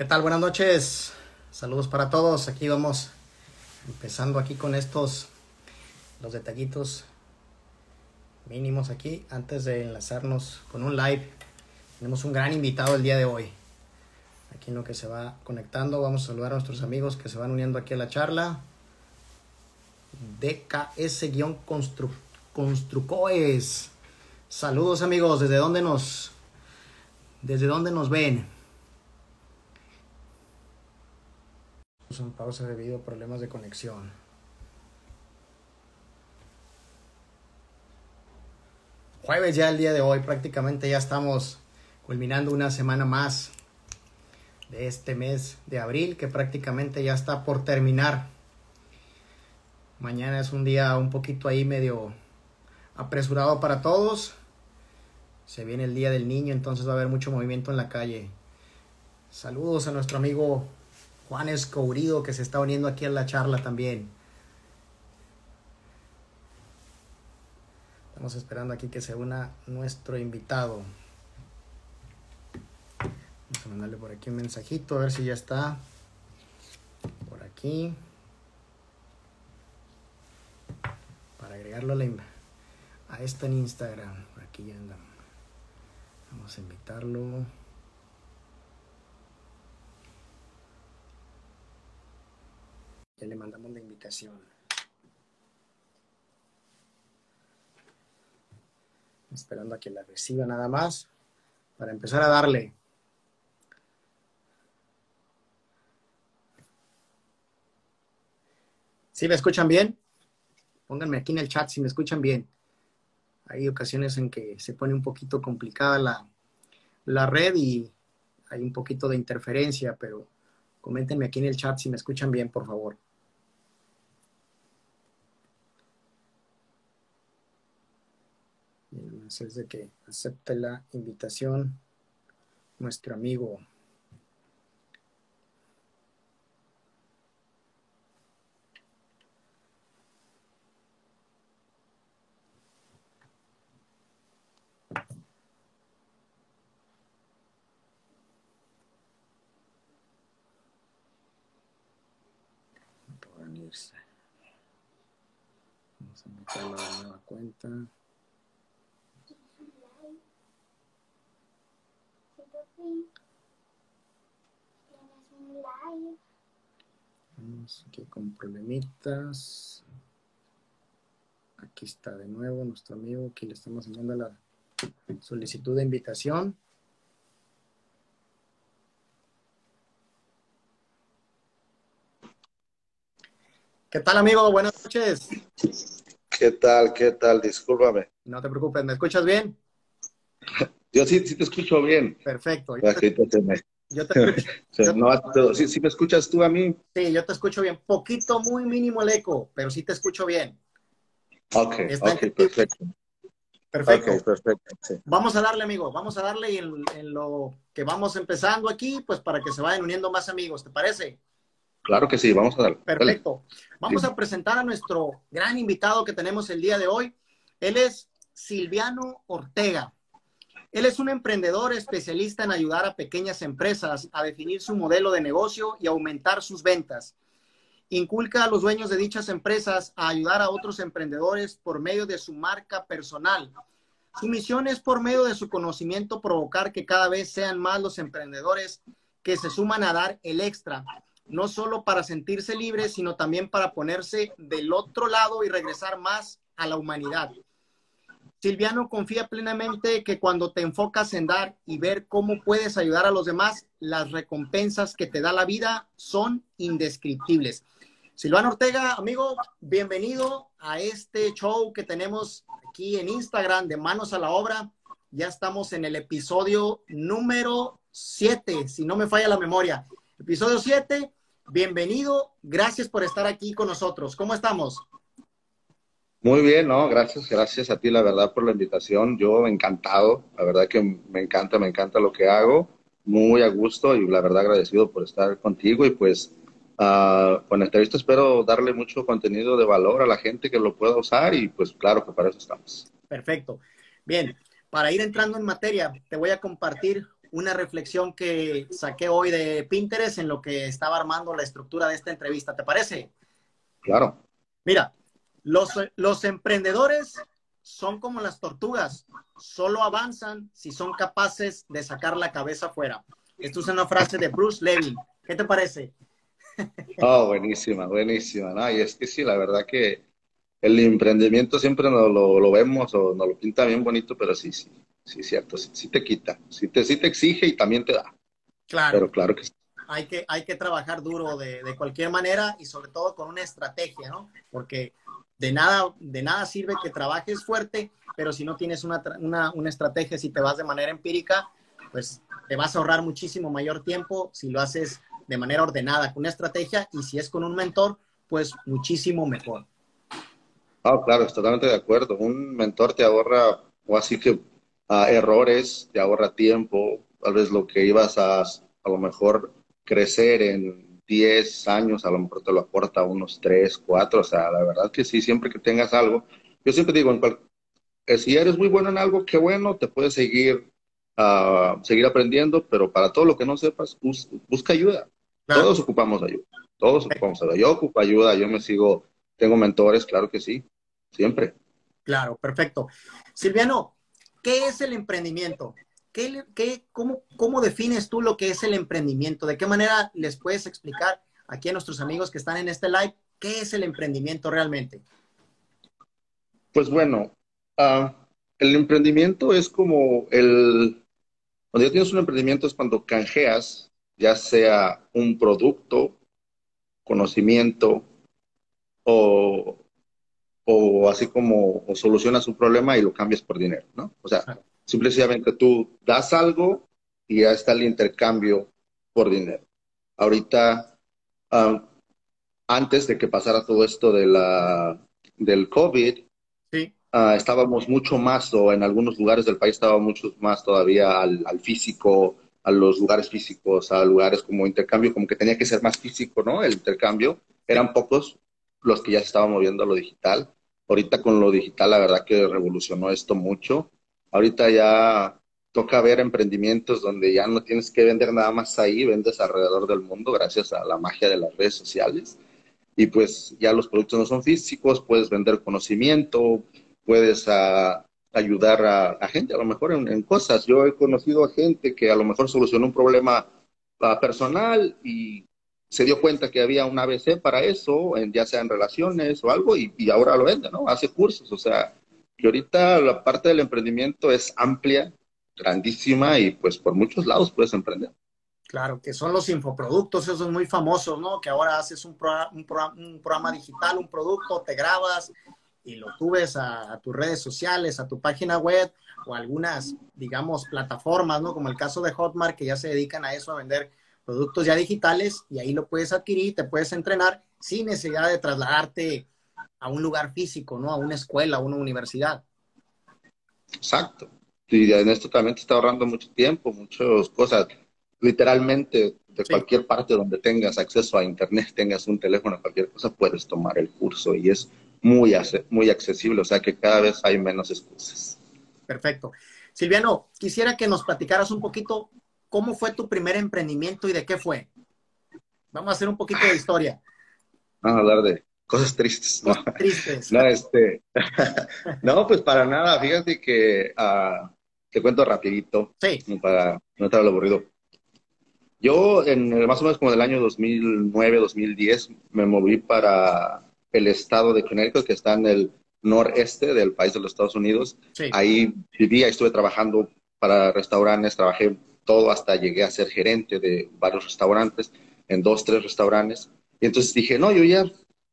¿Qué tal? Buenas noches. Saludos para todos. Aquí vamos empezando aquí con estos, los detallitos mínimos aquí antes de enlazarnos con un live. Tenemos un gran invitado el día de hoy. Aquí en lo que se va conectando, vamos a saludar a nuestros amigos que se van uniendo aquí a la charla. DKS-Construcoes. Saludos amigos, ¿desde dónde nos, desde dónde nos ven? En pausa debido a problemas de conexión. Jueves ya el día de hoy, prácticamente ya estamos culminando una semana más de este mes de abril que prácticamente ya está por terminar. Mañana es un día un poquito ahí medio apresurado para todos. Se viene el día del niño, entonces va a haber mucho movimiento en la calle. Saludos a nuestro amigo Juan Escourido que se está uniendo aquí a la charla también. Estamos esperando aquí que se una nuestro invitado. Vamos a mandarle por aquí un mensajito a ver si ya está. Por aquí. Para agregarlo a, la, a esto en Instagram. Por aquí ya anda. Vamos a invitarlo. Ya le mandamos la invitación. Esperando a que la reciba nada más. Para empezar a darle. ¿Sí me escuchan bien? Pónganme aquí en el chat si me escuchan bien. Hay ocasiones en que se pone un poquito complicada la, la red y hay un poquito de interferencia, pero coméntenme aquí en el chat si me escuchan bien, por favor. Es de que acepte la invitación nuestro amigo Vamos a meterlo la nueva cuenta. Vamos aquí con problemitas. Aquí está de nuevo nuestro amigo. Aquí le estamos enviando la solicitud de invitación. ¿Qué tal, amigo? Buenas noches. ¿Qué tal? ¿Qué tal? Discúlpame. No te preocupes, ¿me escuchas bien? Yo sí, sí te escucho bien. Perfecto. Yo te, yo te escucho. no, ¿sí, me escuchas tú a mí? Sí, yo te escucho bien. Poquito, muy mínimo el eco, pero sí te escucho bien. Ok, ok, perfecto. Perfecto. Okay, perfecto Vamos a darle, amigo. Vamos a darle en, en, lo que vamos empezando aquí, pues para que se vayan uniendo más amigos. ¿Te parece? Claro que sí, vamos a darle. Perfecto. Vamos a presentar a nuestro gran invitado que tenemos el día de hoy. Él es Silviano Ortega. Él es un emprendedor especialista en ayudar a pequeñas empresas a definir su modelo de negocio y aumentar sus ventas. Inculca a los dueños de dichas empresas a ayudar a otros emprendedores por medio de su marca personal. Su misión es por medio de su conocimiento provocar que cada vez sean más los emprendedores que se suman a dar el extra, no solo para sentirse libres, sino también para ponerse del otro lado y regresar más a la humanidad. Silviano confía plenamente que cuando te enfocas en dar y ver cómo puedes ayudar a los demás, las recompensas que te da la vida son indescriptibles. Silvano Ortega, amigo, bienvenido a este show que tenemos aquí en Instagram de Manos a la Obra. Ya estamos en el episodio número 7, si no me falla la memoria. Episodio 7, bienvenido, gracias por estar aquí con nosotros. ¿Cómo estamos? Muy bien, no, gracias, gracias a ti, la verdad, por la invitación. Yo encantado, la verdad que me encanta, me encanta lo que hago, muy a gusto y la verdad agradecido por estar contigo y pues uh, con la entrevista espero darle mucho contenido de valor a la gente que lo pueda usar y pues claro que para eso estamos. Perfecto. Bien, para ir entrando en materia, te voy a compartir una reflexión que saqué hoy de Pinterest en lo que estaba armando la estructura de esta entrevista. ¿Te parece? Claro. Mira, los, los emprendedores son como las tortugas, solo avanzan si son capaces de sacar la cabeza afuera. Esto es una frase de Bruce Levin. ¿Qué te parece? Oh, buenísima, buenísima. ¿no? Y es que sí, la verdad que el emprendimiento siempre nos lo, vemos o nos lo pinta bien bonito, pero sí, sí, sí, cierto, sí, te quita, sí te, sí te exige y también te da. Claro. Pero claro que sí. Hay que, hay que trabajar duro de, de cualquier manera y sobre todo con una estrategia, ¿no? Porque de nada, de nada sirve que trabajes fuerte, pero si no tienes una, una, una, estrategia, si te vas de manera empírica, pues te vas a ahorrar muchísimo mayor tiempo si lo haces de manera ordenada, con una estrategia, y si es con un mentor, pues muchísimo mejor. Ah, claro, totalmente de acuerdo. Un mentor te ahorra, o así que errores, te ahorra tiempo, tal vez lo que ibas a a lo mejor crecer en 10 años, a lo mejor te lo aporta unos 3, 4, o sea, la verdad que sí, siempre que tengas algo, yo siempre digo, en eh, si eres muy bueno en algo, qué bueno, te puedes seguir, uh, seguir aprendiendo, pero para todo lo que no sepas, busca ayuda. Todos ocupamos ayuda, todos ocupamos ayuda. Yo ocupo ayuda, yo me sigo, tengo mentores, claro que sí, siempre. Claro, perfecto. Silviano, ¿qué es el emprendimiento? ¿Qué, qué, cómo, ¿Cómo defines tú lo que es el emprendimiento? ¿De qué manera les puedes explicar aquí a nuestros amigos que están en este live qué es el emprendimiento realmente? Pues bueno, uh, el emprendimiento es como el... Cuando ya tienes un emprendimiento es cuando canjeas ya sea un producto, conocimiento o, o así como o solucionas un problema y lo cambias por dinero, ¿no? O sea, simplemente tú das algo y ya está el intercambio por dinero. Ahorita, um, antes de que pasara todo esto de la, del COVID, uh, estábamos mucho más, o en algunos lugares del país estábamos mucho más todavía al, al físico, a los lugares físicos, a lugares como intercambio, como que tenía que ser más físico, ¿no? El intercambio. Eran pocos los que ya se estaban moviendo a lo digital. Ahorita con lo digital, la verdad que revolucionó esto mucho. Ahorita ya toca ver emprendimientos donde ya no tienes que vender nada más ahí, vendes alrededor del mundo gracias a la magia de las redes sociales. Y pues ya los productos no son físicos, puedes vender conocimiento, puedes ah, ayudar a, gente a lo mejor en, cosas. Yo he conocido a gente que a lo mejor solucionó un problema uh, personal y se dio cuenta que había un ABC para eso, en, ya sea en relaciones o algo, y, y, ahora lo vende, ¿no? Hace cursos, o sea, que ahorita la parte del emprendimiento es amplia, grandísima y pues por muchos lados puedes emprender. Claro, que son los infoproductos, esos muy famosos, ¿no? Que ahora haces un programa digital, un producto, te grabas y lo subes a, tus redes sociales, a tu página web o algunas, digamos, plataformas, ¿no? Como el caso de Hotmart, que ya se dedican a eso, a vender productos ya digitales y ahí lo puedes adquirir, te puedes entrenar sin necesidad de trasladarte a un lugar físico, ¿no? A una escuela, a una universidad. Exacto. Y en esto también te está ahorrando mucho tiempo, muchas cosas. Literalmente, de cualquier parte donde tengas acceso a Internet, tengas un teléfono, cualquier cosa, puedes tomar el curso y es muy, muy accesible, o sea que cada vez hay menos excusas. Perfecto. Silviano, quisiera que nos platicaras un poquito cómo fue tu primer emprendimiento y de qué fue. Vamos a hacer un poquito de historia. Vamos a hablar de cosas tristes. ¿no? Tristes. no, este, no, pues para nada. Fíjate que uh, te cuento rapidito. Sí. Para no estar aburrido. Yo, en más o menos como del año 2009, 2010, me moví para el estado de Connecticut, que está en el noreste del país de los Estados Unidos. Ahí vivía, estuve trabajando para restaurantes, trabajé todo hasta llegué a ser gerente de varios restaurantes, en dos, tres restaurantes. Y entonces dije, no, yo ya,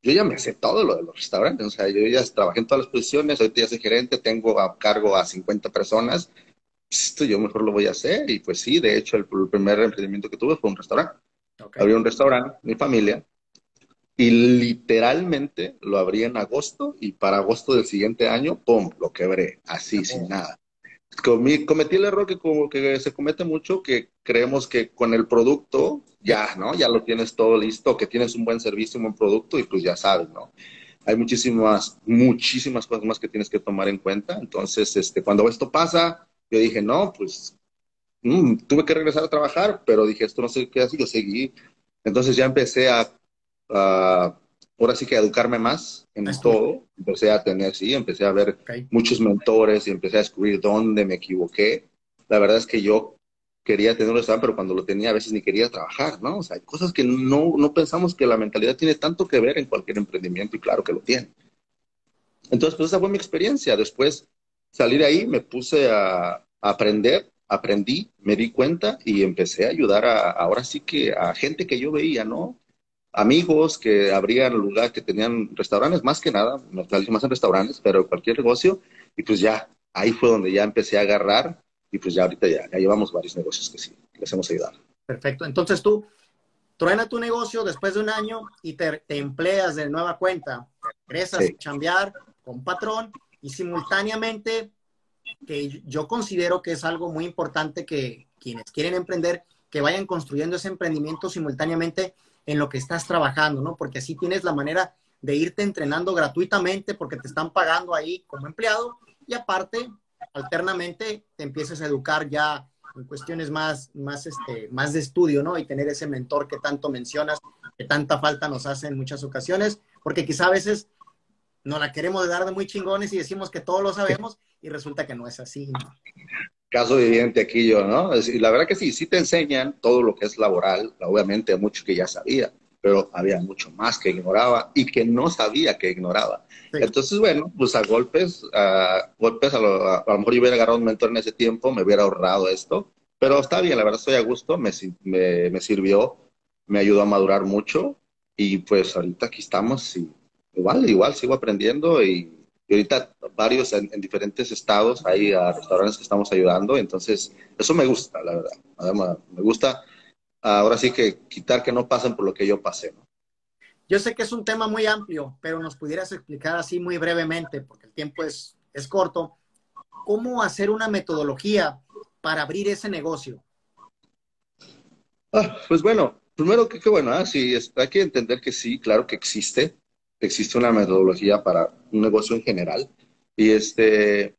yo ya me sé todo lo de los restaurantes, o sea, yo ya trabajé en todas las posiciones, ahorita ya soy gerente, tengo a cargo a 50 personas, esto yo mejor lo voy a hacer. Y pues sí, de hecho, el, primer emprendimiento que tuve fue un restaurante. Abrí un restaurante, mi familia, y literalmente lo abrí en agosto y para agosto del siguiente año, ¡pum!, lo quebré, así, sin nada. Cometí el error que, como que se comete mucho, que creemos que con el producto ya, ¿no? Ya lo tienes todo listo, que tienes un buen servicio, un buen producto y pues ya sabes, ¿no? Hay muchísimas, muchísimas cosas más que tienes que tomar en cuenta. Entonces, este, cuando esto pasa, yo dije, no, pues mm, tuve que regresar a trabajar, pero dije, esto no sé qué hacer, yo seguí. Entonces ya empecé a, ahora sí que a educarme más en todo. Empecé a tener, sí, empecé a ver muchos mentores y empecé a descubrir dónde me equivoqué. La verdad es que yo quería tener un pero cuando lo tenía a veces ni quería trabajar, ¿no? O sea, hay cosas que no, no pensamos que la mentalidad tiene tanto que ver en cualquier emprendimiento y claro que lo tiene. Entonces, pues esa fue mi experiencia. Después salí de ahí, me puse a, aprender, aprendí, me di cuenta y empecé a ayudar a, ahora sí que a gente que yo veía, ¿no? Amigos que abrían lugar, que tenían restaurantes, más que nada, no más en restaurantes, pero cualquier negocio, y pues ya, ahí fue donde ya empecé a agarrar y pues ya ahorita ya, ya llevamos varios negocios que sí, les hemos ayudado. Perfecto, entonces tú truena tu negocio después de un año y te, empleas de nueva cuenta, regresas a chambear con patrón y simultáneamente, que yo considero que es algo muy importante que quienes quieren emprender, que vayan construyendo ese emprendimiento simultáneamente en lo que estás trabajando, ¿no? Porque así tienes la manera de irte entrenando gratuitamente porque te están pagando ahí como empleado y aparte, alternamente, te empieces a educar ya en cuestiones más, más, este, más de estudio, ¿no? Y tener ese mentor que tanto mencionas, que tanta falta nos hace en muchas ocasiones, porque quizá a veces no la queremos dar de muy chingones y decimos que todos lo sabemos y resulta que no es así. Caso viviente aquí yo, ¿no? Y la verdad que sí, sí te enseñan todo lo que es laboral, obviamente mucho que ya sabía, pero había mucho más que ignoraba y que no sabía que ignoraba. Entonces, bueno, pues a golpes, a golpes, a lo, mejor yo hubiera agarrado un mentor en ese tiempo, me hubiera ahorrado esto, pero está bien, la verdad estoy a gusto, me, me, me sirvió, me ayudó a madurar mucho y pues ahorita aquí estamos y igual, igual sigo aprendiendo y, ahorita varios en, diferentes estados hay a restaurantes que estamos ayudando, entonces eso me gusta, la verdad. Además, me gusta ahora sí que quitar que no pasen por lo que yo pasé. ¿no? Yo sé que es un tema muy amplio, pero nos pudieras explicar así muy brevemente, porque el tiempo es, es corto, cómo hacer una metodología para abrir ese negocio. Ah, pues bueno, primero que, bueno, ¿ah? sí, hay que entender que sí, claro que existe existe una metodología para un negocio en general. Y este,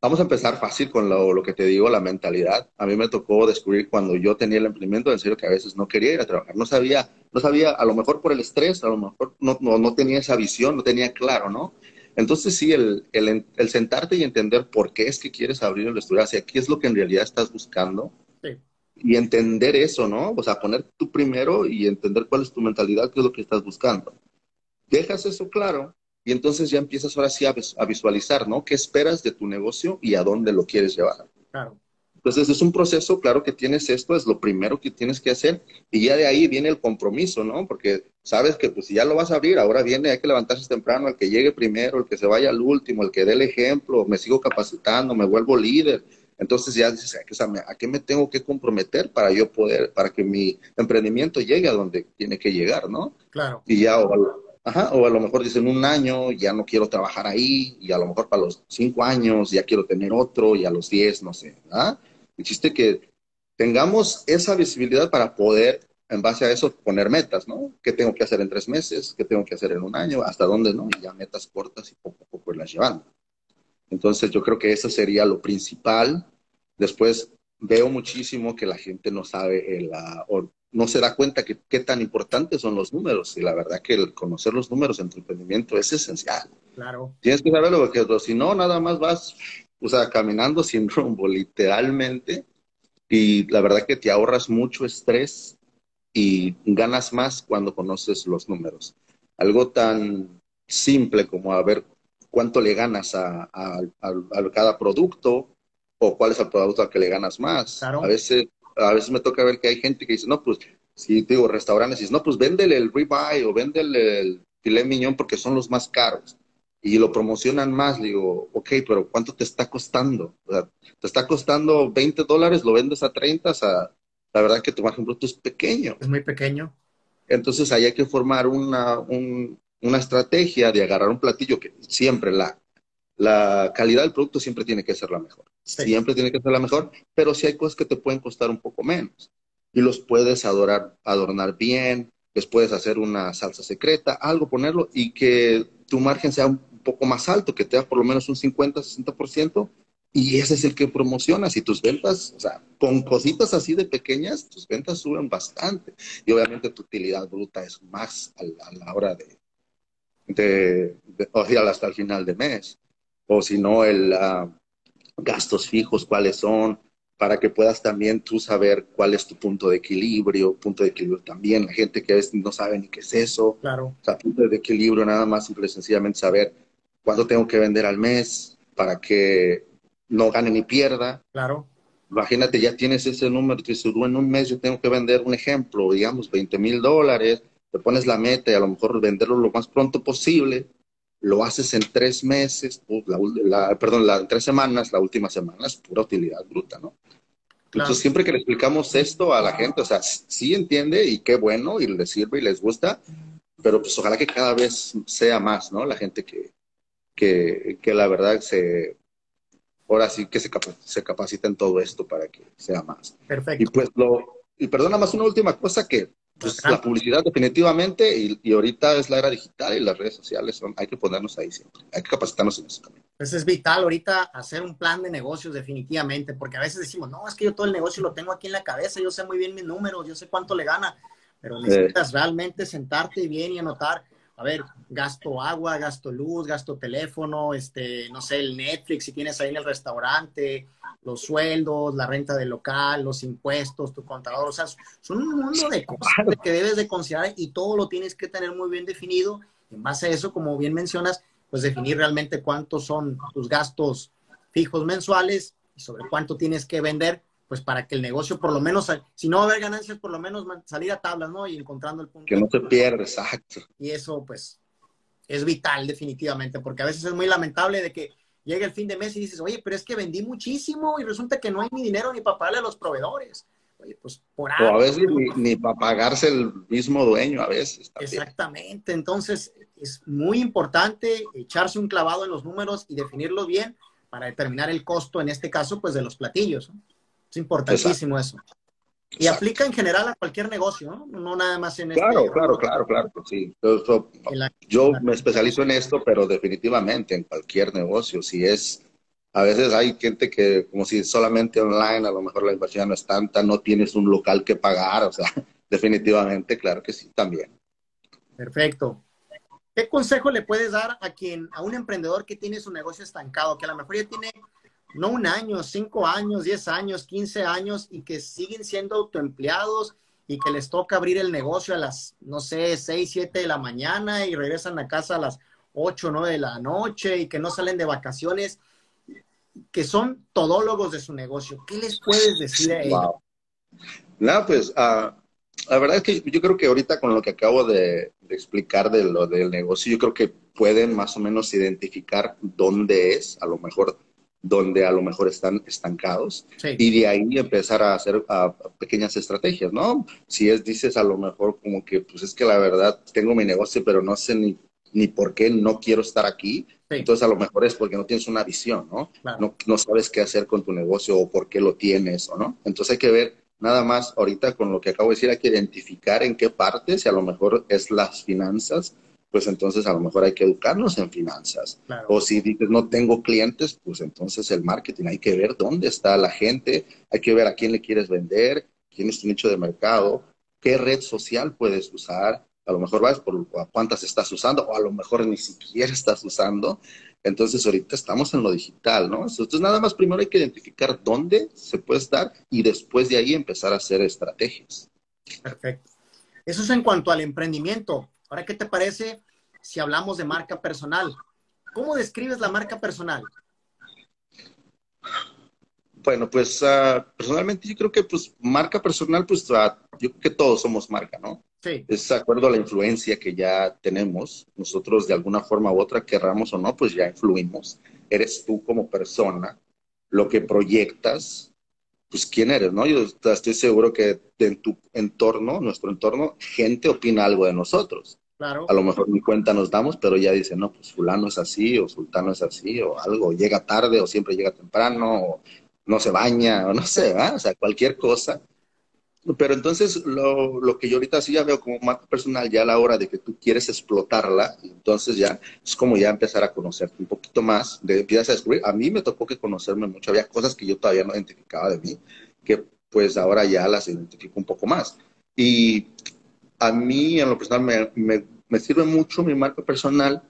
vamos a empezar fácil con lo, que te digo, la mentalidad. A mí me tocó descubrir cuando yo tenía el emprendimiento, en serio que a veces no quería ir a trabajar. No sabía, no sabía, a lo mejor por el estrés, a lo mejor no, no, tenía esa visión, no tenía claro, ¿no? Entonces sí, el, el, el, sentarte y entender por qué es que quieres abrir el estudio, hacia qué es lo que en realidad estás buscando. Y entender eso, ¿no? O sea, poner tú primero y entender cuál es tu mentalidad, qué es lo que estás buscando dejas eso claro y entonces ya empiezas ahora sí a, visualizar, ¿no? ¿Qué esperas de tu negocio y a dónde lo quieres llevar? Claro. Entonces es un proceso, claro que tienes esto, es lo primero que tienes que hacer y ya de ahí viene el compromiso, ¿no? Porque sabes que pues si ya lo vas a abrir, ahora viene, hay que levantarse temprano, el que llegue primero, el que se vaya al último, el que dé el ejemplo, me sigo capacitando, me vuelvo líder. Entonces ya dices, ¿a qué me tengo que comprometer para yo poder, para que mi emprendimiento llegue a donde tiene que llegar, ¿no? Claro. Y ya, Ajá, o a lo mejor dicen un año, ya no quiero trabajar ahí, y a lo mejor para los cinco años ya quiero tener otro, y a los diez, no sé, ¿verdad? Existe que tengamos esa visibilidad para poder, en base a eso, poner metas, ¿no? ¿Qué tengo que hacer en tres meses? ¿Qué tengo que hacer en un año? ¿Hasta dónde, no? Y ya metas cortas y poco a poco las llevando. Entonces, yo creo que eso sería lo principal. Después, veo muchísimo que la gente no sabe el, no se da cuenta que qué tan importantes son los números. Y la verdad que el conocer los números en tu emprendimiento es esencial. Claro. Tienes que saberlo porque si no, nada más vas, o sea, caminando sin rumbo, literalmente. Y la verdad que te ahorras mucho estrés y ganas más cuando conoces los números. Algo tan simple como a ver cuánto le ganas a, cada producto o cuál es el producto al que le ganas más. A veces a veces me toca ver que hay gente que dice, no, pues, si digo restaurantes, dice, no, pues véndele el ribeye o véndele el filet miñón porque son los más caros. Y lo promocionan más, digo, ok, pero ¿cuánto te está costando? O sea, te está costando 20 dólares, lo vendes a 30, o sea, la verdad que tu margen bruto es pequeño. Es muy pequeño. Entonces ahí hay que formar una, una estrategia de agarrar un platillo que siempre la la calidad del producto siempre tiene que ser la mejor. Siempre tiene que ser la mejor, pero sí hay cosas que te pueden costar un poco menos. Y los puedes adorar, adornar bien, les puedes hacer una salsa secreta, algo ponerlo y que tu margen sea un poco más alto, que te da por lo menos un 50, 60%, y ese es el que promocionas y tus ventas, o sea, con cositas así de pequeñas, tus ventas suben bastante. Y obviamente tu utilidad bruta es más a la, hora de, de, o sea, hasta el final de mes. O si no, el ah, gastos fijos, cuáles son, para que puedas también tú saber cuál es tu punto de equilibrio, punto de equilibrio también. La gente que a veces no sabe ni qué es eso. Claro. O sea, punto de equilibrio, nada más simple y sencillamente saber cuánto tengo que vender al mes para que no gane ni pierda. Claro. Imagínate, ya tienes ese número, que si en un mes yo tengo que vender un ejemplo, digamos, 20 mil dólares, te pones la meta y a lo mejor venderlo lo más pronto posible, lo haces en tres meses, la, perdón, la, en tres semanas, la última semana es pura utilidad bruta, ¿no? Entonces, siempre que le explicamos esto a la gente, o sea, sí entiende y qué bueno y les sirve y les gusta, pero pues ojalá que cada vez sea más, ¿no? La gente que, que, que la verdad se, ahora sí que se, se capacita en todo esto para que sea más. Perfecto. Y pues lo, y perdona más una última cosa que pues, la publicidad definitivamente y, y, ahorita es la era digital y las redes sociales son, hay que ponernos ahí siempre, hay que capacitarnos en eso también. Pues es vital ahorita hacer un plan de negocios definitivamente, porque a veces decimos, no, es que yo todo el negocio lo tengo aquí en la cabeza, yo sé muy bien mis números, yo sé cuánto le gana, pero necesitas realmente sentarte bien y anotar a ver, gasto agua, gasto luz, gasto teléfono, este, no sé, el Netflix, si tienes ahí en el restaurante, los sueldos, la renta del local, los impuestos, tu contador, o sea, son un mundo de cosas que debes de considerar y todo lo tienes que tener muy bien definido. En base a eso, como bien mencionas, pues definir realmente cuántos son tus gastos fijos mensuales y sobre cuánto tienes que vender pues para que el negocio por lo menos, si no va a haber ganancias, por lo menos salir a tablas, ¿no? Y encontrando el punto. Que no se pierda, exacto. Y eso, pues, es vital definitivamente, porque a veces es muy lamentable de que llegue el fin de mes y dices, oye, pero es que vendí muchísimo y resulta que no hay ni dinero ni para pagarle a los proveedores. Oye, pues por algo. O a veces ni, para pagarse el mismo dueño, a veces. Exactamente. Entonces, es muy importante echarse un clavado en los números y definirlo bien para determinar el costo, en este caso, pues de los platillos. ¿no? Es importantísimo eso. Y aplica en general a cualquier negocio, ¿no? No nada más en Claro, este, claro, claro, claro, sí. Yo, me especializo en esto, pero definitivamente en cualquier negocio. Si es, a veces hay gente que, como si solamente online, a lo mejor la inversión no es tanta, no tienes un local que pagar, o sea, definitivamente, claro que sí, también. Perfecto. ¿Qué consejo le puedes dar a quien, a un emprendedor que tiene su negocio estancado, que a lo mejor ya tiene no un año, cinco años, diez años, quince años y que siguen siendo autoempleados y que les toca abrir el negocio a las, no sé, seis, siete de la mañana y regresan a casa a las ocho, nueve de la noche y que no salen de vacaciones, que son todólogos de su negocio. ¿Qué les puedes decir a ellos? No, pues uh, la verdad es que yo creo que ahorita con lo que acabo de, de, explicar de lo del negocio, yo creo que pueden más o menos identificar dónde es, a lo mejor donde a lo mejor están estancados y de ahí empezar a hacer pequeñas estrategias, ¿no? Si es, dices a lo mejor como que, pues es que la verdad tengo mi negocio, pero no sé ni, ni por qué no quiero estar aquí, entonces a lo mejor es porque no tienes una visión, ¿no? ¿no? No sabes qué hacer con tu negocio o por qué lo tienes o no. Entonces hay que ver nada más ahorita con lo que acabo de decir, hay que identificar en qué parte, si a lo mejor es las finanzas, pues entonces a lo mejor hay que educarnos en finanzas. O si dices, no tengo clientes, pues entonces el marketing, hay que ver dónde está la gente, hay que ver a quién le quieres vender, quién es tu nicho de mercado, qué red social puedes usar. A lo mejor vas por cuántas estás usando, o a lo mejor ni siquiera estás usando. Entonces ahorita estamos en lo digital, ¿no? Entonces nada más primero hay que identificar dónde se puede estar y después de ahí empezar a hacer estrategias. Perfecto. Eso es en cuanto al emprendimiento. Ahora, ¿qué te parece si hablamos de marca personal? ¿Cómo describes la marca personal? Bueno, pues uh, personalmente yo creo que pues marca personal, pues uh, yo creo que todos somos marca, ¿no? Sí. Es de acuerdo a la influencia que ya tenemos, nosotros de alguna forma u otra, querramos o no, pues ya influimos. Eres tú como persona, lo que proyectas, pues quién eres, ¿no? Yo estoy seguro que en tu entorno, nuestro entorno, gente opina algo de nosotros. A lo mejor ni cuenta nos damos, pero ya dicen, no, pues fulano es así, o sultano es así, o algo, llega tarde, o siempre llega temprano, o no se baña, o no sé, ¿verdad? o sea, cualquier cosa. pero entonces lo, lo, que yo ahorita sí ya veo como marca personal, ya a la hora de que tú quieres explotarla, entonces ya es como ya empezar a conocerte un poquito más, de, empiezas a descubrir. A mí me tocó conocerme mucho, había cosas que yo todavía no identificaba de mí, que pues ahora ya las identifico un poco más. Y a mí en lo personal me, me, me sirve mucho mi marca personal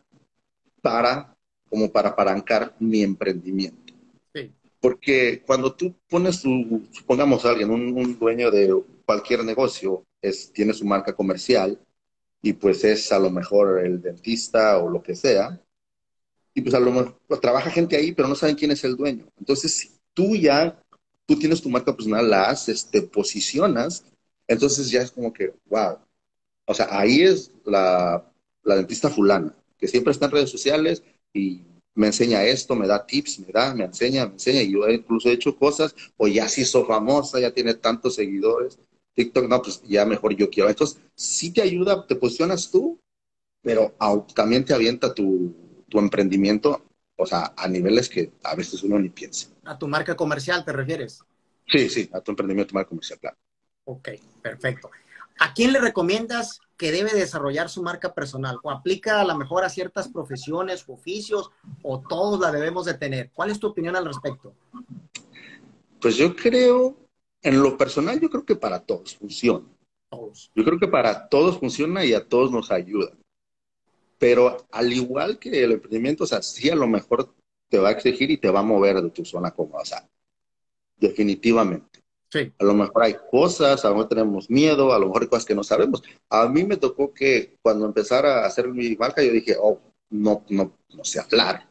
para, como para apalancar mi emprendimiento. Porque cuando tú pones tu, supongamos alguien, un, dueño de cualquier negocio, es, tiene su marca comercial y pues es a lo mejor el dentista o lo que sea, y pues a lo mejor pues, trabaja gente ahí, pero no saben quién es el dueño. Entonces, si tú ya, tú tienes tu marca personal, la haces, te posicionas, entonces ya es como que, wow. O sea, ahí es la, la dentista fulana, que siempre está en redes sociales y me enseña esto, me da tips, me da, me enseña, me enseña. Y yo incluso he hecho cosas, o ya se hizo famosa, ya tiene tantos seguidores. TikTok, no, pues ya mejor yo quiero. Entonces, sí te ayuda, te posicionas tú, pero también te avienta tu, tu emprendimiento, o sea, a niveles que a veces uno ni piensa. ¿A tu marca comercial te refieres? Sí, sí, a tu emprendimiento, tu marca comercial, claro. Ok, perfecto. ¿A quién le recomiendas que debe desarrollar su marca personal? ¿O aplica a lo mejor a ciertas profesiones oficios o todos la debemos de tener? ¿Cuál es tu opinión al respecto? Pues yo creo, en lo personal, yo creo que para todos funciona. Todos. Yo creo que para todos funciona y a todos nos ayuda. Pero al igual que el emprendimiento, o sea, sí a lo mejor te va a exigir y te va a mover de tu zona cómoda, o sea, definitivamente. A lo mejor hay cosas, a lo mejor tenemos miedo, a lo mejor hay cosas que no sabemos. A mí me tocó que cuando empezara a hacer mi marca, yo dije, oh, no, no, no sé hablar.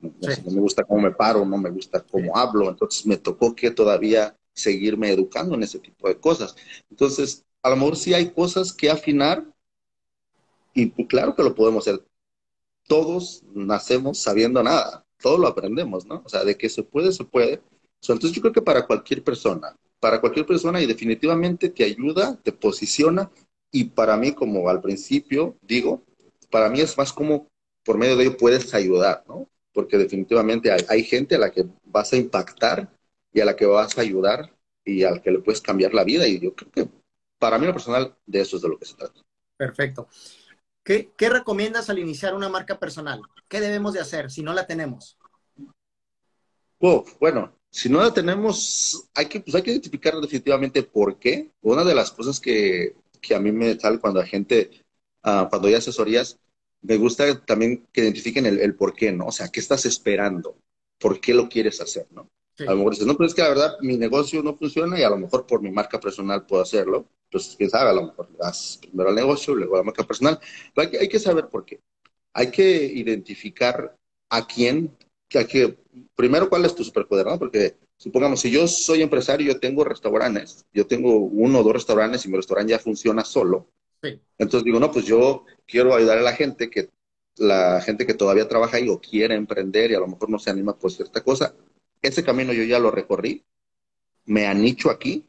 No, me gusta cómo me paro, no me gusta cómo hablo. Entonces me tocó que todavía seguirme educando en ese tipo de cosas. Entonces, a lo mejor sí hay cosas que afinar y pues, claro que lo podemos hacer. Todos nacemos sabiendo nada, todo lo aprendemos, ¿no? O sea, de que se puede, se puede. Entonces yo creo que para cualquier persona, para cualquier persona y definitivamente te ayuda, te posiciona y para mí, como al principio digo, para mí es más como por medio de ello puedes ayudar, ¿no? Porque definitivamente hay, gente a la que vas a impactar y a la que vas a ayudar y al que le puedes cambiar la vida y yo creo que para mí lo personal de eso es de lo que se trata. Perfecto. ¿Qué, ¿Qué, recomiendas al iniciar una marca personal? ¿Qué debemos de hacer si no la tenemos? Oh, bueno, si no la tenemos, hay que, pues hay que identificar definitivamente por qué. Una de las cosas que, que a mí me sale cuando la gente, uh, cuando hay asesorías, me gusta también que identifiquen el, el, por qué, ¿no? O sea, ¿qué estás esperando? ¿Por qué lo quieres hacer, no? A lo mejor dices, no, pero es que la verdad mi negocio no funciona y a lo mejor por mi marca personal puedo hacerlo. Pues quién sabe, a lo mejor das primero al negocio, luego a la marca personal. Pero hay que, hay que saber por qué. Hay que identificar a quién, hay que primero, ¿cuál es tu superpoder? ¿no? Porque supongamos, si yo soy empresario, yo tengo restaurantes, yo tengo uno o dos restaurantes y mi restaurante ya funciona solo. Entonces digo, no, pues yo quiero ayudar a la gente que la gente que todavía trabaja ahí o quiere emprender y a lo mejor no se anima por cierta cosa. Ese camino yo ya lo recorrí, me anicho aquí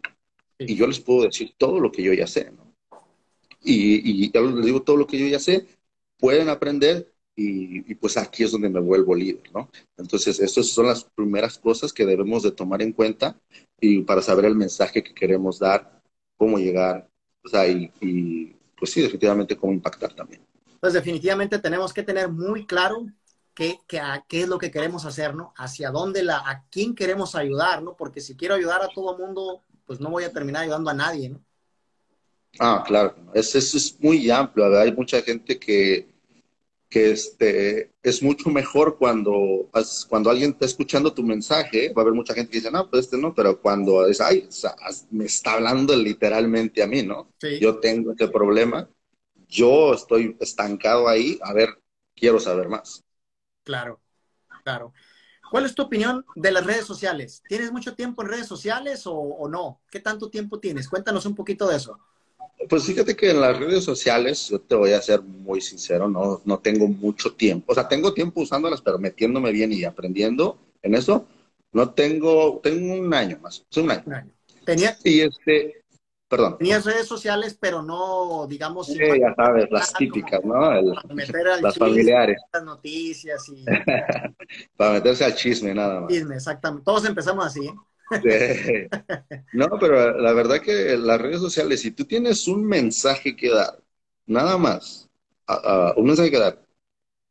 y yo les puedo decir todo lo que yo ya sé. ¿no? Y, y ya les digo todo lo que yo ya sé, pueden aprender y, pues aquí es donde me vuelvo líder, ¿no? Entonces, estas son las primeras cosas que debemos de tomar en cuenta y para saber el mensaje que queremos dar, cómo llegar, o sea, y, pues sí, definitivamente cómo impactar también. Pues definitivamente tenemos que tener muy claro qué, qué, qué, es lo que queremos hacer, ¿no? Hacia dónde, la, a quién queremos ayudar, ¿no? Porque si quiero ayudar a todo mundo, pues no voy a terminar ayudando a nadie, ¿no? Ah, claro, eso, eso es muy amplio, ¿verdad? Hay mucha gente que que este, es mucho mejor cuando, cuando alguien está escuchando tu mensaje, va a haber mucha gente que dice, no, pues este no, pero cuando es, ay, me está hablando literalmente a mí, ¿no? Yo tengo este problema, yo estoy estancado ahí, a ver, quiero saber más. Claro, claro. ¿Cuál es tu opinión de las redes sociales? ¿Tienes mucho tiempo en redes sociales o, o no? ¿Qué tanto tiempo tienes? Cuéntanos un poquito de eso. Pues fíjate que en las redes sociales, yo te voy a ser muy sincero, no, no tengo mucho tiempo. O sea, tengo tiempo usándolas, pero metiéndome bien y aprendiendo en eso, no tengo, tengo un año más, es un año. ¿Tenías, y este, perdón. Tenías redes sociales, pero no, digamos... Sí, ya sabes, las típicas, ¿no? las familiares. Las noticias y... para meterse al chisme, nada más. Chisme, exactamente. Todos empezamos así, ¿eh? No, pero la verdad que las redes sociales, si tú tienes un mensaje que dar, nada más, un mensaje que dar,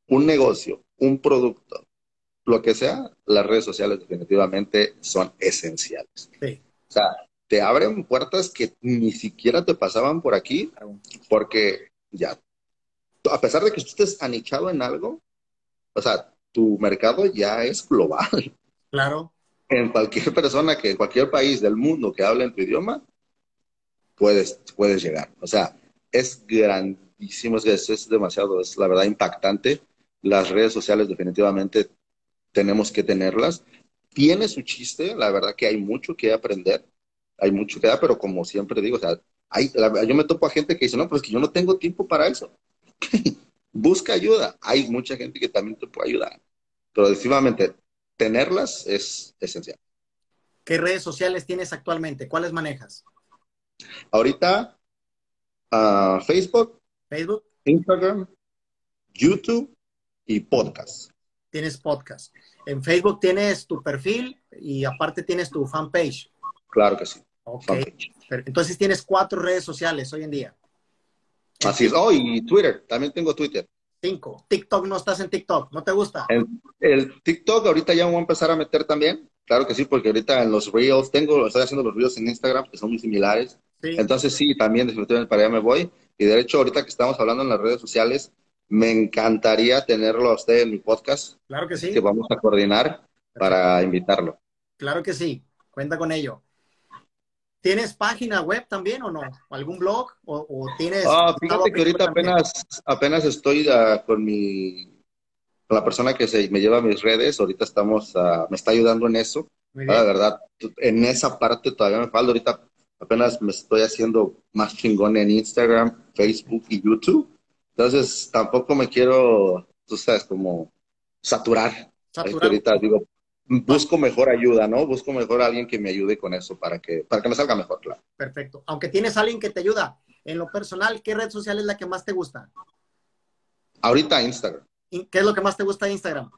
un negocio, un producto, lo que sea, las redes sociales definitivamente son esenciales. Sí. O sea, te abren puertas que ni siquiera te pasaban por aquí, porque ya, a pesar de que tú estés anichado en algo, o sea, tu mercado ya es global. Claro. En cualquier persona que, en cualquier país del mundo que hable en tu idioma, puedes, puedes llegar. O sea, es grandísimo, es, es demasiado, es la verdad impactante. Las redes sociales definitivamente tenemos que tenerlas. Tiene su chiste, la verdad que hay mucho que aprender, hay mucho que dar, pero como siempre digo, o sea, hay, yo me topo a gente que dice, no, pues que yo no tengo tiempo para eso. Busca ayuda. Hay mucha gente que también te puede ayudar. Pero definitivamente, tenerlas es esencial. ¿Qué redes sociales tienes actualmente? ¿Cuáles manejas? Ahorita, uh, Facebook, Facebook, Instagram, YouTube y podcast. Tienes podcast. En Facebook tienes tu perfil y aparte tienes tu fanpage. Claro que sí. Entonces tienes cuatro redes sociales hoy en día. Así es. Oh, y Twitter. También tengo Twitter. Cinco. TikTok no estás en TikTok. ¿No te gusta? El, TikTok ahorita ya voy a empezar a meter también. Claro que sí, porque ahorita en los Reels tengo, estoy haciendo los Reels en Instagram que son muy similares. Entonces sí, también definitivamente para allá me voy. Y de hecho, ahorita que estamos hablando en las redes sociales, me encantaría tenerlo a usted en mi podcast. Claro que sí. Que vamos a coordinar para invitarlo. Claro que sí. Cuenta con ello. ¿Tienes página web también o no? ¿Algún blog? ¿O, tienes.? Ah, fíjate que ahorita apenas, apenas estoy uh, con mi. Con la persona que se, me lleva a mis redes, ahorita estamos, uh, me está ayudando en eso. La verdad, en esa parte todavía me falta. Ahorita apenas me estoy haciendo más chingón en Instagram, Facebook y YouTube. Entonces, tampoco me quiero, tú sabes, como saturar. Saturar. Ahorita digo, busco mejor ayuda, ¿no? Busco mejor a alguien que me ayude con eso para que, para que me salga mejor, claro. Perfecto. Aunque tienes a alguien que te ayuda, en lo personal, ¿qué red social es la que más te gusta? Ahorita Instagram. ¿Qué es lo que más te gusta de Instagram?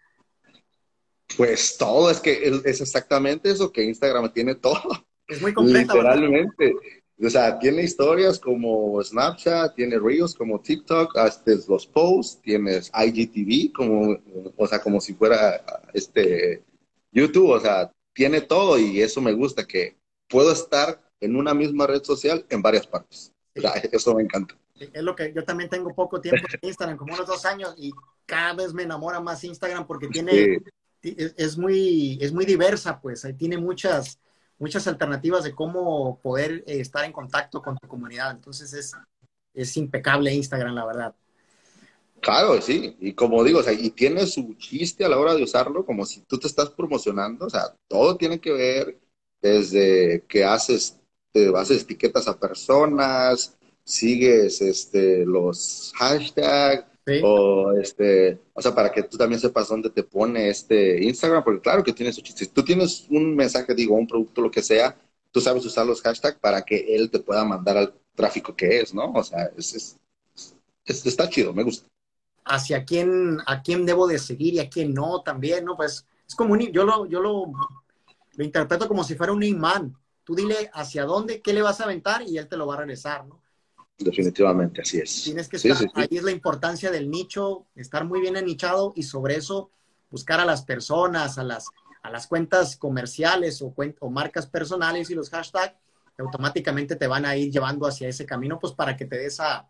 Pues todo, es que es exactamente eso, que Instagram tiene todo. Es muy completa. Literalmente. O sea, tiene historias como Snapchat, tiene Reels como TikTok, hasta los posts, tienes IGTV, como, o sea, como si fuera este YouTube, o sea, tiene todo y eso me gusta, que puedo estar en una misma red social en varias partes. O sea, eso me encanta. Es lo que yo también tengo poco tiempo en Instagram, como unos dos años, y cada vez me enamora más Instagram porque tiene, es, muy, es muy diversa, pues, ahí tiene muchas, muchas alternativas de cómo poder eh, estar en contacto con tu comunidad. Entonces es, es impecable Instagram, la verdad. Claro, sí, y como digo, o sea, y tiene su chiste a la hora de usarlo, como si tú te estás promocionando, o sea, todo tiene que ver desde que haces, te haces etiquetas a personas, sigues este, los hashtags, o este, o sea, para que tú también sepas dónde te pone este Instagram, porque claro que tiene su chiste. Si tú tienes un mensaje, digo, un producto, lo que sea, tú sabes usar los hashtags para que él te pueda mandar al tráfico que es, ¿no? O sea, es, es, está chido, me gusta hacia quién, a quién debo de seguir y a quién no también, ¿no? Pues es como un, yo lo, yo lo, lo interpreto como si fuera un imán. Tú dile hacia dónde, qué le vas a aventar y él te lo va a regresar, ¿no? Definitivamente, así es. Tienes que estar, ahí es la importancia del nicho, estar muy bien anichado y sobre eso buscar a las personas, a las, a las cuentas comerciales o, o marcas personales y los hashtags automáticamente te van a ir llevando hacia ese camino, pues para que te des a,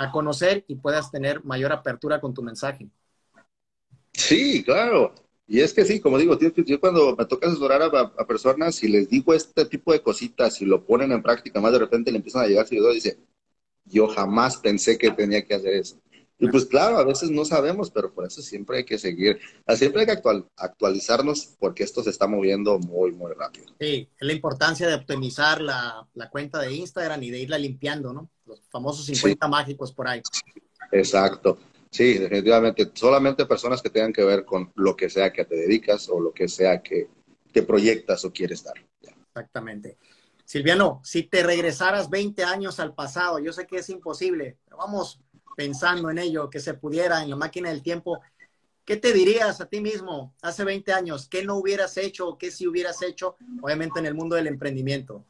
a conocer y puedas tener mayor apertura con tu mensaje. Sí, claro. Y es que sí, como digo, yo cuando me toca asesorar a, personas y les digo este tipo de cositas y lo ponen en práctica, más de repente le empiezan a llegar seguidores y dice, yo jamás pensé que tenía que hacer eso. Y pues claro, a veces no sabemos, pero por eso siempre hay que seguir, siempre hay que actualizarnos porque esto se está moviendo muy, muy rápido. Sí, es la importancia de optimizar la, la cuenta de Instagram y de irla limpiando, ¿no? Los famosos 50 mágicos por ahí. Exacto. Sí, definitivamente. Solamente personas que tengan que ver con lo que sea que te dedicas o lo que sea que, que proyectas o quieres dar. Exactamente. Silviano, si te regresaras 20 años al pasado, yo sé que es imposible, pero vamos pensando en ello, que se pudiera en la máquina del tiempo, ¿qué te dirías a ti mismo hace 20 años? ¿Qué no hubieras hecho o qué sí hubieras hecho, obviamente, en el mundo del emprendimiento?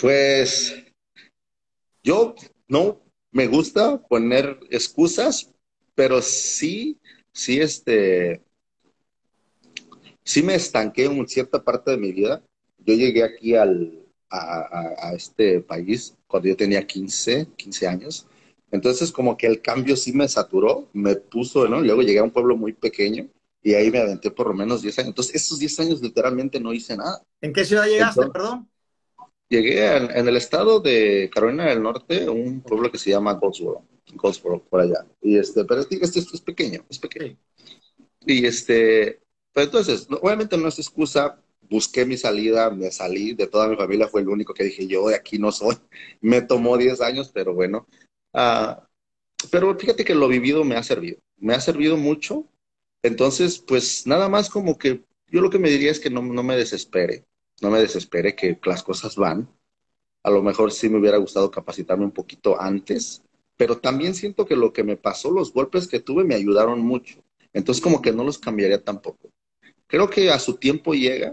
Pues yo no me gusta poner excusas, pero sí, sí, este, sí me estanqué en cierta parte de mi vida. Yo llegué aquí al, a, este país cuando yo tenía 15, 15 años. Entonces como que el cambio sí me saturó, me puso, ¿no? Luego llegué a un pueblo muy pequeño y ahí me aventé por lo menos 10 años. Entonces esos 10 años literalmente no hice nada. ¿En qué ciudad llegaste, perdón? Llegué en, el estado de Carolina del Norte, un pueblo que se llama Goldsboro, Goldsboro por allá. Y este, pero este, este, es pequeño, es pequeño. Y este, pero entonces, obviamente no es excusa, busqué mi salida, me salí de toda mi familia, fue el único que dije, yo de aquí no soy. Me tomó 10 años, pero bueno. Ah, pero fíjate que lo vivido me ha servido, me ha servido mucho. Entonces, pues nada más como que yo lo que me diría es que no, no me desespere no me desespere que las cosas van. A lo mejor sí me hubiera gustado capacitarme un poquito antes, pero también siento que lo que me pasó, los golpes que tuve me ayudaron mucho. Entonces como que no los cambiaría tampoco. Creo que a su tiempo llega,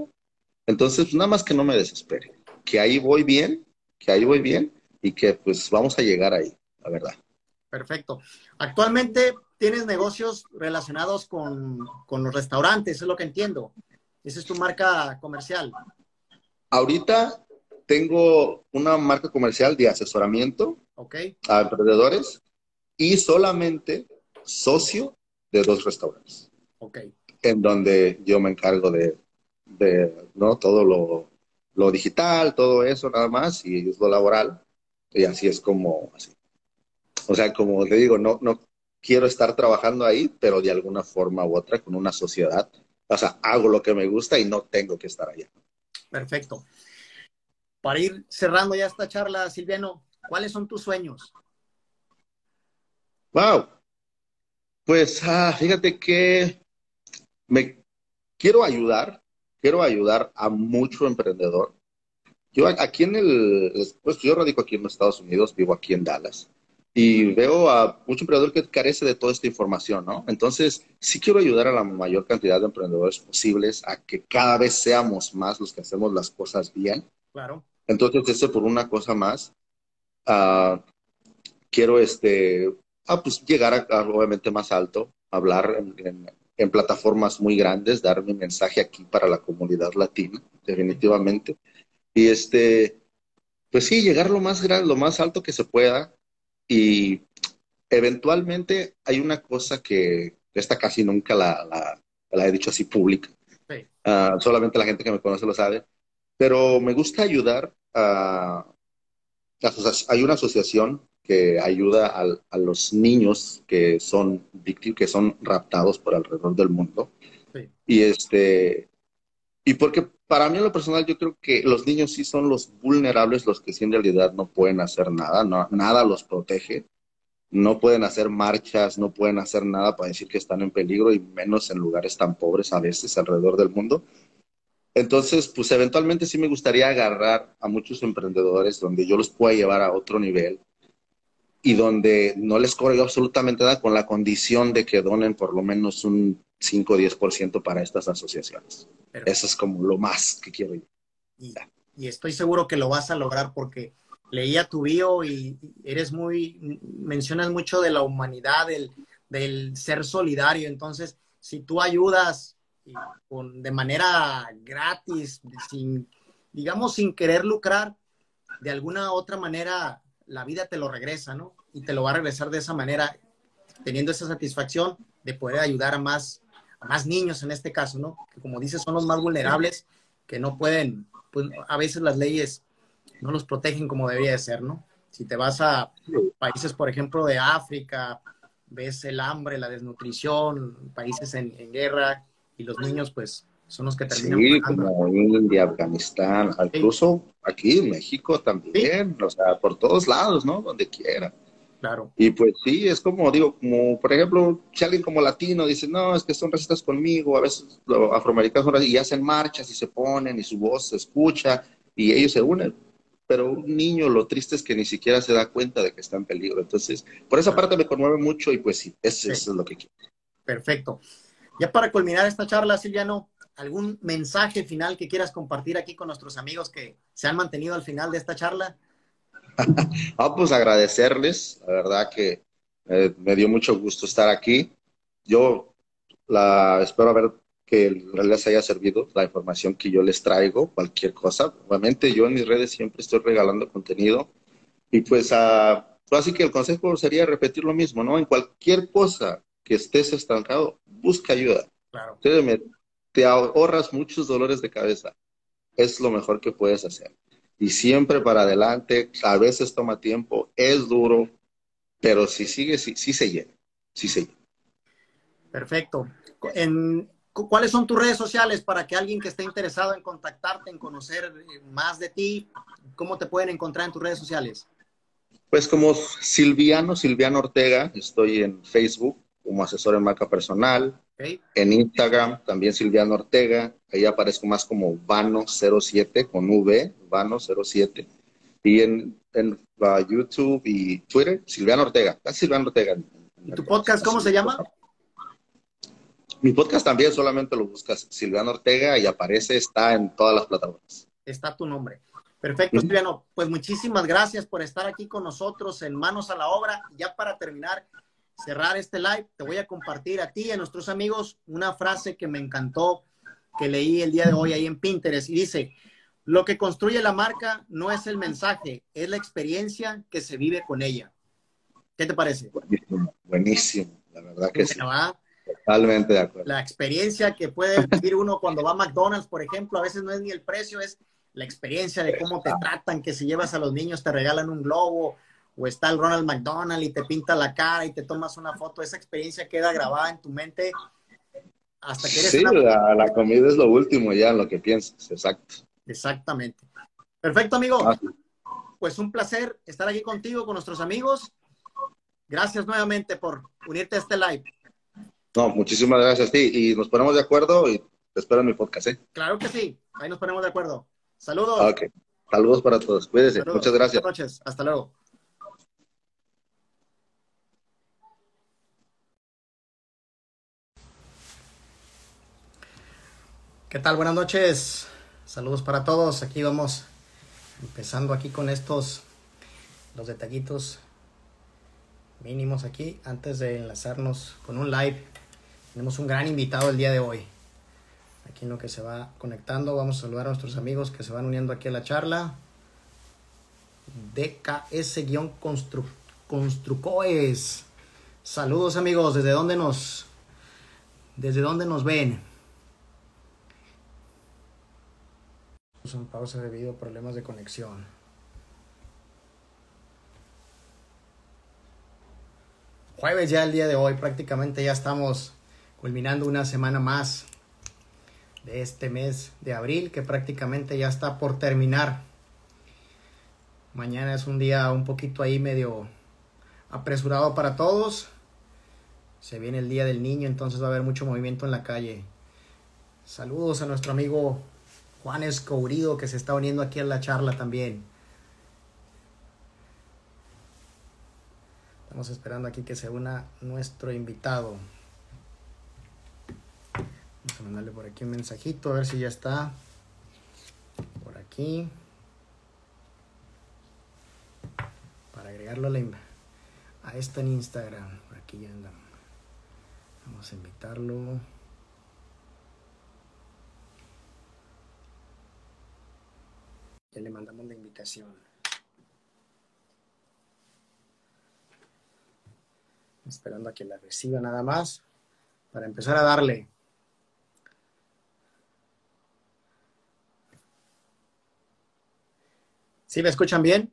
entonces nada más que no me desespere, que ahí voy bien, que ahí voy bien y que pues vamos a llegar ahí, la verdad. Perfecto. Actualmente tienes negocios relacionados con, con los restaurantes, es lo que entiendo. Esa es tu marca comercial. Ahorita tengo una marca comercial de asesoramiento a emprendedores y solamente socio de dos restaurantes. En donde yo me encargo de, ¿no? todo lo, digital, todo eso nada más, y ellos lo laboral. Y así es como así. O sea, como te digo, no, no quiero estar trabajando ahí, pero de alguna forma u otra con una sociedad. O sea, hago lo que me gusta y no tengo que estar allá. Perfecto. Para ir cerrando ya esta charla, Silviano, ¿cuáles son tus sueños? Wow. Pues ah, fíjate que me quiero ayudar, quiero ayudar a mucho emprendedor. Yo aquí en el, pues yo radico aquí en los Estados Unidos, vivo aquí en Dallas y veo a mucho emprendedor que carece de toda esta información, ¿no? Entonces, sí quiero ayudar a la mayor cantidad de emprendedores posibles a que cada vez seamos más los que hacemos las cosas bien. Claro. Entonces, eso por una cosa más, uh, quiero este, ah, pues llegar a, obviamente más alto, hablar en, en, plataformas muy grandes, dar mi mensaje aquí para la comunidad latina, definitivamente. Y este, pues sí, llegar lo más grande, lo más alto que se pueda, y eventualmente hay una cosa que esta casi nunca la, he dicho así pública. Ah, solamente la gente que me conoce lo sabe. Pero me gusta ayudar a... hay una asociación que ayuda a, los niños que son víctimas, que son raptados por alrededor del mundo. Y este, y porque para mí en lo personal yo creo que los niños sí son los vulnerables, los que sí en realidad no pueden hacer nada, nada los protege, no pueden hacer marchas, no pueden hacer nada para decir que están en peligro y menos en lugares tan pobres a veces alrededor del mundo. Entonces, pues eventualmente sí me gustaría agarrar a muchos emprendedores donde yo los pueda llevar a otro nivel y donde no les cobre absolutamente nada con la condición de que donen por lo menos un 5 o 10% para estas asociaciones. Eso es como lo más que quiero. Y, y, estoy seguro que lo vas a lograr porque leía tu bio y eres muy, mencionas mucho de la humanidad, del, del ser solidario. Entonces, si tú ayudas con, de manera gratis, sin, digamos, sin querer lucrar, de alguna otra manera la vida te lo regresa, ¿no? Y te lo va a regresar de esa manera, teniendo esa satisfacción de poder ayudar a más a más niños en este caso, ¿no? Que como dices, son los más vulnerables, que no pueden, pues a veces las leyes no los protegen como debería de ser, ¿no? Si te vas a países, por ejemplo, de África, ves el hambre, la desnutrición, países en, guerra, y los niños, pues, son los que terminan. Sí, como India, Afganistán, incluso aquí en México también, o sea, por todos lados, ¿no? Donde quiera. Claro. Y pues sí, es como, digo, como por ejemplo, si alguien como latino dice, no, es que son racistas conmigo, a veces los afroamericanos son y hacen marchas y se ponen y su voz se escucha y ellos se unen. Pero un niño lo triste es que ni siquiera se da cuenta de que está en peligro. Entonces, por esa parte me conmueve mucho y pues sí, eso, es lo que quiero. Perfecto. Ya para culminar esta charla, Silviano, ¿algún mensaje final que quieras compartir aquí con nuestros amigos que se han mantenido al final de esta charla? ah, pues agradecerles, la verdad que eh, me dio mucho gusto estar aquí. Yo la espero haber que les haya servido la información que yo les traigo, cualquier cosa. Obviamente yo en mis redes siempre estoy regalando contenido y pues así que el consejo sería repetir lo mismo, ¿no? En cualquier cosa que estés estancado, busca ayuda. Claro. te ahorras muchos dolores de cabeza. Es lo mejor que puedes hacer. Y siempre para adelante, a veces toma tiempo, es duro, pero si sigue, sí, sí se llena, sí se llena. Perfecto. En, ¿Cuáles son tus redes sociales para que alguien que esté interesado en contactarte, en conocer eh, más de ti, cómo te pueden encontrar en tus redes sociales? Pues como Silviano, Silviano Ortega, estoy en Facebook como asesor en marca personal, en Instagram también Silviano Ortega, ahí aparezco más como Vano07 con V, Vano07, y en, en uh, YouTube y Twitter, Silviano Ortega, Silviano Ortega. ¿Y tu podcast cómo se llama? Mi podcast también solamente lo buscas Silviano Ortega y aparece, está en todas las plataformas. Está tu nombre. Perfecto, Silviano. Pues muchísimas gracias por estar aquí con nosotros en Manos a la Obra. Ya para terminar, cerrar este live, te voy a compartir a ti y a nuestros amigos una frase que me encantó, que leí el día de hoy ahí en Pinterest y dice, lo que construye la marca no es el mensaje, es la experiencia que se vive con ella. ¿Qué te parece? Buenísimo, buenísimo. la verdad que sí. Totalmente de acuerdo. La experiencia que puede vivir uno cuando va a McDonald's, por ejemplo, a veces no es ni el precio, es la experiencia de cómo te tratan, que si llevas a los niños te regalan un globo, o está el Ronald McDonald y te pinta la cara y te tomas una foto, esa experiencia queda grabada en tu mente hasta que eres Sí, la, comida es lo último ya, lo que piensas, exacto. Exactamente. Perfecto, amigo. Ah, pues un placer estar aquí contigo, con nuestros amigos. Gracias nuevamente por unirte a este live. No, muchísimas gracias a ti y nos ponemos de acuerdo y te espero en mi podcast, ¿eh? Claro que sí, ahí nos ponemos de acuerdo. Saludos. Ok, saludos para todos, cuídense, muchas gracias. Buenas noches, hasta luego. ¿Qué tal? Buenas noches. Saludos para todos. Aquí vamos empezando aquí con estos los detallitos mínimos aquí antes de enlazarnos con un live. Tenemos un gran invitado el día de hoy. Aquí en lo que se va conectando, vamos a saludar a nuestros amigos que se van uniendo aquí a la charla. DKS-Construcoes. Saludos amigos, ¿desde dónde nos desde dónde nos ven? En pausa debido a problemas de conexión. Jueves ya el día de hoy, prácticamente ya estamos culminando una semana más de este mes de abril que prácticamente ya está por terminar. Mañana es un día un poquito ahí medio apresurado para todos. Se viene el día del niño, entonces va a haber mucho movimiento en la calle. Saludos a nuestro amigo Juan Escourido que se está uniendo aquí a la charla también. Estamos esperando aquí que se una nuestro invitado. Vamos a mandarle por aquí un mensajito a ver si ya está. Por aquí. Para agregarlo a, la, en Instagram. Por aquí ya anda. Vamos a invitarlo. Le mandamos la invitación. Esperando a que la reciba nada más para empezar a darle. ¿Sí me escuchan bien?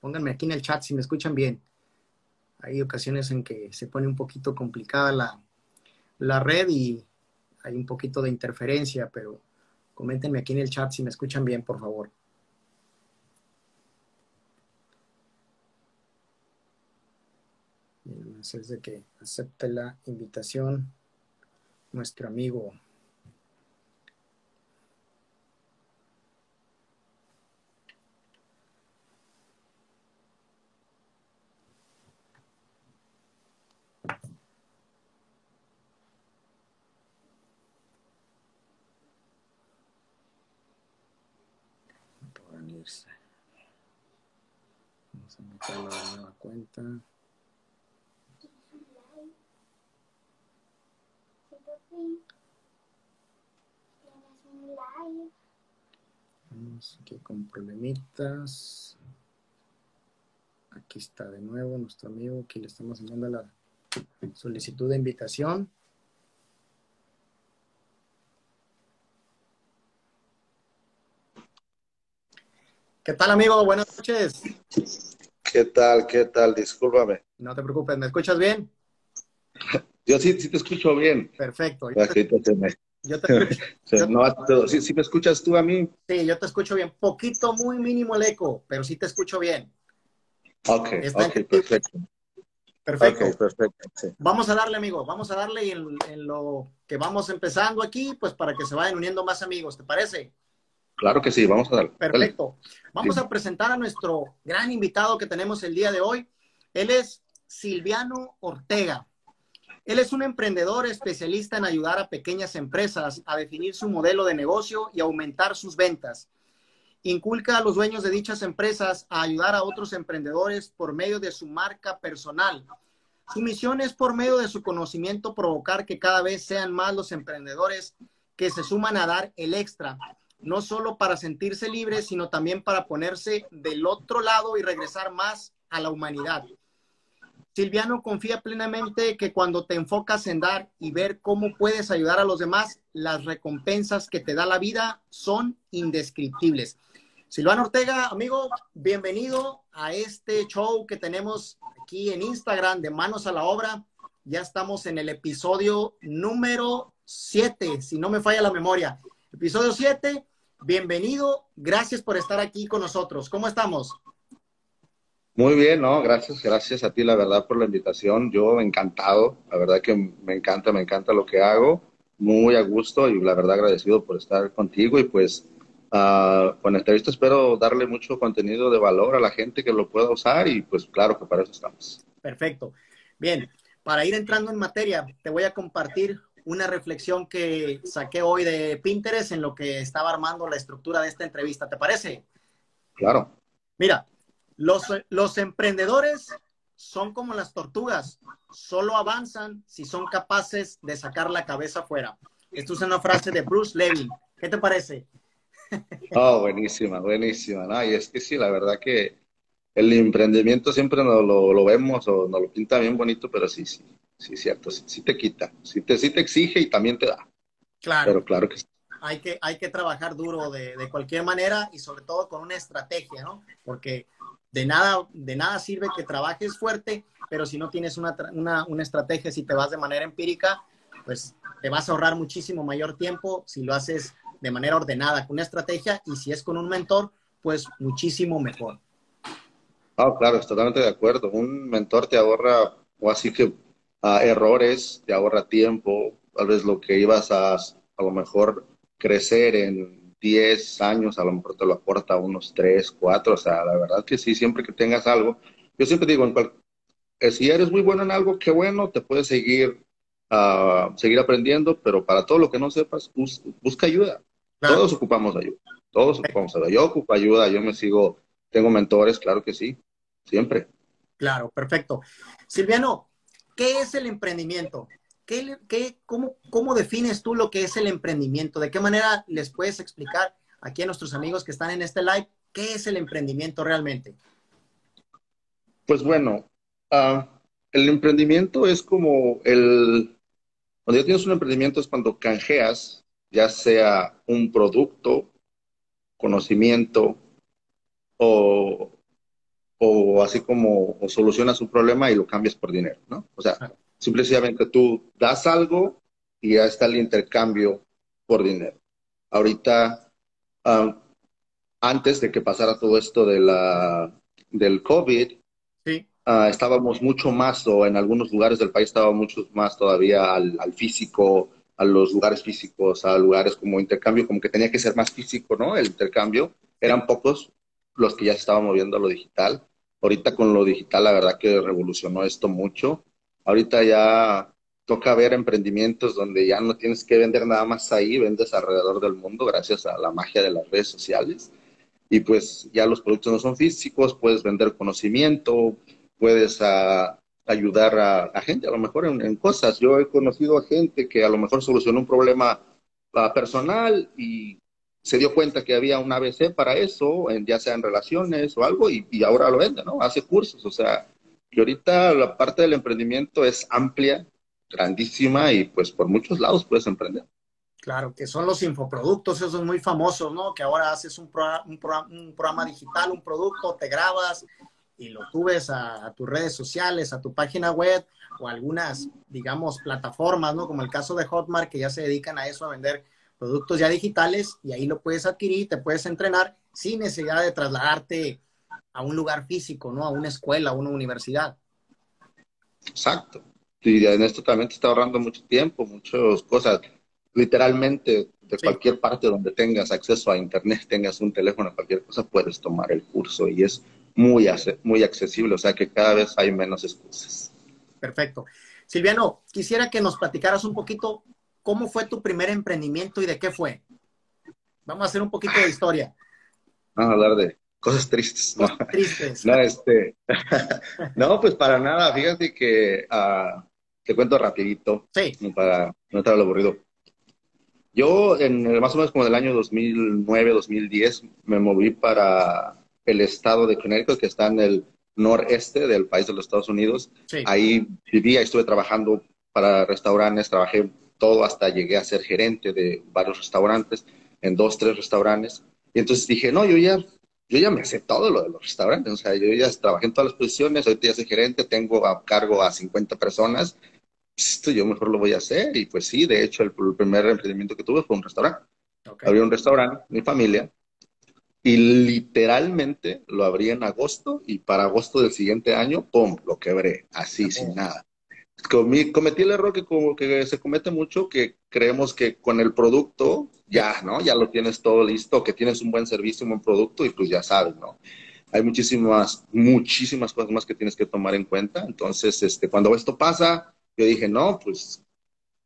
Pónganme aquí en el chat si me escuchan bien. Hay ocasiones en que se pone un poquito complicada la, la red y hay un poquito de interferencia, pero coméntenme aquí en el chat si me escuchan bien, por favor. antes es de que acepte la invitación nuestro amigo Vamos a meterlo de nueva cuenta. Vamos aquí con problemitas. Aquí está de nuevo nuestro amigo. Aquí le estamos enviando la solicitud de invitación. ¿Qué tal, amigo? Buenas noches. ¿Qué tal? ¿Qué tal? Discúlpame. No te preocupes, ¿me escuchas bien? Yo sí, sí te escucho bien. Perfecto. Yo te, yo te escucho. no, ¿sí, me escuchas tú a mí? Sí, yo te escucho bien. Poquito, muy mínimo el eco, pero sí te escucho bien. Ok, ok, perfecto. Perfecto. perfecto Vamos a darle, amigo, vamos a darle en, en, lo que vamos empezando aquí, pues para que se vayan uniendo más amigos, ¿te parece? Claro que sí, vamos a darle. Perfecto. Vamos a presentar a nuestro gran invitado que tenemos el día de hoy. Él es Silviano Ortega. Él es un emprendedor especialista en ayudar a pequeñas empresas a definir su modelo de negocio y aumentar sus ventas. Inculca a los dueños de dichas empresas a ayudar a otros emprendedores por medio de su marca personal. Su misión es por medio de su conocimiento provocar que cada vez sean más los emprendedores que se suman a dar el extra, no solo para sentirse libres, sino también para ponerse del otro lado y regresar más a la humanidad. Silviano confía plenamente que cuando te enfocas en dar y ver cómo puedes ayudar a los demás, las recompensas que te da la vida son indescriptibles. Silvano Ortega, amigo, bienvenido a este show que tenemos aquí en Instagram de Manos a la Obra. Ya estamos en el episodio número 7, si no me falla la memoria. Episodio 7, bienvenido, gracias por estar aquí con nosotros. ¿Cómo estamos? Muy bien, no, gracias, gracias a ti, la verdad, por la invitación. Yo encantado, la verdad que me encanta, me encanta lo que hago, muy a gusto y la verdad agradecido por estar contigo y pues uh, con la entrevista espero darle mucho contenido de valor a la gente que lo pueda usar y pues claro que para eso estamos. Perfecto. Bien, para ir entrando en materia, te voy a compartir una reflexión que saqué hoy de Pinterest en lo que estaba armando la estructura de esta entrevista. ¿Te parece? Claro. Mira, los, los emprendedores son como las tortugas, solo avanzan si son capaces de sacar la cabeza afuera. Esto es una frase de Bruce Levy. ¿Qué te parece? Oh, buenísima, buenísima. ¿no? Y es que sí, la verdad que el emprendimiento siempre nos lo, vemos o nos lo pinta bien bonito, pero sí, sí, sí, cierto, sí, te quita, sí te, sí te exige y también te da. Claro. Pero claro que sí. Hay que, hay que trabajar duro de, de cualquier manera y sobre todo con una estrategia, ¿no? Porque de nada, de nada sirve que trabajes fuerte, pero si no tienes una, una, estrategia, si te vas de manera empírica, pues te vas a ahorrar muchísimo mayor tiempo si lo haces de manera ordenada, con una estrategia, y si es con un mentor, pues muchísimo mejor. Ah, claro, estoy totalmente de acuerdo. Un mentor te ahorra, o así que uh, errores, te ahorra tiempo, tal vez lo que ibas a a lo mejor crecer en 10 años, a lo mejor te lo aporta unos 3, 4, o sea, la verdad que sí, siempre que tengas algo, yo siempre digo, en eh, si eres muy bueno en algo, qué bueno, te puedes seguir, uh, seguir aprendiendo, pero para todo lo que no sepas, busca ayuda. Todos ocupamos ayuda, todos ocupamos ayuda. Yo ocupo ayuda, yo me sigo, tengo mentores, claro que sí, siempre. Claro, perfecto. Silviano, ¿qué es el emprendimiento? ¿Qué, cómo, ¿Cómo defines tú lo que es el emprendimiento? ¿De qué manera les puedes explicar aquí a nuestros amigos que están en este live qué es el emprendimiento realmente? Pues bueno, ah, el emprendimiento es como el... Cuando ya tienes un emprendimiento es cuando canjeas, ya sea un producto, conocimiento o, o así como o solucionas un problema y lo cambias por dinero, ¿no? O sea, Simplemente tú das algo y ya está el intercambio por dinero. Ahorita, ah, antes de que pasara todo esto de la, del COVID, ah, estábamos mucho más, o en algunos lugares del país estábamos mucho más todavía al, al, físico, a los lugares físicos, a lugares como intercambio, como que tenía que ser más físico, ¿no? El intercambio. Eran pocos los que ya se estaban moviendo a lo digital. Ahorita con lo digital, la verdad que revolucionó esto mucho. Ahorita ya toca ver emprendimientos donde ya no tienes que vender nada más ahí, vendes alrededor del mundo gracias a la magia de las redes sociales. y pues ya los productos no son físicos, puedes vender conocimiento, puedes ah, ayudar a, gente a lo mejor en, cosas. Yo he conocido a gente que a lo mejor solucionó un problema ah, personal y se dio cuenta que había un ABC para eso, en, ya sea en relaciones o algo, y, y ahora lo vende, ¿no? Hace cursos, o sea, que ahorita la parte del emprendimiento es amplia, grandísima y pues por muchos lados puedes emprender. Claro, que son los infoproductos, esos muy famosos, ¿no? Que ahora haces un, un, programa digital, un producto, te grabas y lo subes a, tus redes sociales, a tu página web o algunas, digamos, plataformas, ¿no? Como el caso de Hotmart, que ya se dedican a eso, a vender productos ya digitales y ahí lo puedes adquirir, te puedes entrenar sin necesidad de trasladarte a un lugar físico, ¿no? A una escuela, a una universidad. Exacto. Y en esto también te está ahorrando mucho tiempo, muchas cosas. Literalmente, de cualquier parte donde tengas acceso a Internet, tengas un teléfono, cualquier cosa, puedes tomar el curso y es muy, muy accesible, o sea que cada vez hay menos excusas. Perfecto. Silviano, quisiera que nos platicaras un poquito cómo fue tu primer emprendimiento y de qué fue. Vamos a hacer un poquito de historia. Vamos a hablar de cosas tristes. ¿no? Tristes. no, este, no, pues para nada. Fíjate que uh, te cuento rapidito. Sí. Para no estar aburrido. Yo, en más o menos como del año 2009, 2010, me moví para el estado de Connecticut, que está en el noreste del país de los Estados Unidos. Sí. Ahí vivía, estuve trabajando para restaurantes, trabajé todo hasta llegué a ser gerente de varios restaurantes, en dos, tres restaurantes. Y entonces dije, no, yo ya, yo ya me sé todo lo de los restaurantes. O sea, yo ya trabajé en todas las posiciones, ahorita ya soy gerente, tengo a cargo a 50 personas. Esto yo mejor lo voy a hacer. Y pues sí, de hecho, el, primer emprendimiento que tuve fue un restaurante. Okay. Abrí un restaurante, mi familia, y literalmente lo abrí en agosto y para agosto del siguiente año, ¡pum!, lo quebré, así, sin nada cometí el error que como que se comete mucho, que creemos que con el producto ya, ¿no? Ya lo tienes todo listo, que tienes un buen servicio, un buen producto y pues ya sabes, ¿no? Hay muchísimas, muchísimas cosas más que tienes que tomar en cuenta. Entonces, este, cuando esto pasa, yo dije, no, pues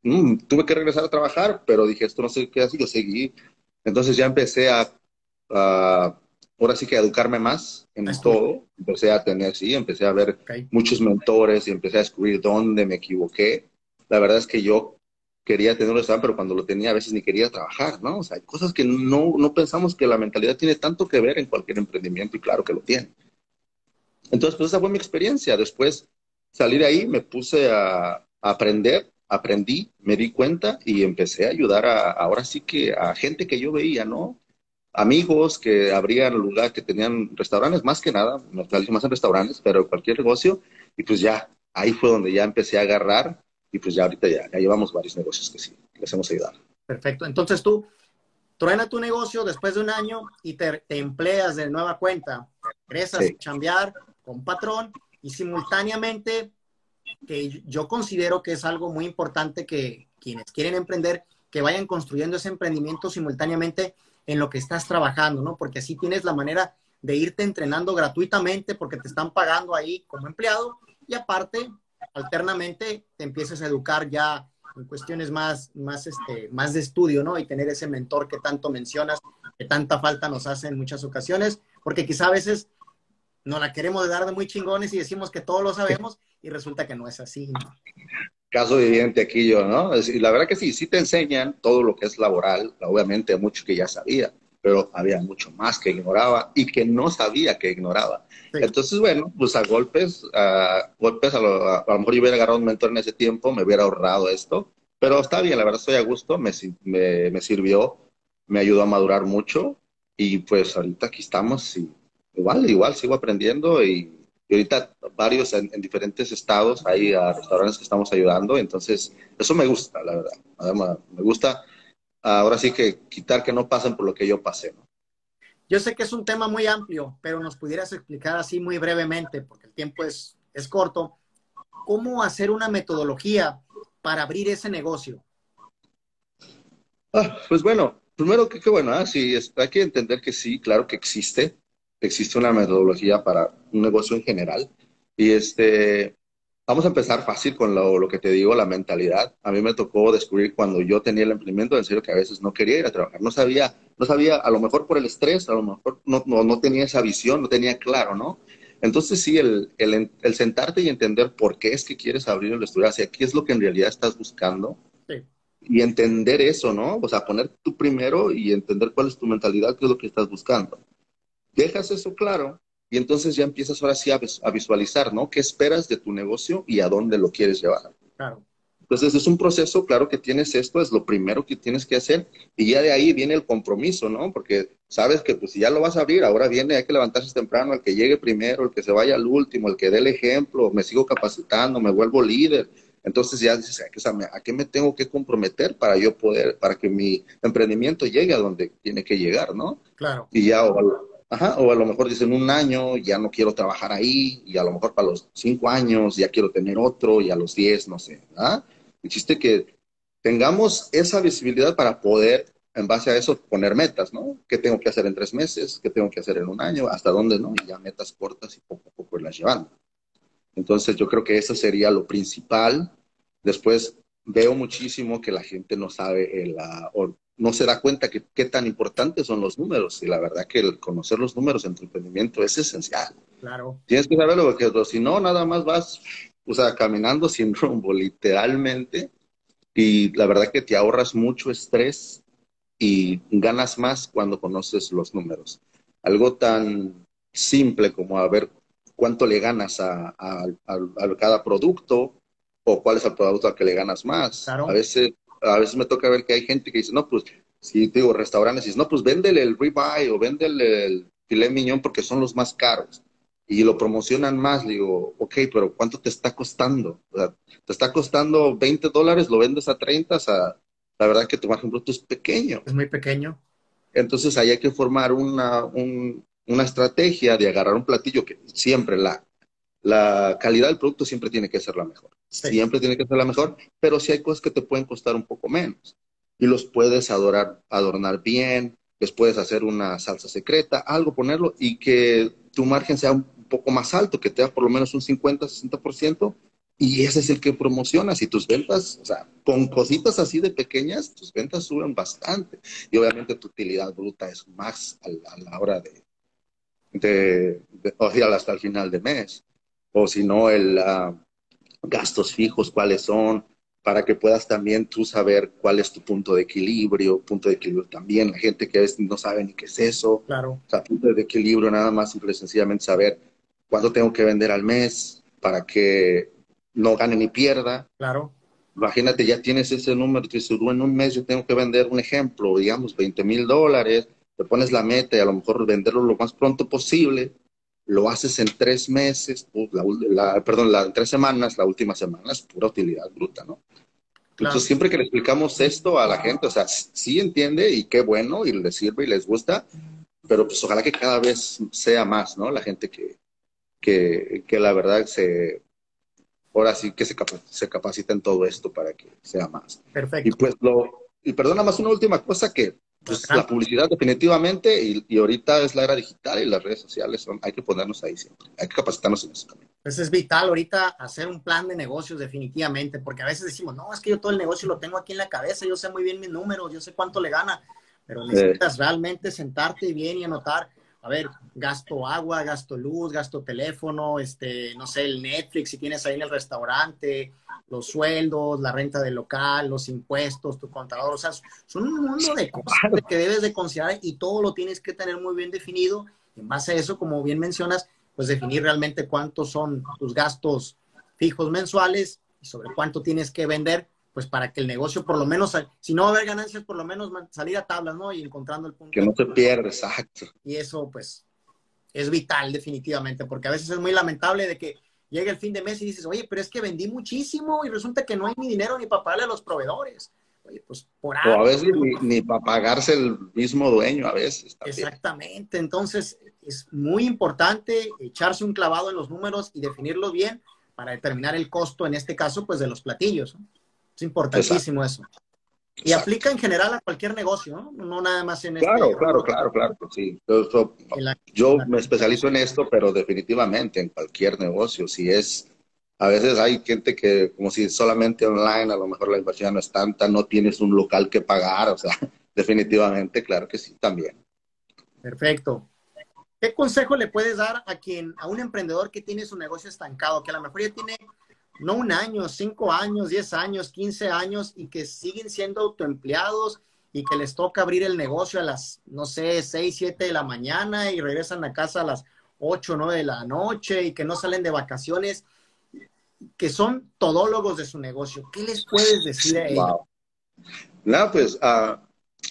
mm, tuve que regresar a trabajar, pero dije, esto no sé qué así, yo seguí. Entonces ya empecé a ahora sí que educarme más en todo. Empecé a tener, sí, empecé a ver muchos mentores y empecé a descubrir dónde me equivoqué. La verdad es que yo quería tener un restaurante, pero cuando lo tenía a veces ni quería trabajar, ¿no? O sea, hay cosas que no, no pensamos que la mentalidad tiene tanto que ver en cualquier emprendimiento y claro que lo tiene. Entonces, pues esa fue mi experiencia. Después salí de ahí, me puse a, a aprender, aprendí, me di cuenta y empecé a ayudar a, ahora sí que a gente que yo veía, ¿no? Amigos que abrían lugar, que tenían restaurantes, más que nada, nos más en restaurantes, pero cualquier negocio, y pues ya, ahí fue donde ya empecé a agarrar, y pues ya ahorita ya, ya llevamos varios negocios que sí, les hemos ayudado. Perfecto, entonces tú truena tu negocio después de un año y te, empleas de nueva cuenta, regresas a chambear con patrón y simultáneamente, que yo considero que es algo muy importante que quienes quieren emprender, que vayan construyendo ese emprendimiento simultáneamente en lo que estás trabajando, ¿no? Porque así tienes la manera de irte entrenando gratuitamente porque te están pagando ahí como empleado y aparte, alternamente, te empiezas a educar ya en cuestiones más, más, este, más de estudio, ¿no? Y tener ese mentor que tanto mencionas, que tanta falta nos hace en muchas ocasiones, porque quizá a veces nos la queremos dar de muy chingones y decimos que todo lo sabemos y resulta que no es así. ¿no? Caso evidente aquí yo, ¿no? Y la verdad que sí, sí te enseñan todo lo que es laboral, obviamente mucho que ya sabía, pero había mucho más que ignoraba y que no sabía que ignoraba. Entonces, bueno, pues a golpes, a golpes, a lo, mejor yo hubiera agarrado un mentor en ese tiempo, me hubiera ahorrado esto, pero está bien, la verdad estoy a gusto, me, me, me sirvió, me ayudó a madurar mucho y pues ahorita aquí estamos y igual, igual sigo aprendiendo y y ahorita varios en, diferentes estados hay a restaurantes que estamos ayudando, entonces eso me gusta, la verdad. Además, me gusta ahora sí que quitar que no pasen por lo que yo pasé. ¿no? Yo sé que es un tema muy amplio, pero nos pudieras explicar así muy brevemente, porque el tiempo es, es corto, cómo hacer una metodología para abrir ese negocio. Ah, pues bueno, primero que bueno, ¿eh? sí, hay que entender que sí, claro que existe, existe una metodología para un negocio en general. Y este, vamos a empezar fácil con lo, lo, que te digo, la mentalidad. A mí me tocó descubrir cuando yo tenía el emprendimiento, en serio que a veces no quería ir a trabajar, no sabía no sabía, a lo mejor por el estrés, a lo mejor no, no, no tenía esa visión, no tenía claro, ¿no? Entonces sí, el, el, el, sentarte y entender por qué es que quieres abrir el estudio, hacia qué es lo que en realidad estás buscando. Sí. Y entender eso, ¿no? O sea, poner tú primero y entender cuál es tu mentalidad, qué es lo que estás buscando. Dejas eso claro y entonces ya empiezas ahora sí a, visualizar, ¿no? ¿Qué esperas de tu negocio y a dónde lo quieres llevar? Claro. Entonces es un proceso, claro que tienes esto, es lo primero que tienes que hacer y ya de ahí viene el compromiso, ¿no? Porque sabes que pues si ya lo vas a abrir, ahora viene, hay que levantarse temprano, el que llegue primero, el que se vaya al último, el que dé el ejemplo, me sigo capacitando, me vuelvo líder. Entonces ya dices, ¿a qué me tengo que comprometer para yo poder, para que mi emprendimiento llegue a donde tiene que llegar, ¿no? Claro. Y ya, o, ajá, o a lo mejor dicen un año, ya no quiero trabajar ahí, y a lo mejor para los cinco años ya quiero tener otro, y a los diez, no sé, ¿ah? Existe que tengamos esa visibilidad para poder, en base a eso, poner metas, ¿no? ¿Qué tengo que hacer en tres meses? ¿Qué tengo que hacer en un año? ¿Hasta dónde, no? Y ya metas cortas y poco a poco las llevando. Entonces, yo creo que eso sería lo principal. Después, veo muchísimo que la gente no sabe el, o no se da cuenta que qué tan importantes son los números. Y la verdad que el conocer los números en tu emprendimiento es esencial. Claro. Tienes que saberlo porque si no, nada más vas o sea, caminando sin rumbo, literalmente. Y la verdad que te ahorras mucho estrés y ganas más cuando conoces los números. Algo tan simple como a ver cuánto le ganas a, cada producto o cuál es el producto al que le ganas más. A, veces, a veces me toca ver que hay gente que dice, no, pues, si digo restaurantes, dice, no, pues véndele el ribeye o véndele el filet miñón porque son los más caros y lo promocionan más, digo, ok, pero ¿cuánto te está costando? O sea, te está costando 20 dólares, lo vendes a 30, o sea, la verdad que tu margen bruto es pequeño. Es muy pequeño. Entonces ahí hay que formar una, una estrategia de agarrar un platillo que siempre la, la calidad del producto siempre tiene que ser la mejor. Siempre tiene que ser la mejor, pero sí hay cosas que te pueden costar un poco menos. Y los puedes adorar, adornar bien, les puedes hacer una salsa secreta, algo ponerlo y que tu margen sea un poco más alto, que te da por lo menos un 50, 60%, y ese es el que promocionas y tus ventas, o sea, con cositas así de pequeñas, tus ventas suben bastante. Y obviamente tu utilidad bruta es más a, la hora de, de, o sea, hasta el final de mes. O si no, el uh, gastos fijos, cuáles son, para que puedas también tú saber cuál es tu punto de equilibrio, punto de equilibrio también, la gente que a veces no sabe ni qué es eso. Claro. O sea, punto de equilibrio, nada más simple y sencillamente saber cuánto tengo que vender al mes para que no gane ni pierda. Claro. Imagínate, ya tienes ese número, tú dices, en un mes yo tengo que vender un ejemplo, digamos, 20 mil dólares, te pones la meta y a lo mejor venderlo lo más pronto posible, lo haces en tres meses, pues, la, perdón, la, en tres semanas, la última semana es pura utilidad bruta, ¿no? Entonces, siempre que le explicamos esto a la gente, o sea, sí entiende y qué bueno y les sirve y les gusta, pero pues ojalá que cada vez sea más, ¿no? La gente que, que, que la verdad se, ahora sí que se, se capacita en todo esto para que sea más. Perfecto. Y pues lo, y perdona más una última cosa que pues, la publicidad definitivamente y, y, ahorita es la era digital y las redes sociales son, hay que ponernos ahí siempre, hay que capacitarnos en eso también. Pues es vital ahorita hacer un plan de negocios definitivamente, porque a veces decimos, no, es que yo todo el negocio lo tengo aquí en la cabeza, yo sé muy bien mis números, yo sé cuánto le gana, pero necesitas realmente sentarte bien y anotar a ver, gasto agua, gasto luz, gasto teléfono, este, no sé, el Netflix, si tienes ahí en el restaurante, los sueldos, la renta del local, los impuestos, tu contador, o sea, son un mundo de cosas que debes de considerar y todo lo tienes que tener muy bien definido. En base a eso, como bien mencionas, pues definir realmente cuántos son tus gastos fijos mensuales y sobre cuánto tienes que vender pues para que el negocio por lo menos, si no va a haber ganancias, por lo menos salir a tablas, ¿no? Y encontrando el punto. Que no se pierda, exacto. Y eso, pues, es vital definitivamente, porque a veces es muy lamentable de que llegue el fin de mes y dices, oye, pero es que vendí muchísimo y resulta que no hay ni dinero ni para pagarle a los proveedores. Oye, pues por ahí. O a veces ni, para pagarse el mismo dueño, a veces. Exactamente. Entonces, es muy importante echarse un clavado en los números y definirlos bien para determinar el costo, en este caso, pues de los platillos. ¿no? Es importantísimo eso. Y aplica en general a cualquier negocio, ¿no? No nada más en claro, este. Claro, claro, claro, sí. Yo, me especializo en esto, pero definitivamente en cualquier negocio. Si es, a veces hay gente que, como si solamente online, a lo mejor la inversión no es tanta, no tienes un local que pagar, o sea, definitivamente, claro que sí, también. Perfecto. ¿Qué consejo le puedes dar a quien, a un emprendedor que tiene su negocio estancado, que a lo mejor ya tiene no un año, cinco años, diez años, quince años y que siguen siendo autoempleados y que les toca abrir el negocio a las, no sé, seis, siete de la mañana y regresan a casa a las ocho, nueve de la noche y que no salen de vacaciones, que son todólogos de su negocio? ¿Qué les puedes decir a ellos? Pues uh,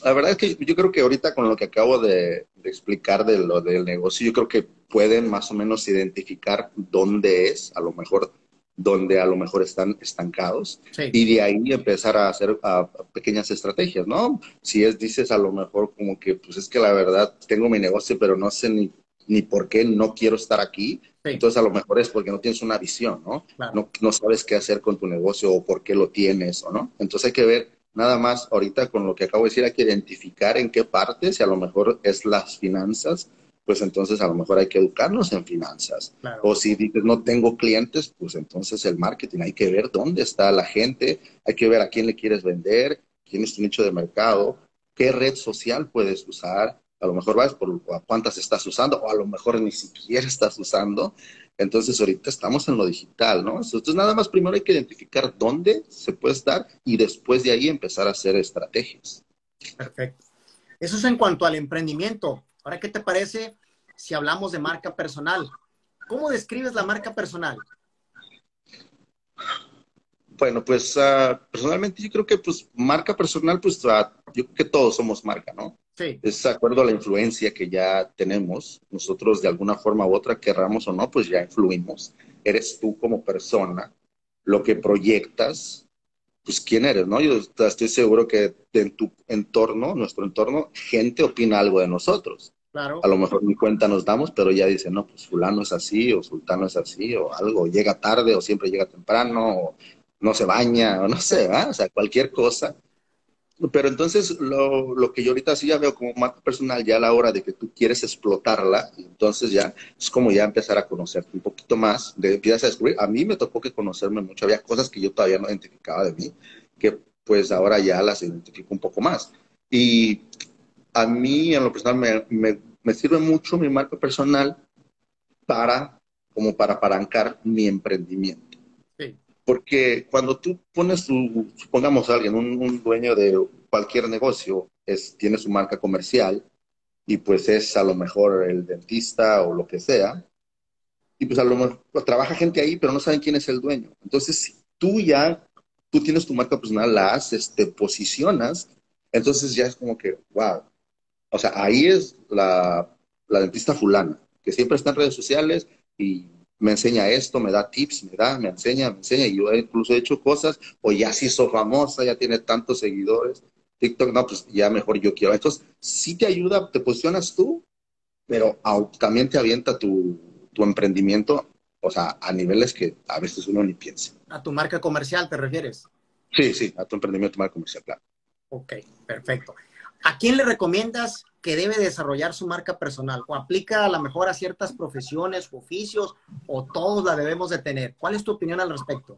la verdad es que yo creo que ahorita con lo que acabo de, explicar de lo del negocio, yo creo que pueden más o menos identificar dónde es, a lo mejor donde a lo mejor están estancados y de ahí empezar a hacer pequeñas estrategias, ¿no? Si es, dices a lo mejor como que, pues es que la verdad tengo mi negocio, pero no sé ni, ni por qué no quiero estar aquí, entonces a lo mejor es porque no tienes una visión, ¿no? ¿no? No sabes qué hacer con tu negocio o por qué lo tienes, ¿o no? Entonces hay que ver Nada más ahorita con lo que acabo de decir hay que identificar en qué parte, si a lo mejor es las finanzas, pues entonces a lo mejor hay que educarnos en finanzas. O si dices no tengo clientes, pues entonces el marketing, hay que ver dónde está la gente, hay que ver a quién le quieres vender, quién es tu nicho de mercado, qué red social puedes usar, a lo mejor vas por cuántas estás usando o a lo mejor ni siquiera estás usando. Entonces ahorita estamos en lo digital, ¿no? Entonces nada más primero hay que identificar dónde se puede estar y después de ahí empezar a hacer estrategias. Perfecto. Eso es en cuanto al emprendimiento. Ahora, ¿qué te parece si hablamos de marca personal? ¿Cómo describes la marca personal? Bueno, pues ah, personalmente yo creo que pues marca personal, pues uh, yo creo que todos somos marca, ¿no? Es de acuerdo a la influencia que ya tenemos. Nosotros de alguna forma u otra, querramos o no, pues ya influimos. Eres tú como persona, lo que proyectas, pues quién eres, ¿no? Yo estoy seguro que en tu entorno, nuestro entorno, gente opina algo de nosotros. Claro. A lo mejor ni cuenta nos damos, pero ya dicen, no, pues fulano es así, o sultano es así, o algo, llega tarde, o siempre llega temprano, o no se baña, o no sé, ¿verdad? O sea, cualquier cosa pero entonces lo, lo, que yo ahorita sí ya veo como marca personal, ya a la hora de que tú quieres explotarla, entonces ya es como ya empezar a conocerte un poquito más, de, empiezas a descubrir. A mí me tocó que conocerme mucho, había cosas que yo todavía no identificaba de mí, que pues ahora ya las identifico un poco más. Y a mí en lo personal me, me, me sirve mucho mi marca personal para, como para apalancar mi emprendimiento. Porque cuando tú pones tu, supongamos a alguien, un, dueño de cualquier negocio, es, tiene su marca comercial y pues es a lo mejor el dentista o lo que sea, y pues a lo mejor trabaja gente ahí, pero no saben quién es el dueño. Entonces, si tú ya, tú tienes tu marca personal, la haces, te posicionas, entonces ya es como que, wow. O sea, ahí es la, la dentista fulana, que siempre está en redes sociales y me enseña esto, me da tips, me da, me enseña, me enseña, y yo incluso he hecho cosas, o ya se hizo famosa, ya tiene tantos seguidores, TikTok, no, pues ya mejor yo quiero. Entonces, sí te ayuda, te posicionas tú, pero también te avienta tu, tu emprendimiento, o sea, a niveles que a veces uno ni piensa. ¿A tu marca comercial te refieres? Sí, sí, a tu emprendimiento, tu marca comercial, claro. Ok, perfecto. ¿A quién le recomiendas que debe desarrollar su marca personal? ¿O aplica a lo mejor a ciertas profesiones, oficios, o todos la debemos de tener? ¿Cuál es tu opinión al respecto?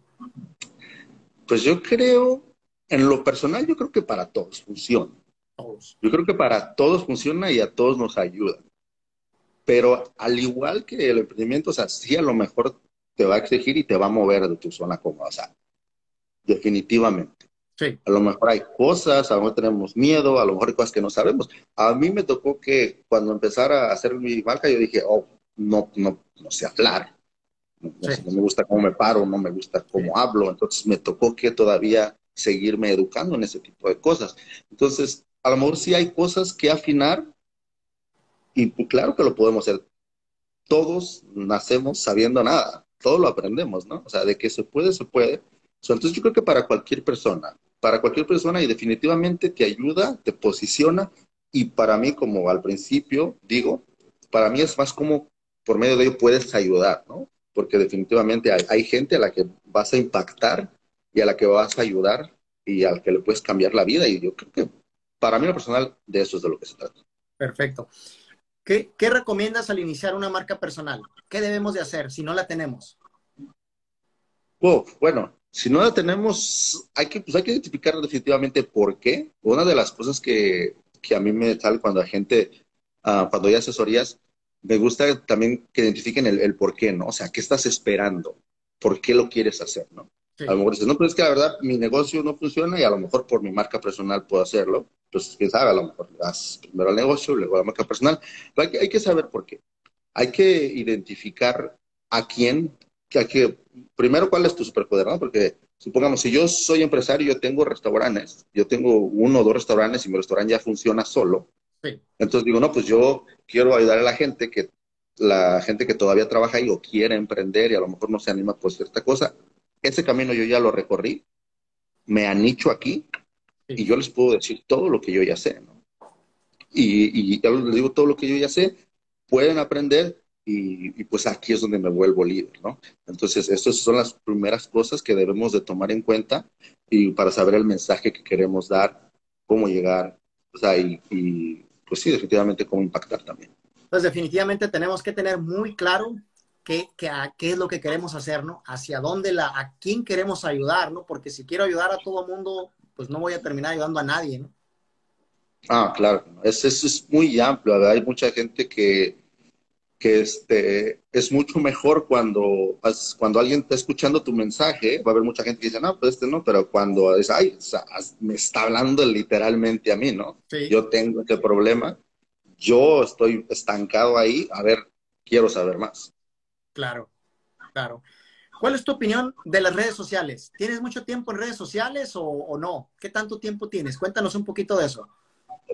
Pues yo creo, en lo personal, yo creo que para todos funciona. Todos. Yo creo que para todos funciona y a todos nos ayuda. Pero al igual que el emprendimiento, o sea, sí a lo mejor te va a exigir y te va a mover de tu zona cómoda, o sea, definitivamente. A lo mejor hay cosas, a lo mejor tenemos miedo, a lo mejor hay cosas que no sabemos. A mí me tocó que cuando empezara a hacer mi marca, yo dije, oh, no, no, no sé hablar. No, me gusta cómo me paro, no me gusta cómo hablo. Entonces me tocó que todavía seguirme educando en ese tipo de cosas. Entonces, a lo mejor sí hay cosas que afinar y pues, claro que lo podemos hacer. Todos nacemos sabiendo nada, todo lo aprendemos, ¿no? O sea, de que se puede, se puede. Entonces yo creo que para cualquier persona, para cualquier persona y definitivamente te ayuda, te posiciona y para mí, como al principio digo, para mí es más como por medio de ello puedes ayudar, ¿no? Porque definitivamente hay, gente a la que vas a impactar y a la que vas a ayudar y al que le puedes cambiar la vida y yo creo que para mí lo personal de eso es de lo que se trata. Perfecto. ¿Qué, ¿Qué, recomiendas al iniciar una marca personal? ¿Qué debemos de hacer si no la tenemos? Oh, bueno, si no la tenemos, hay que, pues hay que identificar definitivamente por qué. Una de las cosas que, que a mí me sale cuando la gente, uh, cuando hay asesorías, me gusta también que identifiquen el, el, por qué, ¿no? O sea, ¿qué estás esperando? ¿Por qué lo quieres hacer, no? Sí. A lo mejor dices, no, pero es que la verdad mi negocio no funciona y a lo mejor por mi marca personal puedo hacerlo. Pues quién sabe, a lo mejor das primero al negocio, luego la marca personal. Pero hay que, hay que saber por qué. Hay que identificar a quién, que que, primero cuál es tu superpoder, ¿no? Porque supongamos, si yo soy empresario, yo tengo restaurantes, yo tengo uno o dos restaurantes y mi restaurante ya funciona solo. Sí. Entonces digo, no, pues yo quiero ayudar a la gente que la gente que todavía trabaja ahí o quiere emprender y a lo mejor no se anima por cierta cosa. Ese camino yo ya lo recorrí, me anicho aquí sí. y yo les puedo decir todo lo que yo ya sé, ¿no? Y, y ya les digo todo lo que yo ya sé, pueden aprender y, y, pues aquí es donde me vuelvo líder, ¿no? Entonces, estas son las primeras cosas que debemos de tomar en cuenta y para saber el mensaje que queremos dar, cómo llegar, o sea, y, y pues sí, definitivamente cómo impactar también. Pues definitivamente tenemos que tener muy claro qué, qué, qué es lo que queremos hacer, ¿no? Hacia dónde, la, a quién queremos ayudar, ¿no? Porque si quiero ayudar a todo mundo, pues no voy a terminar ayudando a nadie, ¿no? Ah, claro. Eso es, es muy amplio. ¿verdad? Hay mucha gente que, que este, es mucho mejor cuando, cuando alguien está escuchando tu mensaje, va a haber mucha gente que dice, no, pues este no, pero cuando es, ay, o sea, me está hablando literalmente a mí, ¿no? Sí. Yo tengo este problema yo estoy estancado ahí, a ver, quiero saber más. Claro, claro. ¿Cuál es tu opinión de las redes sociales? ¿Tienes mucho tiempo en redes sociales o, o, no? ¿Qué tanto tiempo tienes? Cuéntanos un poquito de eso.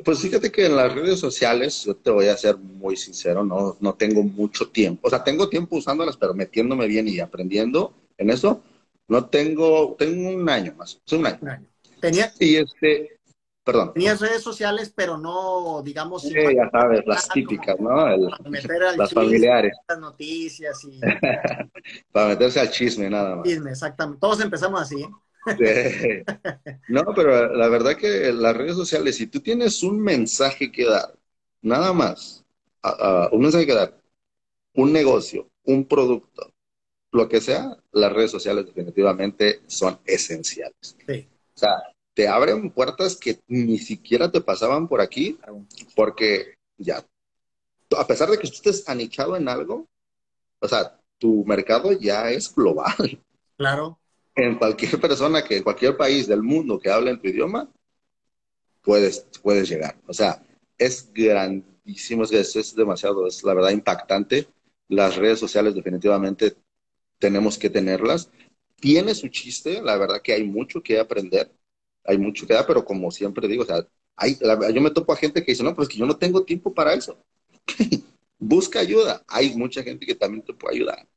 Pues fíjate que en las redes sociales, yo te voy a ser muy sincero, no, no tengo mucho tiempo. O sea, tengo tiempo usándolas, pero metiéndome bien y aprendiendo en eso, no tengo, tengo un año más, un año. Un año. ¿Tenía? Y este, Perdón. Tenías redes sociales, pero no, digamos... Sí, ya sabes, las típicas, ¿no? El, las familiares. Las noticias y... para meterse al chisme, nada más. Chisme, exactamente. Todos empezamos así, ¿eh? Sí. No, pero la verdad que las redes sociales, si tú tienes un mensaje que dar, nada más, uh, un mensaje que dar, un negocio, un producto, lo que sea, las redes sociales definitivamente son esenciales. Sí. O sea, te abren puertas que ni siquiera te pasaban por aquí, porque ya, a pesar de que tú estés anichado en algo, o sea, tu mercado ya es global. Claro. En cualquier persona que, en cualquier país del mundo que hable en tu idioma, puedes, puedes llegar. O sea, es grandísimo, es, es demasiado, es la verdad impactante. Las redes sociales definitivamente tenemos que tenerlas. Tiene su chiste, la verdad que hay mucho que aprender hay mucho que dar, pero como siempre digo, o sea, hay, la, yo me topo a gente que dice, no, pues que yo no tengo tiempo para eso. Busca ayuda. Hay mucha gente que también te puede ayudar.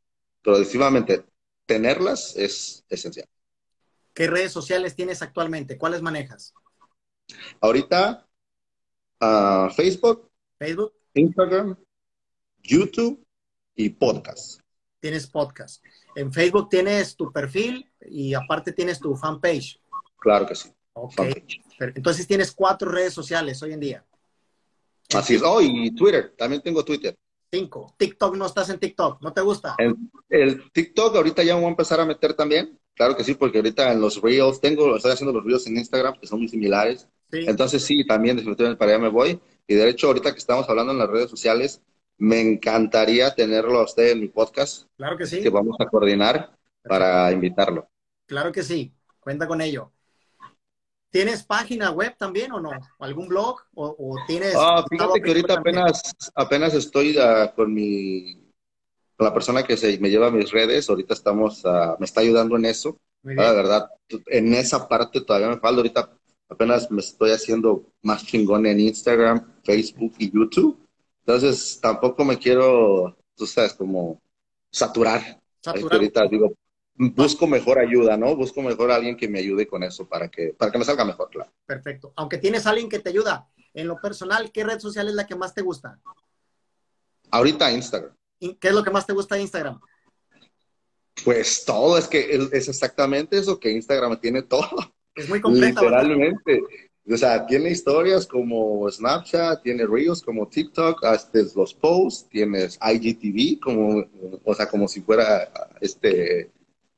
Pero definitivamente, tenerlas es esencial. ¿Qué redes sociales tienes actualmente? ¿Cuáles manejas? Ahorita, uh, Facebook, Facebook, Instagram, YouTube y podcast. Tienes podcast. En Facebook tienes tu perfil y aparte tienes tu fanpage. Claro que sí. Ok. Entonces tienes cuatro redes sociales hoy en día. Así es. Oh, y Twitter. También tengo Twitter. Cinco. TikTok no estás en TikTok. ¿No te gusta? El, el TikTok ahorita ya me voy a empezar a meter también. Claro que sí, porque ahorita en los Reels, tengo, estoy haciendo los Reels en Instagram, que son muy similares. Sí. Entonces sí, también definitivamente para allá me voy. Y de hecho, ahorita que estamos hablando en las redes sociales, me encantaría tenerlo a usted en mi podcast. Claro que sí. Que vamos a coordinar para invitarlo. Claro que sí. Cuenta con ello. ¿Tienes página web también o no? ¿Algún blog? ¿O, o tienes.? Ah, fíjate que ahorita apenas, apenas estoy uh, con mi. con la persona que se, me lleva mis redes. Ahorita estamos. Uh, me está ayudando en eso. La verdad, en esa parte todavía me falta. Ahorita apenas me estoy haciendo más chingón en Instagram, Facebook y YouTube. Entonces tampoco me quiero, tú sabes, como saturar. Saturar. Ahorita digo, busco mejor ayuda, ¿no? Busco mejor a alguien que me ayude con eso para que, para que me salga mejor, claro. Perfecto. Aunque tienes a alguien que te ayuda, en lo personal, ¿qué red social es la que más te gusta? Ahorita Instagram. ¿Qué es lo que más te gusta de Instagram? Pues todo, es que es exactamente eso, que Instagram tiene todo. Es muy completa. Literalmente. ¿verdad? O sea, tiene historias como Snapchat, tiene Reels como TikTok, hasta los posts, tienes IGTV, como, o sea, como si fuera este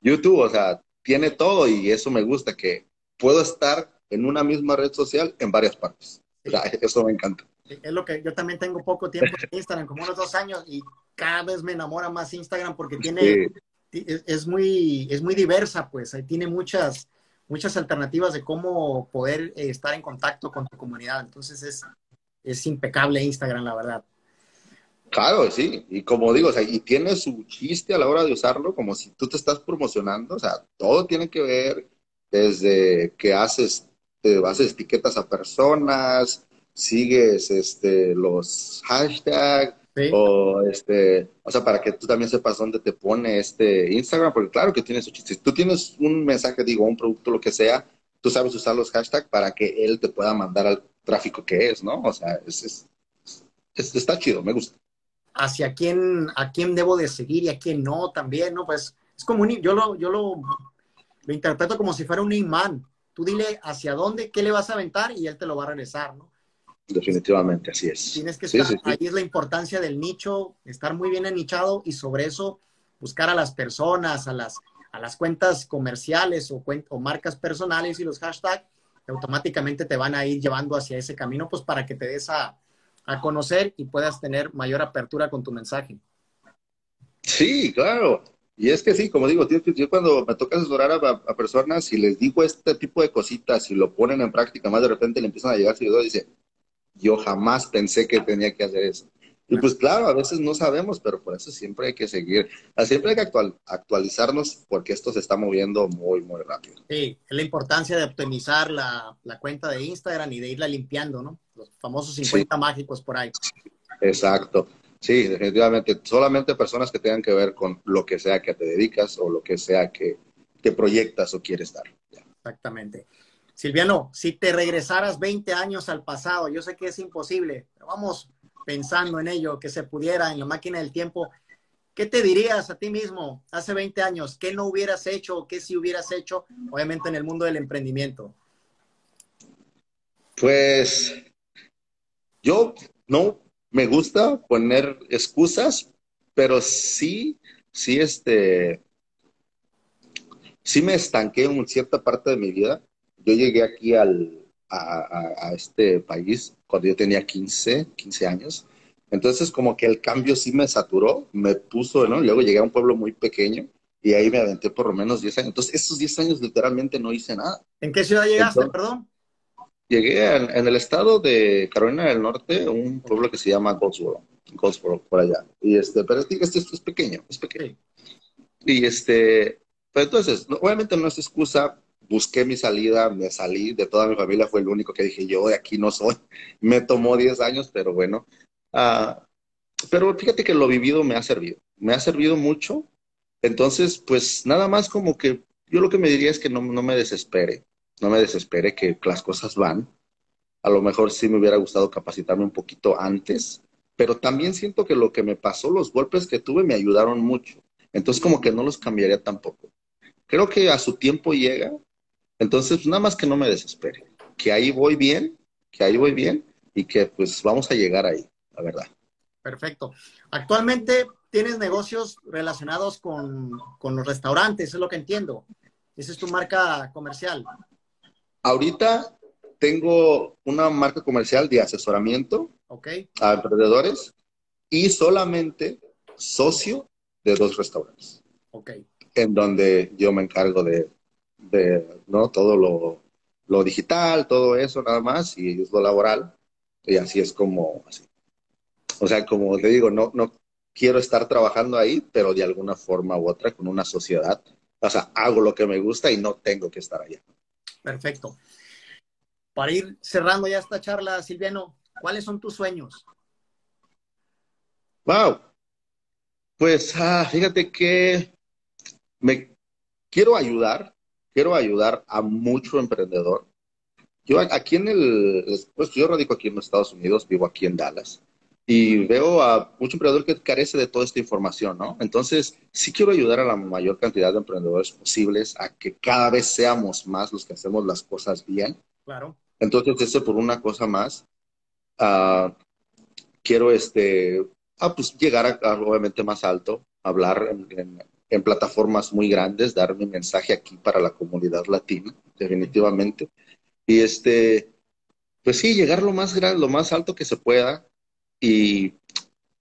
YouTube, o sea, tiene todo y eso me gusta, que puedo estar en una misma red social en varias partes. eso me encanta. Es lo que yo también tengo poco tiempo en Instagram, como unos dos años, y cada vez me enamora más Instagram porque tiene, es, muy, es muy diversa, pues, ahí tiene muchas, muchas alternativas de cómo poder eh, estar en contacto con tu comunidad. Entonces es, es impecable Instagram, la verdad. Claro, sí, y como digo, o sea, y tiene su chiste a la hora de usarlo, como si tú te estás promocionando, o sea, todo tiene que ver desde que haces, te haces etiquetas a personas, sigues este, los hashtags, o este, o sea, para que tú también sepas dónde te pone este Instagram, porque claro que tiene su chiste. Si tú tienes un mensaje, digo, un producto, lo que sea, tú sabes usar los hashtags para que él te pueda mandar al tráfico que es, ¿no? O sea, es, es, está chido, me gusta hacia quién, a quién debo de seguir y a quién no también, ¿no? Pues es como un, yo lo, yo lo, lo interpreto como si fuera un imán. Tú dile hacia dónde, qué le vas a aventar y él te lo va a regresar, ¿no? Definitivamente, así es. Tienes que estar, ahí es la importancia del nicho, estar muy bien anichado y sobre eso buscar a las personas, a las, a las cuentas comerciales o, o marcas personales y los hashtags automáticamente te van a ir llevando hacia ese camino, pues para que te des a, a conocer y puedas tener mayor apertura con tu mensaje. Sí, claro. Y es que sí, como digo, yo cuando me toca asesorar a, personas y les digo este tipo de cositas y lo ponen en práctica, más de repente le empiezan a llegar seguidores y dice, yo jamás pensé que tenía que hacer eso. Y pues claro, a veces no sabemos, pero por eso siempre hay que seguir, siempre hay que actualizarnos porque esto se está moviendo muy, muy rápido. Sí, es la importancia de optimizar la, la cuenta de Instagram y de irla limpiando, ¿no? Los famosos 50 mágicos por ahí. Exacto. Sí, definitivamente. Solamente personas que tengan que ver con lo que sea que te dedicas o lo que sea que, que proyectas o quieres dar. Exactamente. Silviano, si te regresaras 20 años al pasado, yo sé que es imposible, pero vamos pensando en ello, que se pudiera en la máquina del tiempo, ¿qué te dirías a ti mismo hace 20 años? ¿Qué no hubieras hecho qué sí hubieras hecho, obviamente en el mundo del emprendimiento? Pues yo no me gusta poner excusas, pero sí, sí, este, sí me estanqué en cierta parte de mi vida. Yo llegué aquí al, a, este país cuando yo tenía 15, 15 años. Entonces como que el cambio sí me saturó, me puso, ¿no? Luego llegué a un pueblo muy pequeño y ahí me aventé por lo menos 10 años. Entonces esos 10 años literalmente no hice nada. ¿En qué ciudad llegaste, perdón? Llegué en, el estado de Carolina del Norte, un pueblo que se llama Goldsboro, Goldsboro por allá. Y este, pero este, este es pequeño, es pequeño. Y este, pero entonces, obviamente no es excusa, busqué mi salida, me salí de toda mi familia, fue el único que dije, yo de aquí no soy. Me tomó 10 años, pero bueno. Ah, pero fíjate que lo vivido me ha servido, me ha servido mucho. Entonces, pues nada más como que yo lo que me diría es que no, no me desespere no me desespere que las cosas van. A lo mejor sí me hubiera gustado capacitarme un poquito antes, pero también siento que lo que me pasó, los golpes que tuve me ayudaron mucho. Entonces como que no los cambiaría tampoco. Creo que a su tiempo llega. Entonces nada más que no me desespere. Que ahí voy bien, que ahí voy bien y que pues vamos a llegar ahí, la verdad. Perfecto. Actualmente tienes negocios relacionados con, con los restaurantes, es lo que entiendo. Esa es tu marca comercial. Ahorita tengo una marca comercial de asesoramiento a emprendedores y solamente socio de dos restaurantes. En donde yo me encargo de, ¿no? todo lo, digital, todo eso nada más, y ellos lo laboral. Y así es como así. O sea, como te digo, no, no quiero estar trabajando ahí, pero de alguna forma u otra con una sociedad. O sea, hago lo que me gusta y no tengo que estar allá. Perfecto. Para ir cerrando ya esta charla, Silviano, ¿cuáles son tus sueños? Wow. Pues ah, fíjate que me quiero ayudar, quiero ayudar a mucho emprendedor. Yo aquí en el, pues yo radico aquí en los Estados Unidos, vivo aquí en Dallas y veo a mucho emprendedor que carece de toda esta información, ¿no? Entonces, sí quiero ayudar a la mayor cantidad de emprendedores posibles a que cada vez seamos más los que hacemos las cosas bien. Claro. Entonces, eso por una cosa más, uh, quiero este, ah, pues llegar a, obviamente más alto, hablar en, en plataformas muy grandes, dar mi mensaje aquí para la comunidad latina, definitivamente. Y este, pues sí, llegar lo más grande, lo más alto que se pueda. Y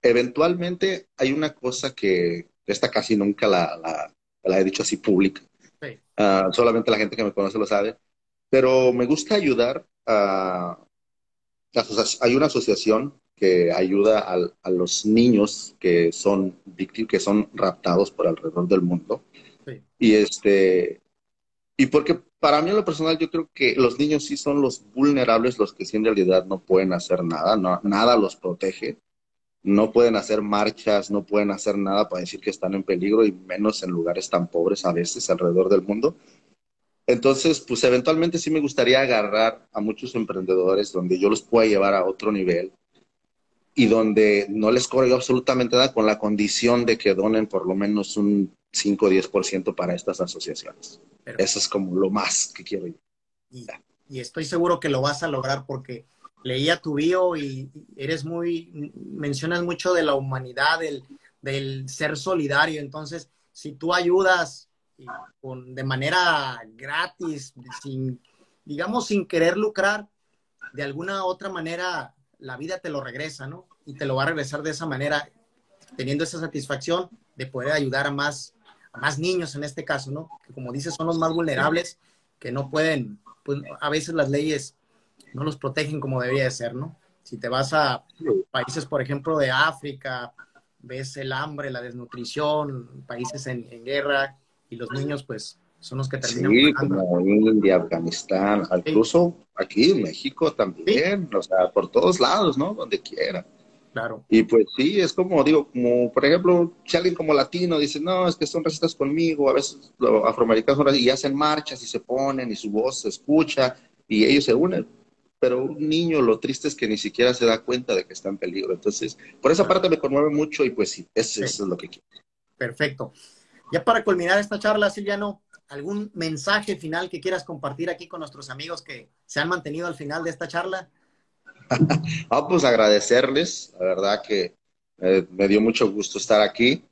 eventualmente hay una cosa que esta casi nunca la, la, he dicho así pública. Ah, solamente la gente que me conoce lo sabe. Pero me gusta ayudar a... Hay una asociación que ayuda a, los niños que son víctimas, que son raptados por alrededor del mundo. Y este, y porque para mí en lo personal yo creo que los niños sí son los vulnerables, los que sí en realidad no pueden hacer nada, no, nada los protege, no pueden hacer marchas, no pueden hacer nada para decir que están en peligro y menos en lugares tan pobres a veces alrededor del mundo. Entonces, pues eventualmente sí me gustaría agarrar a muchos emprendedores donde yo los pueda llevar a otro nivel y donde no les cobro absolutamente nada con la condición de que donen por lo menos un 5 o 10% para estas asociaciones. Eso es como lo más que quiero yo. Y, estoy seguro que lo vas a lograr porque leía tu bio y eres muy, mencionas mucho de la humanidad, del, del ser solidario. Entonces, si tú ayudas con, de manera gratis, sin, digamos, sin querer lucrar, de alguna otra manera la vida te lo regresa, ¿no? Y te lo va a regresar de esa manera, teniendo esa satisfacción de poder ayudar a más, a más niños en este caso, ¿no? Que como dices, son los más vulnerables, que no pueden, pues a veces las leyes no los protegen como debería de ser, ¿no? Si te vas a países, por ejemplo, de África, ves el hambre, la desnutrición, países en, en guerra, y los niños, pues, son los que terminan. Sí, como India, Afganistán, incluso aquí en México también, o sea, por todos lados, ¿no? Donde quiera. Claro. Y pues sí, es como, digo, como por ejemplo, si alguien como latino dice, no, es que son racistas conmigo, a veces los afroamericanos son y hacen marchas y se ponen y su voz se escucha y ellos se unen. Pero un niño, lo triste es que ni siquiera se da cuenta de que está en peligro. Entonces, por esa parte me conmueve mucho y pues sí, eso, eso es lo que quiero. Perfecto. Ya para culminar esta charla, Silviano, ¿algún mensaje final que quieras compartir aquí con nuestros amigos que se han mantenido al final de esta charla? ah, pues agradecerles, la verdad que eh, me dio mucho gusto estar aquí.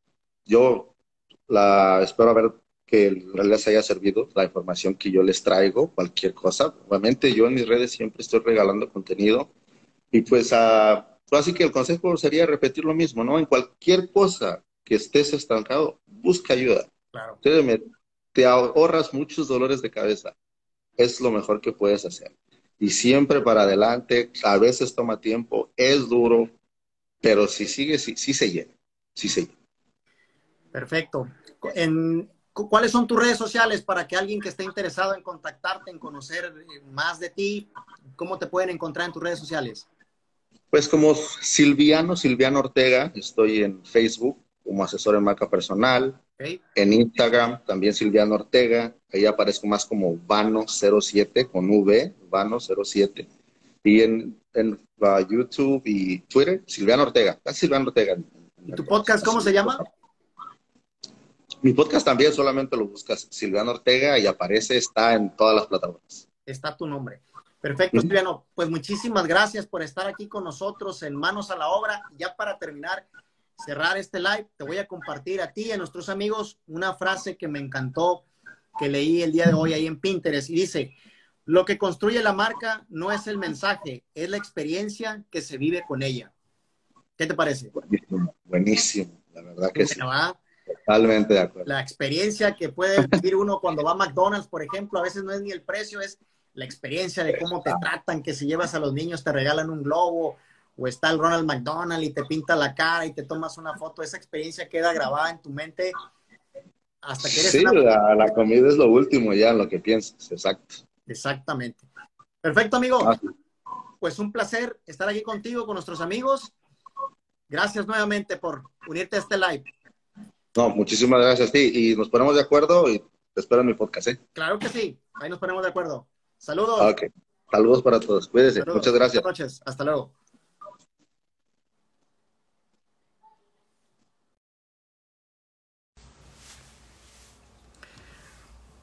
Yo la espero ver que les haya servido la información que yo les traigo, cualquier cosa. Obviamente yo en mis redes siempre estoy regalando contenido y pues, ah, pues así que el consejo sería repetir lo mismo, ¿no? En cualquier cosa que estés estancado, busca ayuda. Claro. Te ahorras muchos dolores de cabeza. Es lo mejor que puedes hacer. Y siempre para adelante, a veces toma tiempo, es duro, pero si sigue, sí, sí se llena. Sí se llena. Perfecto. En, ¿Cuáles son tus redes sociales para que alguien que esté interesado en contactarte, en conocer eh, más de ti, cómo te pueden encontrar en tus redes sociales? Pues como Silviano, Silviano Ortega, estoy en Facebook, como asesor en marca personal. En Instagram también Silviano Ortega, ahí aparezco más como Vano07 con V, Vano07. Y en, en uh, YouTube y Twitter, Silviano Ortega, Silviano Ortega. ¿Y tu podcast cómo se llama? Mi podcast también solamente lo buscas Silviano Ortega y aparece, está en todas las plataformas. Está tu nombre. Perfecto, Silviano. Pues muchísimas gracias por estar aquí con nosotros en Manos a la Obra. Ya para terminar, cerrar este live, te voy a compartir a ti y a nuestros amigos una frase que me encantó, que leí el día de hoy ahí en Pinterest y dice, lo que construye la marca no es el mensaje, es la experiencia que se vive con ella. ¿Qué te parece? Buenísimo, buenísimo. la verdad que sí. Totalmente de acuerdo. La experiencia que puede vivir uno cuando va a McDonald's, por ejemplo, a veces no es ni el precio, es la experiencia de cómo te tratan, que si llevas a los niños te regalan un globo, o está el Ronald McDonald y te pinta la cara y te tomas una foto, esa experiencia queda grabada en tu mente hasta que eres Sí, la, comida es lo último ya en lo que piensas, exacto. Exactamente. Perfecto, amigo. Ah, pues un placer estar aquí contigo, con nuestros amigos. Gracias nuevamente por unirte a este live. No, muchísimas gracias a ti y nos ponemos de acuerdo y te espero en mi podcast, ¿eh? Claro que sí, ahí nos ponemos de acuerdo. Saludos. Ok, saludos para todos, cuídense, muchas gracias. Buenas noches, hasta luego.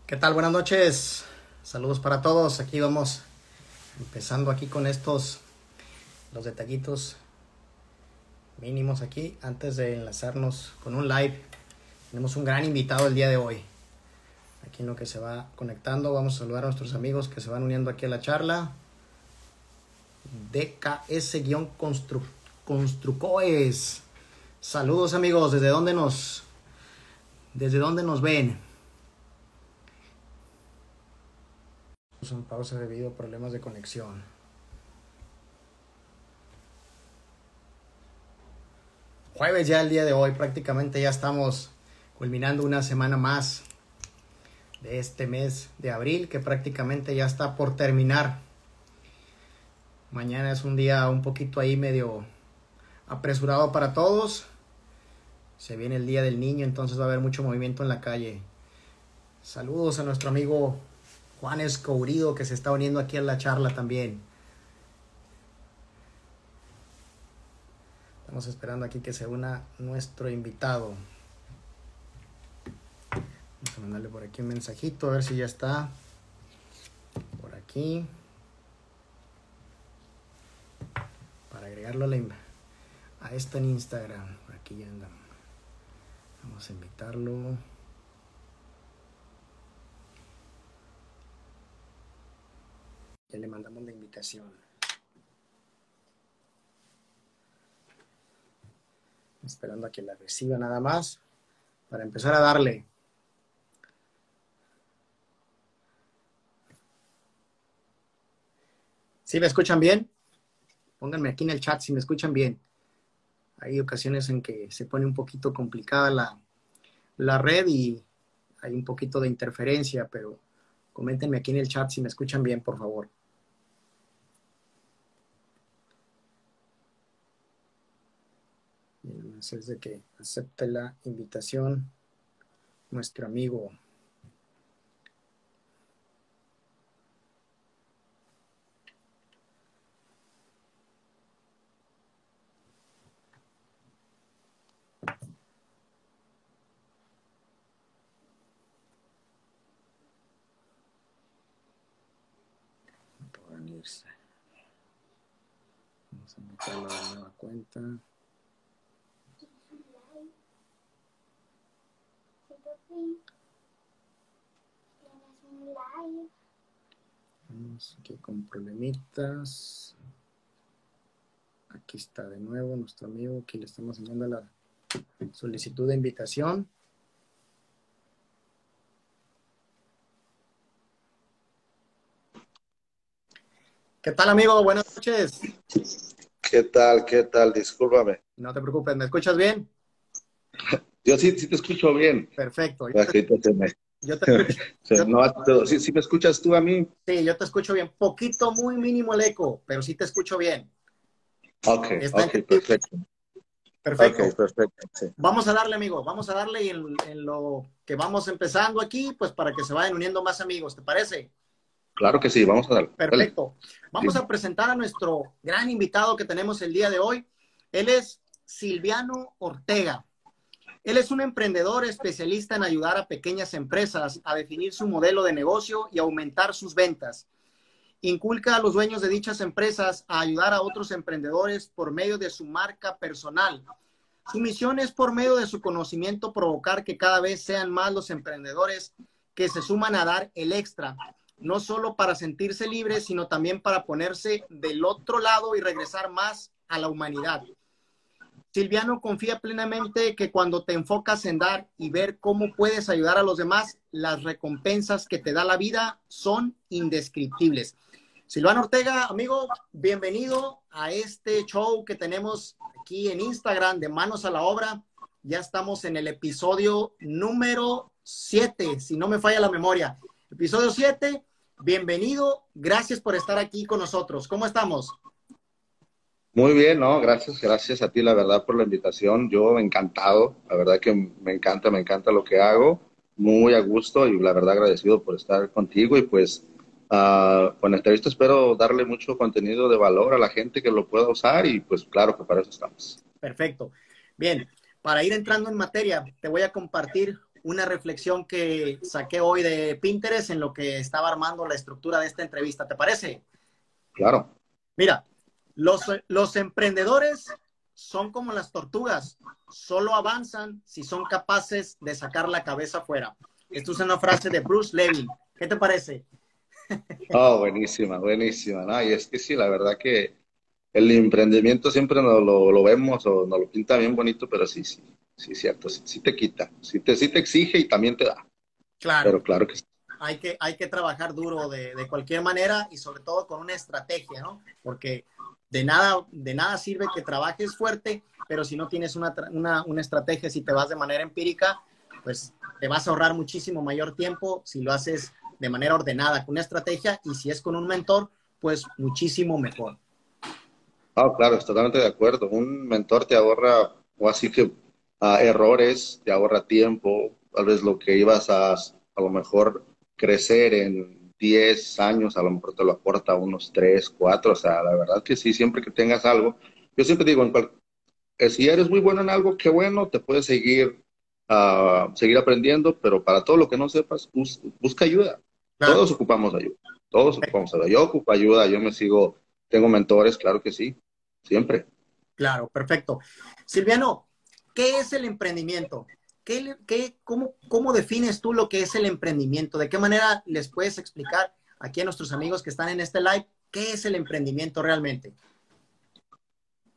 ¿Qué tal? Buenas noches. Saludos para todos. Aquí vamos empezando aquí con estos los detallitos mínimos aquí antes de enlazarnos con un live Tenemos un gran invitado el día de hoy. Aquí en lo que se va conectando, vamos a saludar a nuestros amigos que se van uniendo aquí a la charla. DKS-Construcoes. Saludos amigos, ¿desde dónde nos, desde dónde nos ven? Son pausa debido a problemas de conexión. Jueves ya el día de hoy, prácticamente ya estamos culminando una semana más de este mes de abril que prácticamente ya está por terminar. Mañana es un día un poquito ahí medio apresurado para todos. Se viene el Día del Niño, entonces va a haber mucho movimiento en la calle. Saludos a nuestro amigo Juan Escourido que se está uniendo aquí a la charla también. Estamos esperando aquí que se una nuestro invitado. Vamos a mandarle por aquí un mensajito a ver si ya está. Por aquí. Para agregarlo a, la, a esta en Instagram. Por aquí ya anda. Vamos a invitarlo. Le mandamos la invitación. Esperando a que la reciba nada más. Para empezar a darle. ¿Sí me escuchan bien? Pónganme aquí en el chat si me escuchan bien. Hay ocasiones en que se pone un poquito complicada la, la red y hay un poquito de interferencia, pero coméntenme aquí en el chat si me escuchan bien, por favor. es de que acepte la invitación nuestro amigo Vamos a a la nueva cuenta. Vamos aquí con problemitas. Aquí está de nuevo nuestro amigo. Aquí le estamos enviando la solicitud de invitación. ¿Qué tal, amigo? Buenas noches. ¿Qué tal? ¿Qué tal? Discúlpame. No te preocupes, ¿me escuchas bien? Yo sí, sí te escucho bien. Perfecto. Yo te, yo te escucho. ¿sí, me escuchas tú a mí? Sí, yo te escucho bien. Poquito, muy mínimo el eco, pero sí te escucho bien. Ok, okay perfecto. Perfecto. perfecto Vamos a darle, amigo, vamos a darle en, en, lo que vamos empezando aquí, pues para que se vayan uniendo más amigos, ¿te parece? Claro que sí, vamos a darle. Perfecto. Vamos a presentar a nuestro gran invitado que tenemos el día de hoy. Él es Silviano Ortega. Él es un emprendedor especialista en ayudar a pequeñas empresas a definir su modelo de negocio y aumentar sus ventas. Inculca a los dueños de dichas empresas a ayudar a otros emprendedores por medio de su marca personal. Su misión es por medio de su conocimiento provocar que cada vez sean más los emprendedores que se suman a dar el extra, no solo para sentirse libres, sino también para ponerse del otro lado y regresar más a la humanidad. Silviano confía plenamente que cuando te enfocas en dar y ver cómo puedes ayudar a los demás, las recompensas que te da la vida son indescriptibles. Silvano Ortega, amigo, bienvenido a este show que tenemos aquí en Instagram de Manos a la Obra. Ya estamos en el episodio número 7, si no me falla la memoria. Episodio 7, bienvenido, gracias por estar aquí con nosotros. ¿Cómo estamos? Muy bien, no, gracias, gracias a ti, la verdad, por la invitación. Yo encantado, la verdad que me encanta, me encanta lo que hago, muy a gusto y la verdad agradecido por estar contigo y pues uh, con la entrevista espero darle mucho contenido de valor a la gente que lo pueda usar y pues claro que para eso estamos. Perfecto. Bien, para ir entrando en materia, te voy a compartir una reflexión que saqué hoy de Pinterest en lo que estaba armando la estructura de esta entrevista. ¿Te parece? Claro. Mira, los, emprendedores son como las tortugas, solo avanzan si son capaces de sacar la cabeza afuera. Esto es una frase de Bruce Levin. ¿Qué te parece? Oh, buenísima, buenísima. ¿no? Y es que sí, la verdad que el emprendimiento siempre nos lo, vemos o nos lo pinta bien bonito, pero sí, sí, sí, cierto, sí, te quita, sí te, sí te exige y también te da. Claro. Pero claro que sí. Hay que, hay que trabajar duro de, de cualquier manera y sobre todo con una estrategia, ¿no? Porque de nada, de nada sirve que trabajes fuerte, pero si no tienes una, una, una, estrategia, si te vas de manera empírica, pues te vas a ahorrar muchísimo mayor tiempo si lo haces de manera ordenada, con una estrategia, y si es con un mentor, pues muchísimo mejor. Ah, claro, estoy totalmente de acuerdo. Un mentor te ahorra, o así que uh, errores, te ahorra tiempo, tal vez lo que ibas a a lo mejor crecer en 10 años, a lo mejor te lo aporta unos 3, 4, o sea, la verdad que sí, siempre que tengas algo, yo siempre digo, en cual, eh, si eres muy bueno en algo, qué bueno, te puedes seguir, uh, seguir aprendiendo, pero para todo lo que no sepas, busca ayuda. Todos ocupamos ayuda, todos ocupamos ayuda. Yo ocupo ayuda, yo me sigo, tengo mentores, claro que sí, siempre. Claro, perfecto. Silviano, ¿qué es el emprendimiento? ¿Qué, qué, cómo, ¿Cómo defines tú lo que es el emprendimiento? ¿De qué manera les puedes explicar aquí a nuestros amigos que están en este live qué es el emprendimiento realmente?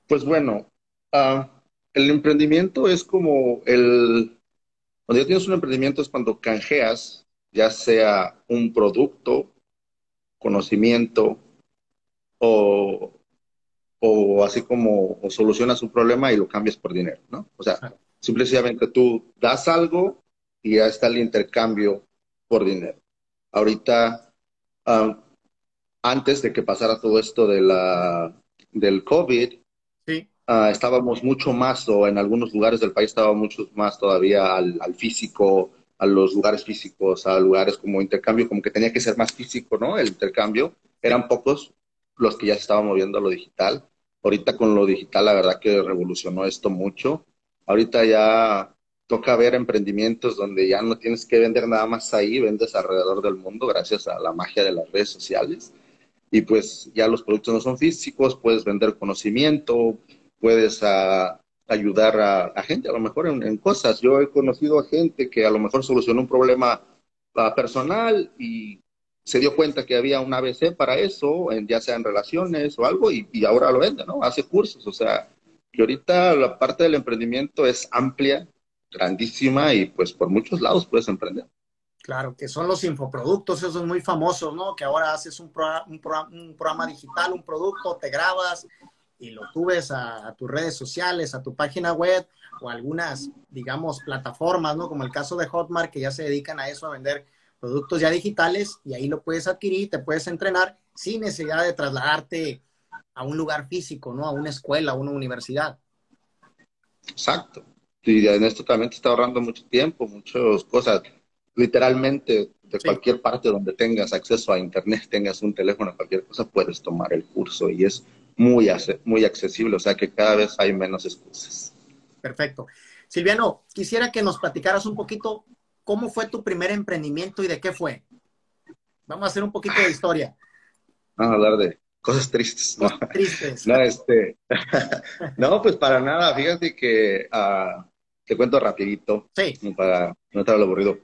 Pues bueno, uh, el emprendimiento es como el... Cuando ya tienes un emprendimiento es cuando canjeas ya sea un producto, conocimiento o, o así como o solucionas un problema y lo cambias por dinero, ¿no? O sea, simplemente tú das algo y ya está el intercambio por dinero. Ahorita, um, antes de que pasara todo esto de la, del COVID, uh, estábamos mucho más, o en algunos lugares del país estaba mucho más todavía al, al físico, a los lugares físicos, a lugares como intercambio, como que tenía que ser más físico, ¿no? El intercambio. Eran pocos los que ya se estaban moviendo a lo digital. Ahorita con lo digital, la verdad que revolucionó esto mucho. Ahorita ya toca ver emprendimientos donde ya no tienes que vender nada más ahí, vendes alrededor del mundo gracias a la magia de las redes sociales. Y pues ya los productos no son físicos, puedes vender conocimiento, puedes uh, ayudar a, gente, a lo mejor en, cosas. Yo he conocido a gente que a lo mejor solucionó un problema uh, personal y se dio cuenta que había un ABC para eso, ya sea en relaciones o algo, y, ahora lo vende, ¿no? Hace cursos, o sea, que ahorita la parte del emprendimiento es amplia, grandísima y pues por muchos lados puedes emprender. Claro, que son los infoproductos, esos muy famosos, ¿no? Que ahora haces un, un, un programa digital, un producto, te grabas y lo subes a, tus redes sociales, a tu página web o algunas, digamos, plataformas, ¿no? Como el caso de Hotmart, que ya se dedican a eso, a vender productos ya digitales y ahí lo puedes adquirir, te puedes entrenar sin necesidad de trasladarte a un lugar físico, ¿no? A una escuela, a una universidad. Exacto. Y en esto también te está ahorrando mucho tiempo, muchas cosas. Literalmente, de cualquier parte donde tengas acceso a internet, tengas un teléfono, cualquier cosa, puedes tomar el curso y es muy, muy accesible, o sea que cada vez hay menos excusas. Perfecto. Silviano, quisiera que nos platicaras un poquito cómo fue tu primer emprendimiento y de qué fue. Vamos a hacer un poquito de historia. Vamos a hablar de cosas tristes. ¿no? tristes. no, este, no, pues para nada. Fíjate que uh, te cuento rapidito. Sí. Para no estar aburrido.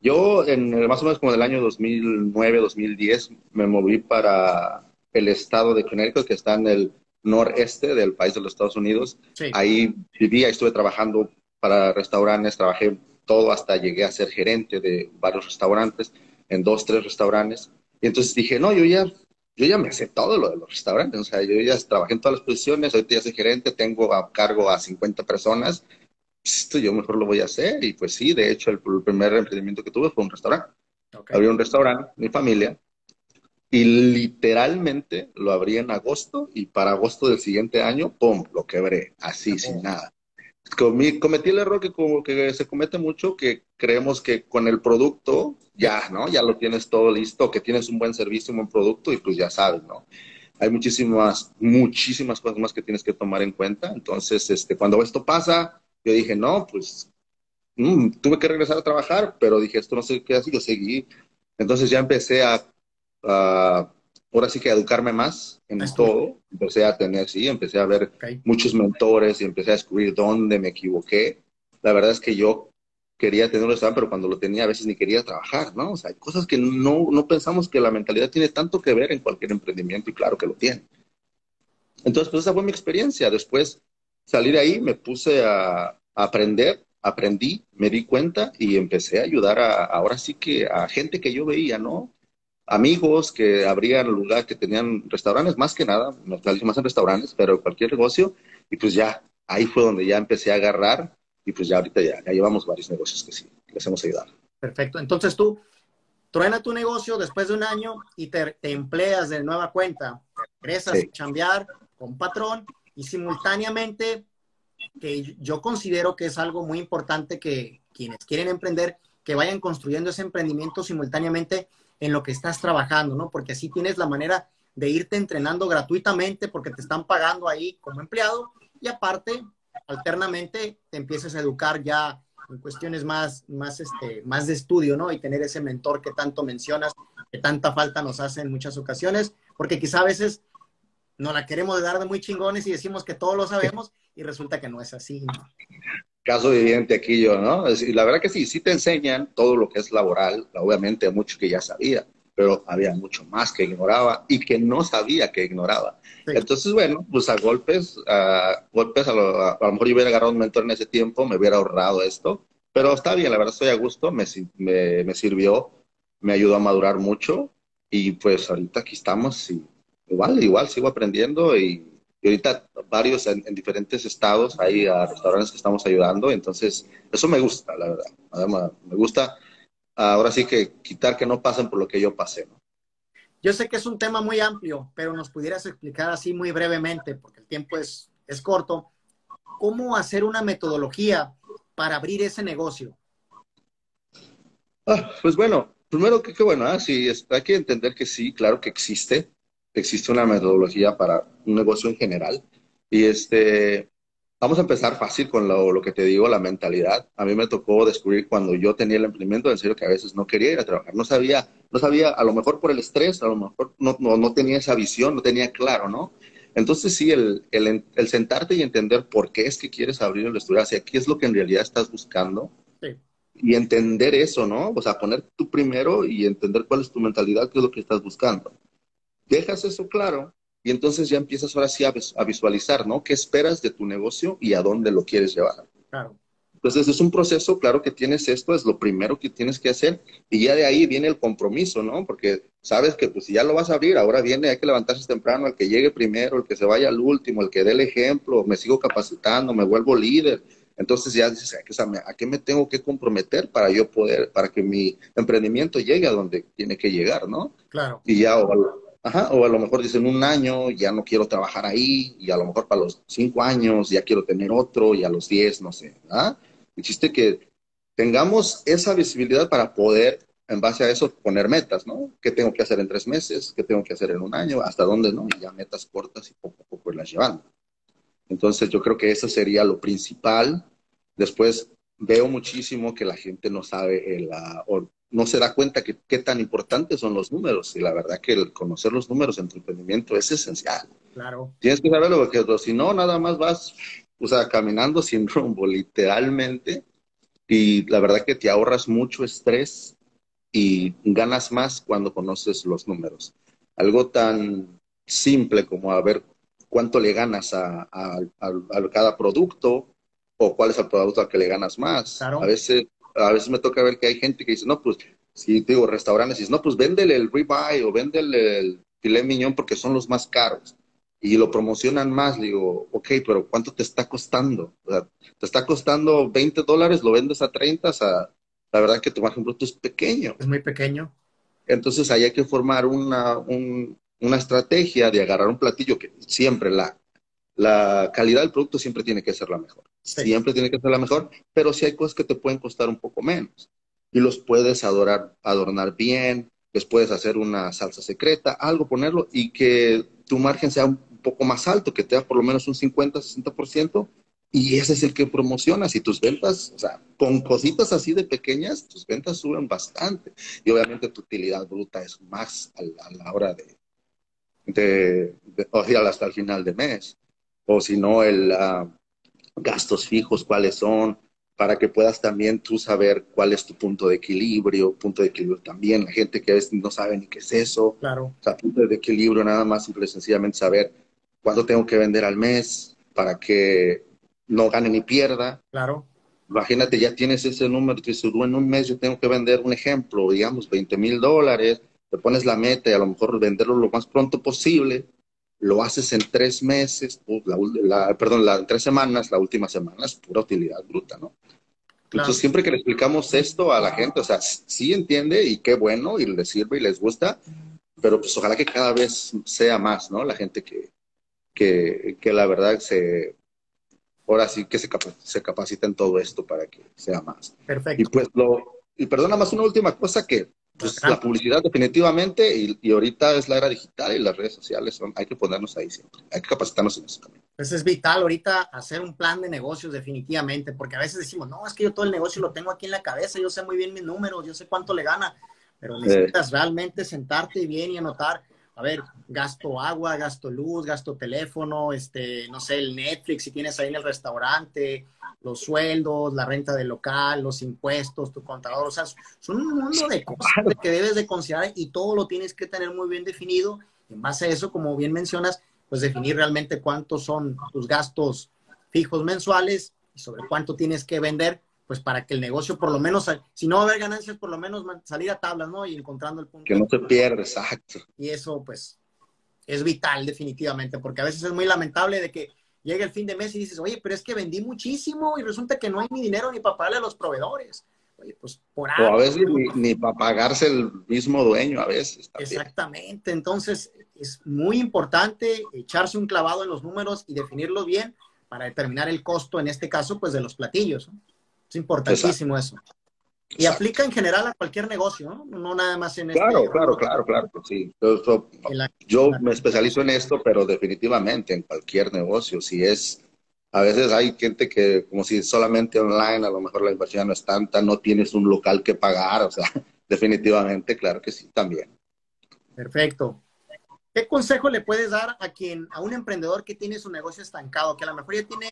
Yo, en más o menos como del año 2009, 2010, me moví para el estado de Connecticut, que está en el noreste del país de los Estados Unidos. Ahí vivía, estuve trabajando para restaurantes, trabajé todo hasta llegué a ser gerente de varios restaurantes, en dos, tres restaurantes. Y entonces dije, no, yo ya, yo ya me sé todo lo de los restaurantes. O sea, yo ya trabajé en todas las posiciones, ahorita ya soy gerente, tengo a cargo a 50 personas. Esto yo mejor lo voy a hacer. Y pues sí, de hecho, el, primer emprendimiento que tuve fue un restaurante. Abrí un restaurante, mi familia, y literalmente lo abrí en agosto y para agosto del siguiente año, ¡pum!, lo quebré, así, sin nada. Cometí el error que como que se comete mucho, que creemos que con el producto ya, ¿no? Ya lo tienes todo listo, que tienes un buen servicio, un buen producto y pues ya sabes, ¿no? Hay muchísimas, muchísimas cosas más que tienes que tomar en cuenta. Entonces, este, cuando esto pasa, yo dije, no, pues mm, tuve que regresar a trabajar, pero dije, esto no sé qué así, yo seguí. Entonces ya empecé a ahora sí que educarme más en todo. Empecé a tener, sí, empecé a ver muchos mentores y empecé a descubrir dónde me equivoqué. La verdad es que yo quería tener un restaurante, pero cuando lo tenía a veces ni quería trabajar, ¿no? O sea, hay cosas que no, no pensamos que la mentalidad tiene tanto que ver en cualquier emprendimiento y claro que lo tiene. Entonces, pues esa fue mi experiencia. Después salí de ahí, me puse a, aprender, aprendí, me di cuenta y empecé a ayudar a, ahora sí que a gente que yo veía, ¿no? Amigos que abrían lugar, que tenían restaurantes, más que nada, me más en restaurantes, pero cualquier negocio, y pues ya, ahí fue donde ya empecé a agarrar y pues ya ahorita ya, llevamos varios negocios que sí, les hemos ayudado. Perfecto. Entonces tú truena tu negocio después de un año y te, empleas de nueva cuenta, regresas a chambear con patrón y simultáneamente, que yo considero que es algo muy importante que quienes quieren emprender, que vayan construyendo ese emprendimiento simultáneamente en lo que estás trabajando, ¿no? Porque así tienes la manera de irte entrenando gratuitamente porque te están pagando ahí como empleado y aparte alternamente te empieces a educar ya en cuestiones más, más, este, más de estudio, ¿no? Y tener ese mentor que tanto mencionas, que tanta falta nos hace en muchas ocasiones, porque quizá a veces no la queremos dar de muy chingones y decimos que todos lo sabemos y resulta que no es así. Caso evidente aquí yo, ¿no? Y la verdad que sí, sí te enseñan todo lo que es laboral, obviamente mucho que ya sabía, pero había mucho más que ignoraba y que no sabía que ignoraba. Entonces, bueno, pues a golpes, a golpes, a lo, mejor yo hubiera agarrado un mentor en ese tiempo, me hubiera ahorrado esto, pero está bien, la verdad estoy a gusto, me, me, me sirvió, me ayudó a madurar mucho y pues ahorita aquí estamos y igual, igual sigo aprendiendo y, ahorita varios en, diferentes estados hay a restaurantes que estamos ayudando, entonces eso me gusta, la verdad, además me gusta ahora sí que quitar que no pasen por lo que yo pasé, ¿no? Yo sé que es un tema muy amplio, pero nos pudieras explicar así muy brevemente, porque el tiempo es, es corto, cómo hacer una metodología para abrir ese negocio. Ah, pues bueno, primero que, bueno, ah, sí, hay que entender que sí, claro que existe, existe una metodología para un negocio en general. Y este, Vamos a empezar fácil con lo, que te digo, la mentalidad. A mí me tocó descubrir cuando yo tenía el emprendimiento, en serio que a veces no quería ir a trabajar. No sabía, no sabía, a lo mejor por el estrés, a lo mejor no, no, tenía esa visión, no tenía claro, ¿no? Entonces sí, el, el, el, sentarte y entender por qué es que quieres abrir el estudio, hacia qué es lo que en realidad estás buscando. Y entender eso, ¿no? O sea, poner tú primero y entender cuál es tu mentalidad, qué es lo que estás buscando. Dejas eso claro y entonces ya empiezas ahora sí a, visualizar, ¿no? ¿Qué esperas de tu negocio y a dónde lo quieres llevar? Claro. Entonces es un proceso, claro que tienes esto, es lo primero que tienes que hacer y ya de ahí viene el compromiso, ¿no? Porque sabes que pues si ya lo vas a abrir, ahora viene, hay que levantarse temprano, el que llegue primero, el que se vaya al último, el que dé el ejemplo, me sigo capacitando, me vuelvo líder. Entonces ya dices, ¿a qué me tengo que comprometer para yo poder, para que mi emprendimiento llegue a donde tiene que llegar, ¿no? Claro. Y ya, Ajá, o a lo mejor dicen un año, ya no quiero trabajar ahí, y a lo mejor para los cinco años ya quiero tener otro, y a los diez, no sé. ¿ah? Existe que tengamos esa visibilidad para poder, en base a eso, poner metas, ¿no? ¿Qué tengo que hacer en tres meses? ¿Qué tengo que hacer en un año? ¿Hasta dónde, no? Y ya metas cortas y poco a poco las llevando. Entonces, yo creo que eso sería lo principal. Después, veo muchísimo que la gente no sabe la, no se da cuenta que qué tan importantes son los números. Y la verdad que el conocer los números en tu emprendimiento es esencial. Claro. Tienes que saberlo porque si no, nada más vas, o sea, caminando sin rumbo, literalmente. Y la verdad que te ahorras mucho estrés y ganas más cuando conoces los números. Algo tan simple como a ver cuánto le ganas a, cada producto o cuál es el producto al que le ganas más. A veces a veces me toca ver que hay gente que dice, no, pues, si digo restaurantes, dice, no, pues véndele el ribeye o véndele el filet miñón porque son los más caros. Y lo promocionan más, digo, ok, pero ¿cuánto te está costando? O sea, te está costando 20 dólares, lo vendes a 30, o sea, la verdad que tu margen bruto es pequeño. Es muy pequeño. Entonces ahí hay que formar una, una estrategia de agarrar un platillo que siempre la, la calidad del producto siempre tiene que ser la mejor. Siempre tiene que ser la mejor, pero sí hay cosas que te pueden costar un poco menos. Y los puedes adorar, adornar bien, les puedes hacer una salsa secreta, algo ponerlo y que tu margen sea un poco más alto, que te da por lo menos un 50, 60%, y ese es el que promocionas y tus ventas, o sea, con cositas así de pequeñas, tus ventas suben bastante. Y obviamente tu utilidad bruta es más a la hora de, de, o sea, hasta el final de mes. O si no, el ah, gastos fijos, cuáles son, para que puedas también tú saber cuál es tu punto de equilibrio, punto de equilibrio también, la gente que a veces no sabe ni qué es eso. Claro. O sea, punto de equilibrio nada más simple y sencillamente saber cuánto tengo que vender al mes para que no gane ni pierda. Claro. Imagínate, ya tienes ese número, que tú en un mes yo tengo que vender un ejemplo, digamos, 20 mil dólares, te pones la meta y a lo mejor venderlo lo más pronto posible, lo haces en tres meses, pues, la, perdón, la, en tres semanas, la última semana es pura utilidad bruta, ¿no? Entonces, siempre que le explicamos esto a la gente, o sea, sí entiende y qué bueno y les sirve y les gusta, pero pues ojalá que cada vez sea más, ¿no? La gente que, que, que la verdad se, ahora sí que se, se capacita en todo esto para que sea más. Perfecto. Y pues lo, y perdona más una última cosa que pues, la publicidad definitivamente y, y, ahorita es la era digital y las redes sociales son, hay que ponernos ahí siempre, hay que capacitarnos en eso también. Pues es vital ahorita hacer un plan de negocios definitivamente, porque a veces decimos, no, es que yo todo el negocio lo tengo aquí en la cabeza, yo sé muy bien mis números, yo sé cuánto le gana, pero necesitas realmente sentarte bien y anotar, a ver, gasto agua, gasto luz, gasto teléfono, este, no sé, el Netflix si tienes ahí en el restaurante, los sueldos, la renta del local, los impuestos, tu contador, o sea, son un mundo de cosas que debes de considerar y todo lo tienes que tener muy bien definido. En base a eso, como bien mencionas, pues definir realmente cuántos son tus gastos fijos mensuales y sobre cuánto tienes que vender pues para que el negocio por lo menos, si no va a haber ganancias, por lo menos salir a tablas, ¿no? Y encontrando el punto. Que no se pierda, exacto. Y eso, pues, es vital definitivamente, porque a veces es muy lamentable de que llegue el fin de mes y dices, oye, pero es que vendí muchísimo y resulta que no hay ni dinero ni para pagarle a los proveedores. Oye, pues por algo. O a veces ni, para pagarse el mismo dueño, a veces. Exactamente. Entonces, es muy importante echarse un clavado en los números y definirlos bien para determinar el costo, en este caso, pues de los platillos. ¿no? Es importantísimo eso. Y aplica en general a cualquier negocio, ¿no? No nada más en este Claro, claro, claro, claro, sí. Yo, me especializo en esto, pero definitivamente en cualquier negocio. Si es, a veces hay gente que, como si solamente online, a lo mejor la inversión no es tanta, no tienes un local que pagar, o sea, definitivamente, claro que sí, también. Perfecto. ¿Qué consejo le puedes dar a quien, a un emprendedor que tiene su negocio estancado, que a lo mejor ya tiene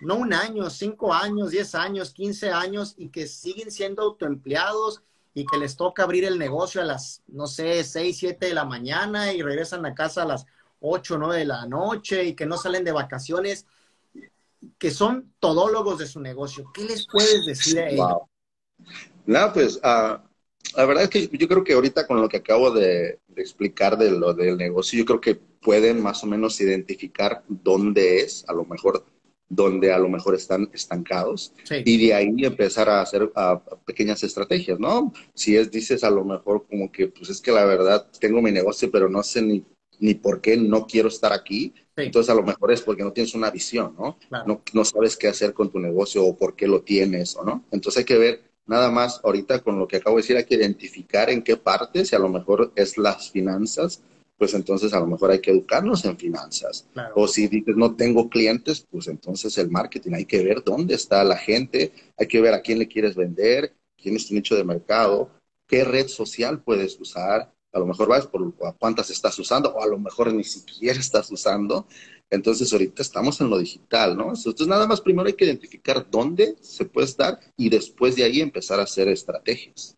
no un año, cinco años, diez años, quince años y que siguen siendo autoempleados y que les toca abrir el negocio a las, no sé, seis, siete de la mañana y regresan a casa a las ocho, nueve de la noche y que no salen de vacaciones, que son todólogos de su negocio. ¿Qué les puedes decir a ellos? No, pues uh, la verdad es que yo creo que ahorita con lo que acabo de, de, explicar de lo del negocio, yo creo que pueden más o menos identificar dónde es, a lo mejor donde a lo mejor están estancados y de ahí empezar a hacer pequeñas estrategias, ¿no? Si es, dices a lo mejor como que, pues es que la verdad tengo mi negocio, pero no sé ni, ni por qué no quiero estar aquí, entonces a lo mejor es porque no tienes una visión, ¿no? ¿no? No sabes qué hacer con tu negocio o por qué lo tienes o no. Entonces hay que ver nada más ahorita con lo que acabo de decir, hay que identificar en qué parte, si a lo mejor es las finanzas, pues entonces a lo mejor hay que educarnos en finanzas. O si dices, no tengo clientes, pues entonces el marketing, hay que ver dónde está la gente, hay que ver a quién le quieres vender, quién es tu nicho de mercado, qué red social puedes usar. A lo mejor vas por cuántas estás usando, o a lo mejor ni siquiera estás usando. Entonces ahorita estamos en lo digital, ¿no? Entonces nada más primero hay que identificar dónde se puede estar y después de ahí empezar a hacer estrategias.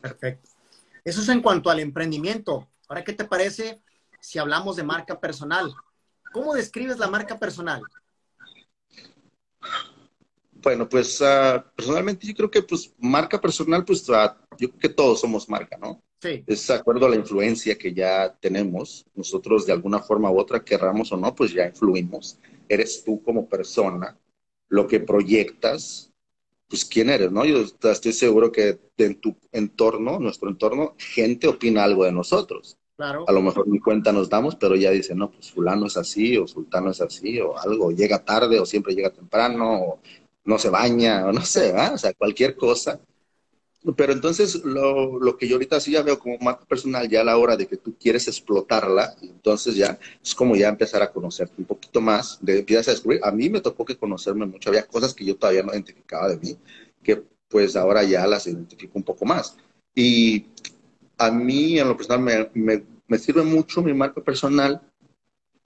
Perfecto. Eso es en cuanto al emprendimiento. Ahora, ¿qué te parece si hablamos de marca personal? ¿Cómo describes la marca personal? Bueno, pues uh, personalmente yo creo que pues marca personal, pues uh, yo creo que todos somos marca, ¿no? Sí. Es de acuerdo a la influencia que ya tenemos. Nosotros de alguna forma u otra, querramos o no, pues ya influimos. Eres tú como persona, lo que proyectas, pues quién eres, ¿no? Yo estoy seguro que en tu entorno, nuestro entorno, gente opina algo de nosotros. Claro. A lo mejor ni cuenta nos damos, pero ya dicen, no, pues fulano es así, o sultano es así, o algo, llega tarde, o siempre llega temprano, o no se baña, o no sé, ¿verdad? O sea, cualquier cosa. Pero entonces lo, lo, que yo ahorita sí ya veo como marca personal, ya a la hora de que tú quieres explotarla, entonces ya es como ya empezar a conocerte un poquito más, de, empiezas a descubrir. A mí me tocó que conocerme mucho, había cosas que yo todavía no identificaba de mí, que pues ahora ya las identifico un poco más. Y a mí en lo personal me, me me sirve mucho mi marca personal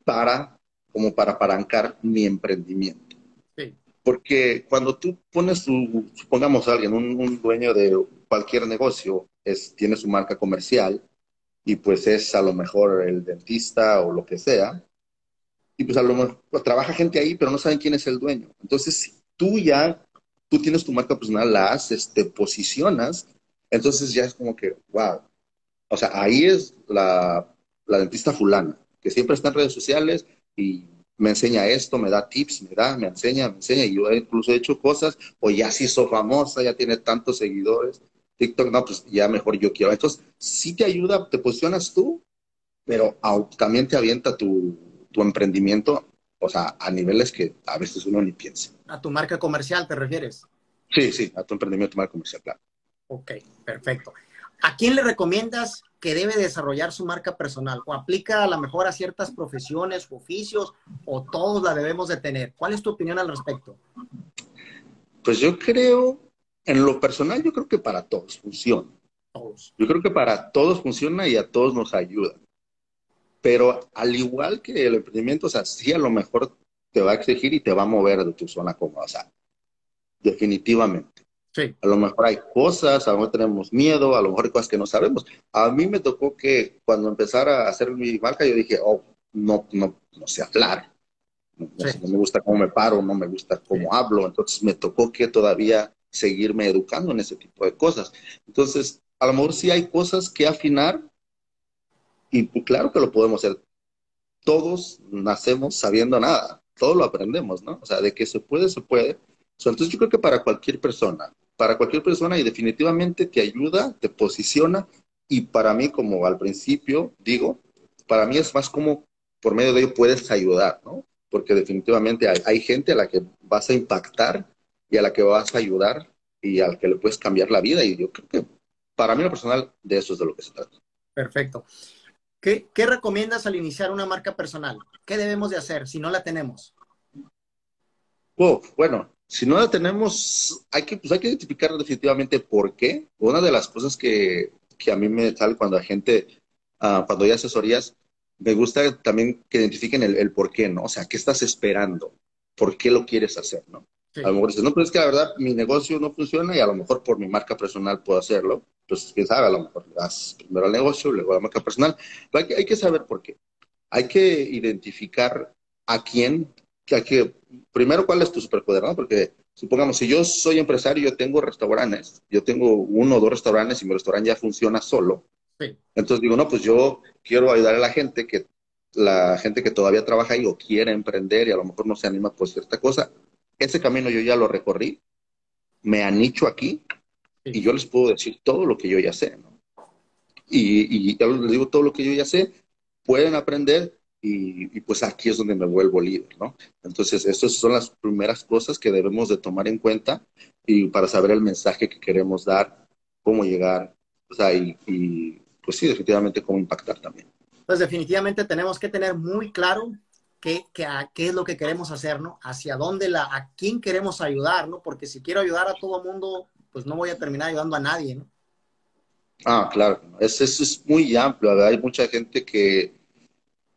para, como para apalancar mi emprendimiento. Porque cuando tú pones tu, supongamos alguien, un, dueño de cualquier negocio, es, tiene su marca comercial y pues es a lo mejor el dentista o lo que sea, y pues a lo mejor pues, trabaja gente ahí, pero no saben quién es el dueño. Entonces, si tú ya, tú tienes tu marca personal, la haces, te posicionas, entonces ya es como que, wow. O sea, ahí es la, la dentista fulana, que siempre está en redes sociales y me enseña esto, me da tips, me da, me enseña, me enseña, y yo incluso he hecho cosas, o ya se hizo famosa, ya tiene tantos seguidores, TikTok, no, pues ya mejor yo quiero. Entonces, sí te ayuda, te posicionas tú, pero también te avienta tu, tu emprendimiento, o sea, a niveles que a veces uno ni piensa. ¿A tu marca comercial te refieres? Sí, sí, a tu emprendimiento, tu marca comercial, claro. Ok, perfecto. ¿A quién le recomiendas que debe desarrollar su marca personal? ¿O aplica a lo mejor a ciertas profesiones oficios o todos la debemos de tener? ¿Cuál es tu opinión al respecto? Pues yo creo, en lo personal, yo creo que para todos funciona. Todos. Yo creo que para todos funciona y a todos nos ayuda. Pero al igual que el emprendimiento, o sea, sí a lo mejor te va a exigir y te va a mover de tu zona cómoda, o sea, definitivamente. Sí. A lo mejor hay cosas, a lo mejor tenemos miedo, a lo mejor hay cosas que no sabemos. A mí me tocó que cuando empezara a hacer mi marca, yo dije, oh, no, no, no sé hablar. No, me gusta cómo me paro, no me gusta cómo hablo. Entonces me tocó que todavía seguirme educando en ese tipo de cosas. Entonces, a lo mejor sí hay cosas que afinar, y pues, claro que lo podemos hacer. Todos nacemos sabiendo nada, todo lo aprendemos, ¿no? O sea, de que se puede, se puede. entonces yo creo que para cualquier persona, para cualquier persona y definitivamente te ayuda, te posiciona y para mí, como al principio digo, para mí es más como por medio de ello puedes ayudar, ¿no? Porque definitivamente hay, hay gente a la que vas a impactar y a la que vas a ayudar y al que le puedes cambiar la vida y yo creo que para mí lo personal de eso es de lo que se trata. Perfecto. ¿Qué, recomiendas al iniciar una marca personal? ¿Qué debemos de hacer si no la tenemos? bueno, si no la tenemos, hay que, pues hay que identificar definitivamente por qué. Una de las cosas que, a mí me sale cuando la gente, uh, cuando hay asesorías, me gusta también que identifiquen el, el, por qué, ¿no? O sea, ¿qué estás esperando? ¿Por qué lo quieres hacer, no? A lo mejor dices, no, pero es que la verdad mi negocio no funciona y a lo mejor por mi marca personal puedo hacerlo. Pues quién sabe, a lo mejor das primero al negocio, luego a la marca personal. Pero hay que, hay que saber por qué. Hay que identificar a quién, que, que primero cuál es tu superpoder, ¿no? Porque supongamos, si yo soy empresario, yo tengo restaurantes, yo tengo uno o dos restaurantes y mi restaurante ya funciona solo. Entonces digo, no, pues yo quiero ayudar a la gente que la gente que todavía trabaja ahí o quiere emprender y a lo mejor no se anima por cierta cosa, ese camino yo ya lo recorrí, me anicho aquí y yo les puedo decir todo lo que yo ya sé. ¿no? Y, y ya les digo todo lo que yo ya sé, pueden aprender y, pues aquí es donde me vuelvo líder, ¿no? Entonces, estas son las primeras cosas que debemos de tomar en cuenta y para saber el mensaje que queremos dar, cómo llegar, o sea, y, y pues sí, definitivamente cómo impactar también. Pues definitivamente tenemos que tener muy claro qué, qué, es lo que queremos hacer, ¿no? Hacia dónde, la, a quién queremos ayudar, ¿no? Porque si quiero ayudar a todo mundo, pues no voy a terminar ayudando a nadie, ¿no? Ah, claro. Eso, es muy amplio. Hay mucha gente que,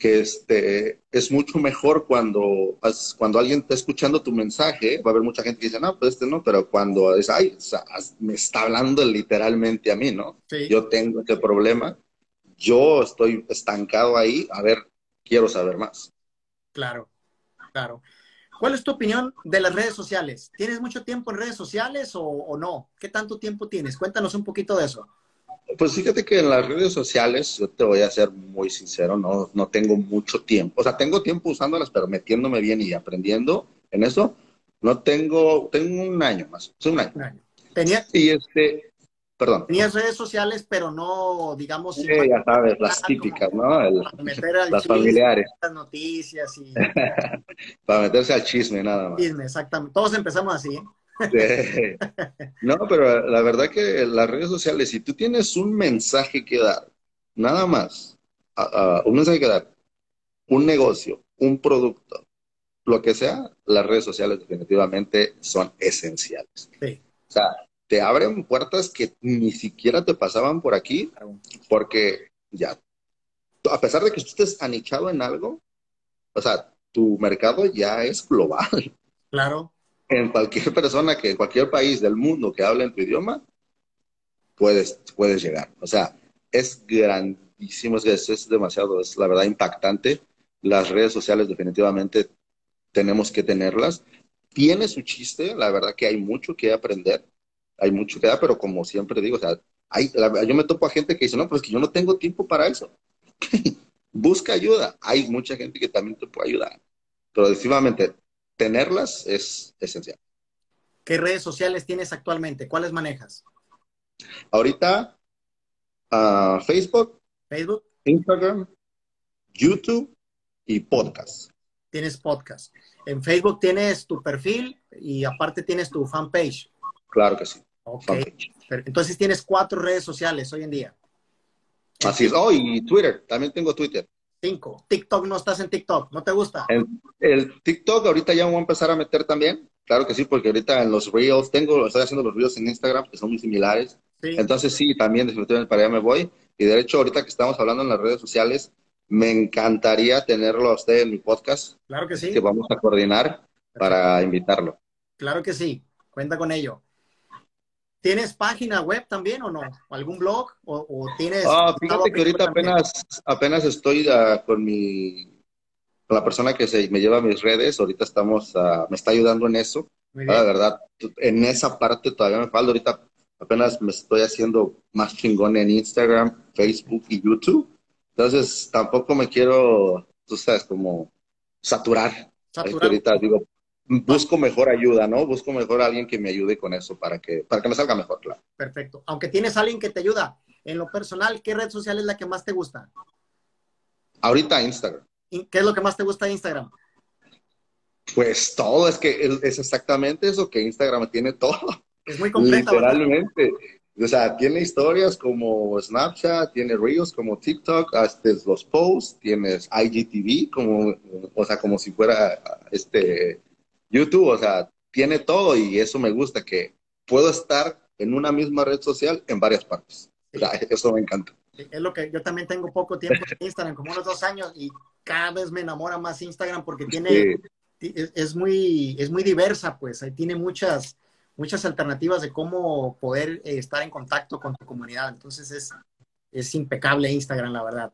que este, es mucho mejor cuando, cuando alguien está escuchando tu mensaje. Va a haber mucha gente que dice, no, pues este no, pero cuando es, ay, me está hablando literalmente a mí, ¿no? Yo tengo este problema. Yo estoy estancado ahí. A ver, quiero saber más. Claro, claro. ¿Cuál es tu opinión de las redes sociales? ¿Tienes mucho tiempo en redes sociales o, no? ¿Qué tanto tiempo tienes? Cuéntanos un poquito de eso. Pues fíjate que en las redes sociales, yo te voy a ser muy sincero, no, no tengo mucho tiempo. O sea, tengo tiempo usándolas, pero metiéndome bien y aprendiendo en eso, no tengo, tengo un año más, un año. Un año. ¿Tenía? Y este, Perdón. Tenías redes sociales, pero no, digamos... Sí, ya sabes, las típicas, ¿no? las familiares. Las noticias y... para meterse al chisme, nada más. Chisme, exactamente. Todos empezamos así, ¿eh? No, pero la verdad que las redes sociales, si tú tienes un mensaje que dar, nada más, un mensaje que dar, un negocio, un producto, lo que sea, las redes sociales definitivamente son esenciales. Sí. O sea, te abren puertas que ni siquiera te pasaban por aquí, porque ya a pesar de que tú estés anichado en algo, o sea, tu mercado ya es global. Claro. En cualquier persona que, en cualquier país del mundo que hable en tu idioma, puedes, puedes llegar. O sea, es grandísimo, es, es demasiado, es la verdad impactante. Las redes sociales definitivamente tenemos que tenerlas. Tiene su chiste, la verdad que hay mucho que aprender, hay mucho que dar, pero como siempre digo, o sea, hay, yo me topo a gente que dice, no, pero es que yo no tengo tiempo para eso. Busca ayuda. Hay mucha gente que también te puede ayudar. Pero definitivamente, tenerlas es esencial. ¿Qué redes sociales tienes actualmente? ¿Cuáles manejas? Ahorita, uh, Facebook, Facebook, Instagram, YouTube y podcast. Tienes podcast. En Facebook tienes tu perfil y aparte tienes tu fanpage. Claro que sí. Ok. Entonces tienes cuatro redes sociales hoy en día. Así es. Oh, y Twitter. También tengo Twitter. Cinco. TikTok no estás en TikTok. ¿No te gusta? El, TikTok ahorita ya me voy a empezar a meter también. Claro que sí, porque ahorita en los Reels tengo, estoy haciendo los Reels en Instagram, que son muy similares. Entonces sí, también definitivamente para allá me voy. Y de hecho, ahorita que estamos hablando en las redes sociales, me encantaría tenerlo a usted en mi podcast. Claro que sí. Que vamos a coordinar para invitarlo. Claro que sí. Cuenta con ello. ¿Tienes página web también o no? ¿Algún blog? ¿O, tienes.? Ah, fíjate que ahorita apenas, apenas estoy ah, con mi. Con la persona que se, me lleva a mis redes. Ahorita estamos. Ah, me está ayudando en eso. la verdad, en esa parte todavía me falta. Ahorita apenas me estoy haciendo más chingón en Instagram, Facebook y YouTube. Entonces, tampoco me quiero, tú sabes, como saturar. saturar. Ahorita digo, busco mejor ayuda, ¿no? Busco mejor a alguien que me ayude con eso para que, para que me salga mejor, claro. Perfecto. Aunque tienes a alguien que te ayuda, en lo personal, ¿qué red social es la que más te gusta? Ahorita Instagram. ¿Qué es lo que más te gusta de Instagram? Pues todo, es que es exactamente eso, que Instagram tiene todo. Es muy completa. Literalmente. O sea, tiene historias como Snapchat, tiene Reels como TikTok, hasta los posts, tienes IGTV, como, o sea, como si fuera este YouTube, o sea, tiene todo y eso me gusta, que puedo estar en una misma red social en varias partes. O sea, eso me encanta. Es lo que yo también tengo poco tiempo en Instagram, como unos dos años, y cada vez me enamora más Instagram porque tiene, es, muy, es muy diversa, pues, ahí tiene muchas, muchas alternativas de cómo poder eh, estar en contacto con tu comunidad. Entonces es, es impecable Instagram, la verdad.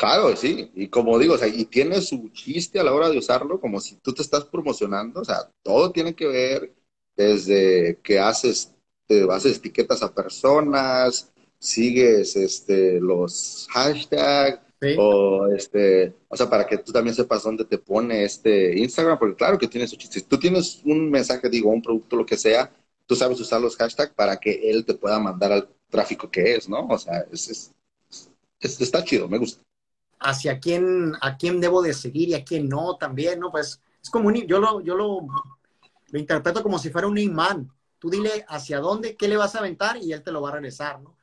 Claro, sí, y como digo, o sea, y tiene su chiste a la hora de usarlo, como si tú te estás promocionando, o sea, todo tiene que ver desde que haces, te haces etiquetas a personas, sigues este, los hashtags, o este, o sea, para que tú también sepas dónde te pone este Instagram, porque claro que tiene su chiste. Si tú tienes un mensaje, digo, un producto, lo que sea, tú sabes usar los hashtags para que él te pueda mandar al tráfico que es, ¿no? O sea, es, es está chido, me gusta hacia quién, a quién debo de seguir y a quién no también, ¿no? Pues es como un, yo lo, yo lo, lo interpreto como si fuera un imán. Tú dile hacia dónde, qué le vas a aventar y él te lo va a regresar, ¿no?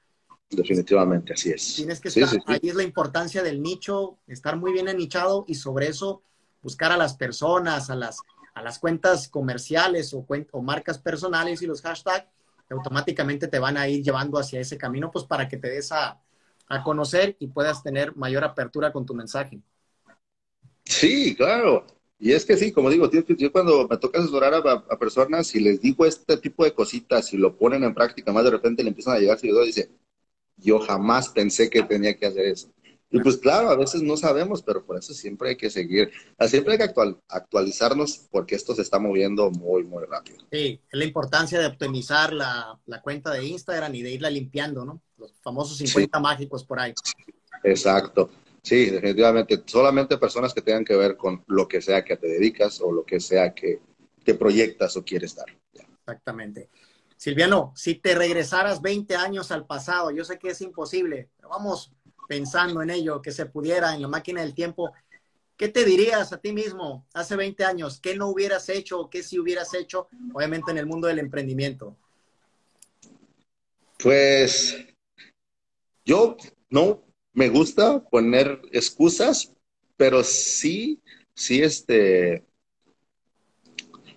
Definitivamente, así es. Tienes que estar, ahí es la importancia del nicho, estar muy bien anichado y sobre eso buscar a las personas, a las, a las cuentas comerciales o, o marcas personales y los hashtags automáticamente te van a ir llevando hacia ese camino, pues para que te des a, a conocer y puedas tener mayor apertura con tu mensaje. Sí, claro. Y es que sí, como digo, yo cuando me toca asesorar a, personas y les digo este tipo de cositas y lo ponen en práctica, más de repente le empiezan a llegar seguidores y dice, yo jamás pensé que tenía que hacer eso. Y pues claro, a veces no sabemos, pero por eso siempre hay que seguir, siempre hay que actualizarnos porque esto se está moviendo muy, muy rápido. Sí, es la importancia de optimizar la, la cuenta de Instagram y de irla limpiando, ¿no? Los famosos 50 mágicos por ahí. Exacto. Sí, definitivamente. Solamente personas que tengan que ver con lo que sea que te dedicas o lo que sea que, que proyectas o quieres dar. Exactamente. Silviano, si te regresaras 20 años al pasado, yo sé que es imposible, pero vamos pensando en ello, que se pudiera en la máquina del tiempo, ¿qué te dirías a ti mismo hace 20 años? ¿Qué no hubieras hecho o qué sí hubieras hecho, obviamente en el mundo del emprendimiento? Pues yo no me gusta poner excusas, pero sí, sí, este,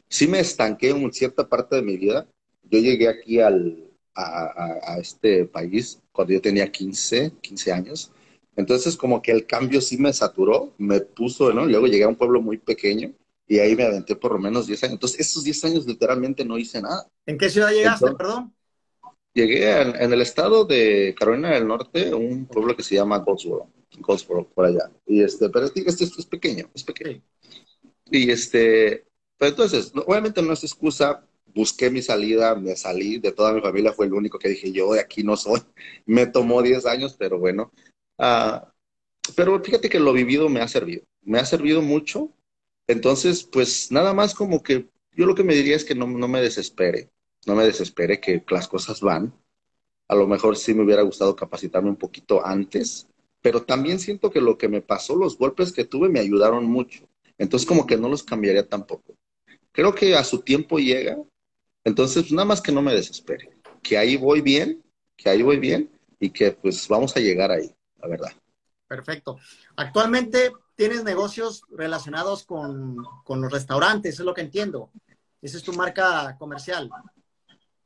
sí me estanqué en cierta parte de mi vida. Yo llegué aquí al, a, este país cuando yo tenía 15, 15 años. Entonces como que el cambio sí me saturó, me puso, ¿no? Luego llegué a un pueblo muy pequeño y ahí me aventé por lo menos 10 años. Entonces esos 10 años literalmente no hice nada. ¿En qué ciudad llegaste, perdón? Llegué en, el estado de Carolina del Norte, un pueblo que se llama Goldsboro, Goldsboro por allá. Y este, pero este, es pequeño, es pequeño. Y este, pero entonces, obviamente no es excusa, busqué mi salida, me salí de toda mi familia, fue el único que dije, yo de aquí no soy. Me tomó 10 años, pero bueno. Ah, pero fíjate que lo vivido me ha servido, me ha servido mucho. Entonces, pues nada más como que yo lo que me diría es que no, no me desespere, no me desespere que las cosas van. A lo mejor sí me hubiera gustado capacitarme un poquito antes, pero también siento que lo que me pasó, los golpes que tuve me ayudaron mucho. Entonces como que no los cambiaría tampoco. Creo que a su tiempo llega, entonces nada más que no me desespere, que ahí voy bien, que ahí voy bien y que pues vamos a llegar ahí, la verdad. Perfecto. Actualmente tienes negocios relacionados con, con los restaurantes, es lo que entiendo. Esa es tu marca comercial.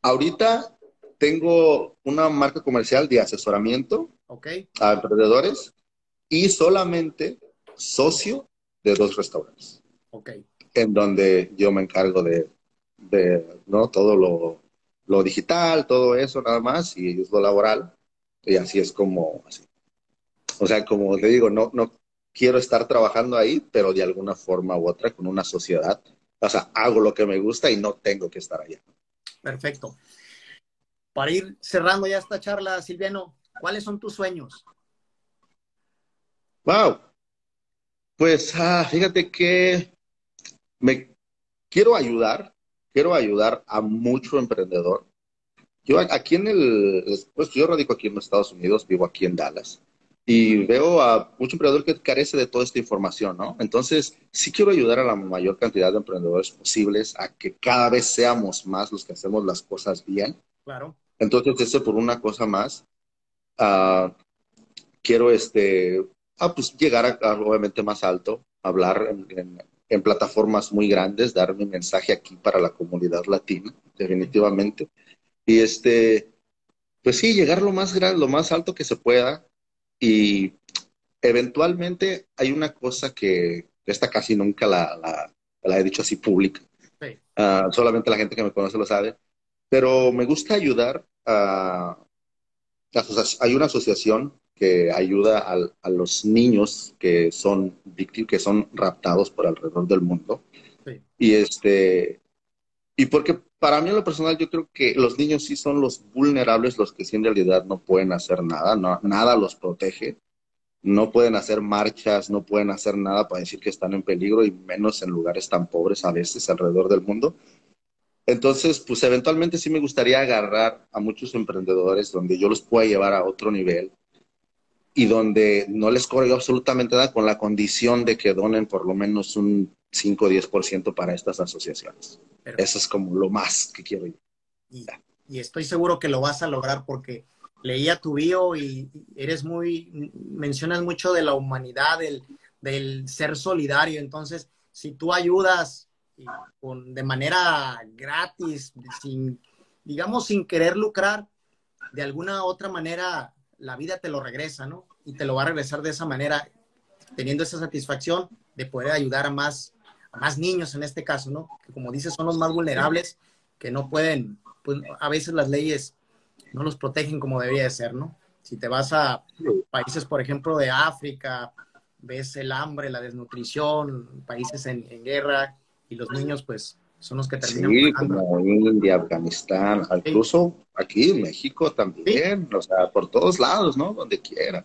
Ahorita tengo una marca comercial de asesoramiento a emprendedores y solamente socio de dos restaurantes. En donde yo me encargo de, ¿no? todo lo, lo, digital, todo eso nada más, y es lo laboral. Y así es como, así. O sea, como te digo, no, no quiero estar trabajando ahí, pero de alguna forma u otra con una sociedad. O sea, hago lo que me gusta y no tengo que estar allá. Perfecto. Para ir cerrando ya esta charla, Silviano, ¿cuáles son tus sueños? Wow. Pues ah, fíjate que me quiero ayudar, quiero ayudar a mucho emprendedor. Yo aquí en el, pues yo radico aquí en los Estados Unidos, vivo aquí en Dallas y veo a mucho emprendedor que carece de toda esta información, ¿no? Entonces, sí quiero ayudar a la mayor cantidad de emprendedores posibles a que cada vez seamos más los que hacemos las cosas bien. Claro. Entonces, eso por una cosa más. Uh, quiero este, ah, pues llegar a, obviamente más alto, hablar en, en, plataformas muy grandes, dar mi mensaje aquí para la comunidad latina, definitivamente. Y este, pues sí, llegar lo más grande, lo más alto que se pueda y eventualmente hay una cosa que esta casi nunca la, la, he dicho así pública. Ah, solamente la gente que me conoce lo sabe. Pero me gusta ayudar a... Hay una asociación que ayuda a, los niños que son víctimas, que son raptados por alrededor del mundo. Y este, y porque para mí en lo personal yo creo que los niños sí son los vulnerables, los que sí en realidad no pueden hacer nada, nada los protege, no pueden hacer marchas, no pueden hacer nada para decir que están en peligro y menos en lugares tan pobres a veces alrededor del mundo. Entonces, pues eventualmente sí me gustaría agarrar a muchos emprendedores donde yo los pueda llevar a otro nivel y donde no les cobre absolutamente nada con la condición de que donen por lo menos un 5 o 10% para estas asociaciones. Eso es como lo más que quiero yo. Y, estoy seguro que lo vas a lograr porque leía tu bio y eres muy, mencionas mucho de la humanidad, del, del ser solidario. Entonces, si tú ayudas con, de manera gratis, sin, digamos, sin querer lucrar, de alguna otra manera la vida te lo regresa, ¿no? Y te lo va a regresar de esa manera, teniendo esa satisfacción de poder ayudar a más, a más niños en este caso, ¿no? Que como dices, son los más vulnerables, que no pueden, pues a veces las leyes no los protegen como debería de ser, ¿no? Si te vas a países, por ejemplo, de África, ves el hambre, la desnutrición, países en, guerra, y los niños, pues, son los que terminan. Sí, como India, Afganistán, incluso aquí en México también, o sea, por todos lados, ¿no? Donde quiera.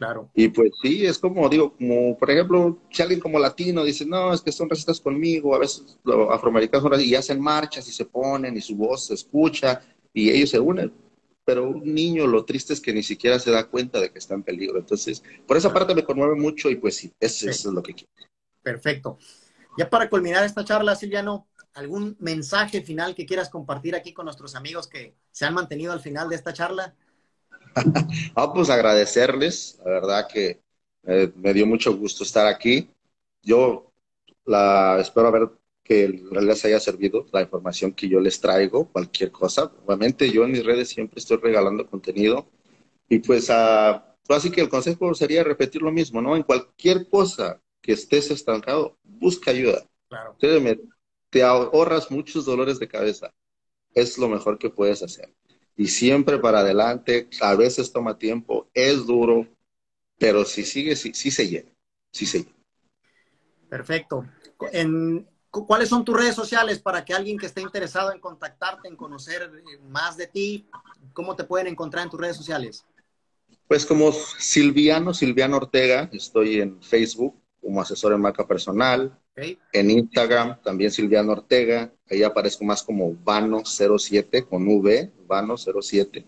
Claro. Y pues sí, es como, digo, como por ejemplo, si alguien como latino dice, no, es que son racistas conmigo, a veces los afroamericanos y hacen marchas y se ponen y su voz se escucha y ellos se unen. Pero un niño, lo triste es que ni siquiera se da cuenta de que está en peligro. Entonces, por esa parte me conmueve mucho y pues sí, eso, eso es lo que quiero. Perfecto. Ya para culminar esta charla, Silviano, ¿algún mensaje final que quieras compartir aquí con nuestros amigos que se han mantenido al final de esta charla? ah, pues agradecerles, la verdad que eh, me dio mucho gusto estar aquí. Yo la espero a ver que les haya servido la información que yo les traigo, cualquier cosa. Obviamente yo en mis redes siempre estoy regalando contenido y pues a así que el consejo sería repetir lo mismo, ¿no? En cualquier cosa que estés estancado, busca ayuda. Claro. te ahorras muchos dolores de cabeza. Es lo mejor que puedes hacer. Y siempre para adelante, a veces toma tiempo, es duro, pero si sigue, sí, sí se llena, sí se llena. Perfecto. En, ¿Cuáles son tus redes sociales para que alguien que esté interesado en contactarte, en conocer eh, más de ti, cómo te pueden encontrar en tus redes sociales? Pues como Silviano, Silviano Ortega, estoy en Facebook como asesor en marca personal, en Instagram también Silviano Ortega, ahí aparezco más como Vano07 con V, Vano07.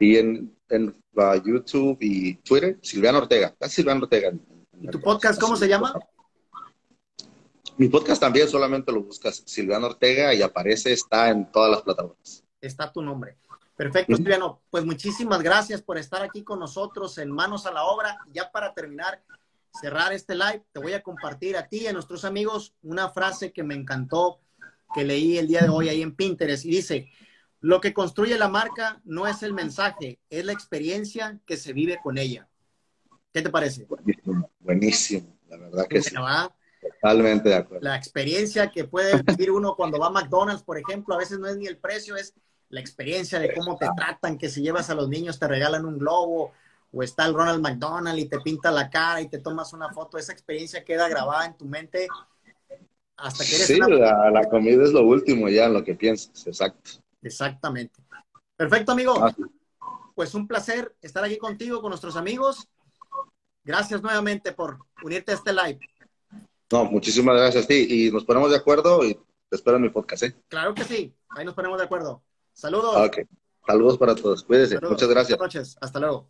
Y en, en uh, YouTube y Twitter, Silviano Ortega, Silviano Ortega. ¿Y tu podcast cómo se llama? Mi podcast también solamente lo buscas Silviano Ortega y aparece, está en todas las plataformas. Está tu nombre. Perfecto, Silviano. Pues muchísimas gracias por estar aquí con nosotros en Manos a la Obra. Ya para terminar, cerrar este live, te voy a compartir a ti y a nuestros amigos una frase que me encantó, que leí el día de hoy ahí en Pinterest y dice, lo que construye la marca no es el mensaje, es la experiencia que se vive con ella. ¿Qué te parece? Buenísimo, buenísimo. la verdad que sí. Totalmente de acuerdo. La experiencia que puede vivir uno cuando va a McDonald's, por ejemplo, a veces no es ni el precio, es la experiencia de cómo te tratan, que si llevas a los niños te regalan un globo, o está el Ronald McDonald y te pinta la cara y te tomas una foto, esa experiencia queda grabada en tu mente hasta que eres Sí, la, comida es lo último ya, lo que piensas, exacto. Exactamente. Perfecto, amigo. Ah. Pues un placer estar aquí contigo, con nuestros amigos. Gracias nuevamente por unirte a este live. No, muchísimas gracias a ti. Y nos ponemos de acuerdo y te espero en mi podcast, ¿eh? Claro que sí. Ahí nos ponemos de acuerdo. Saludos. Ok. Saludos para todos. Cuídense. Muchas gracias. Buenas noches. Hasta luego.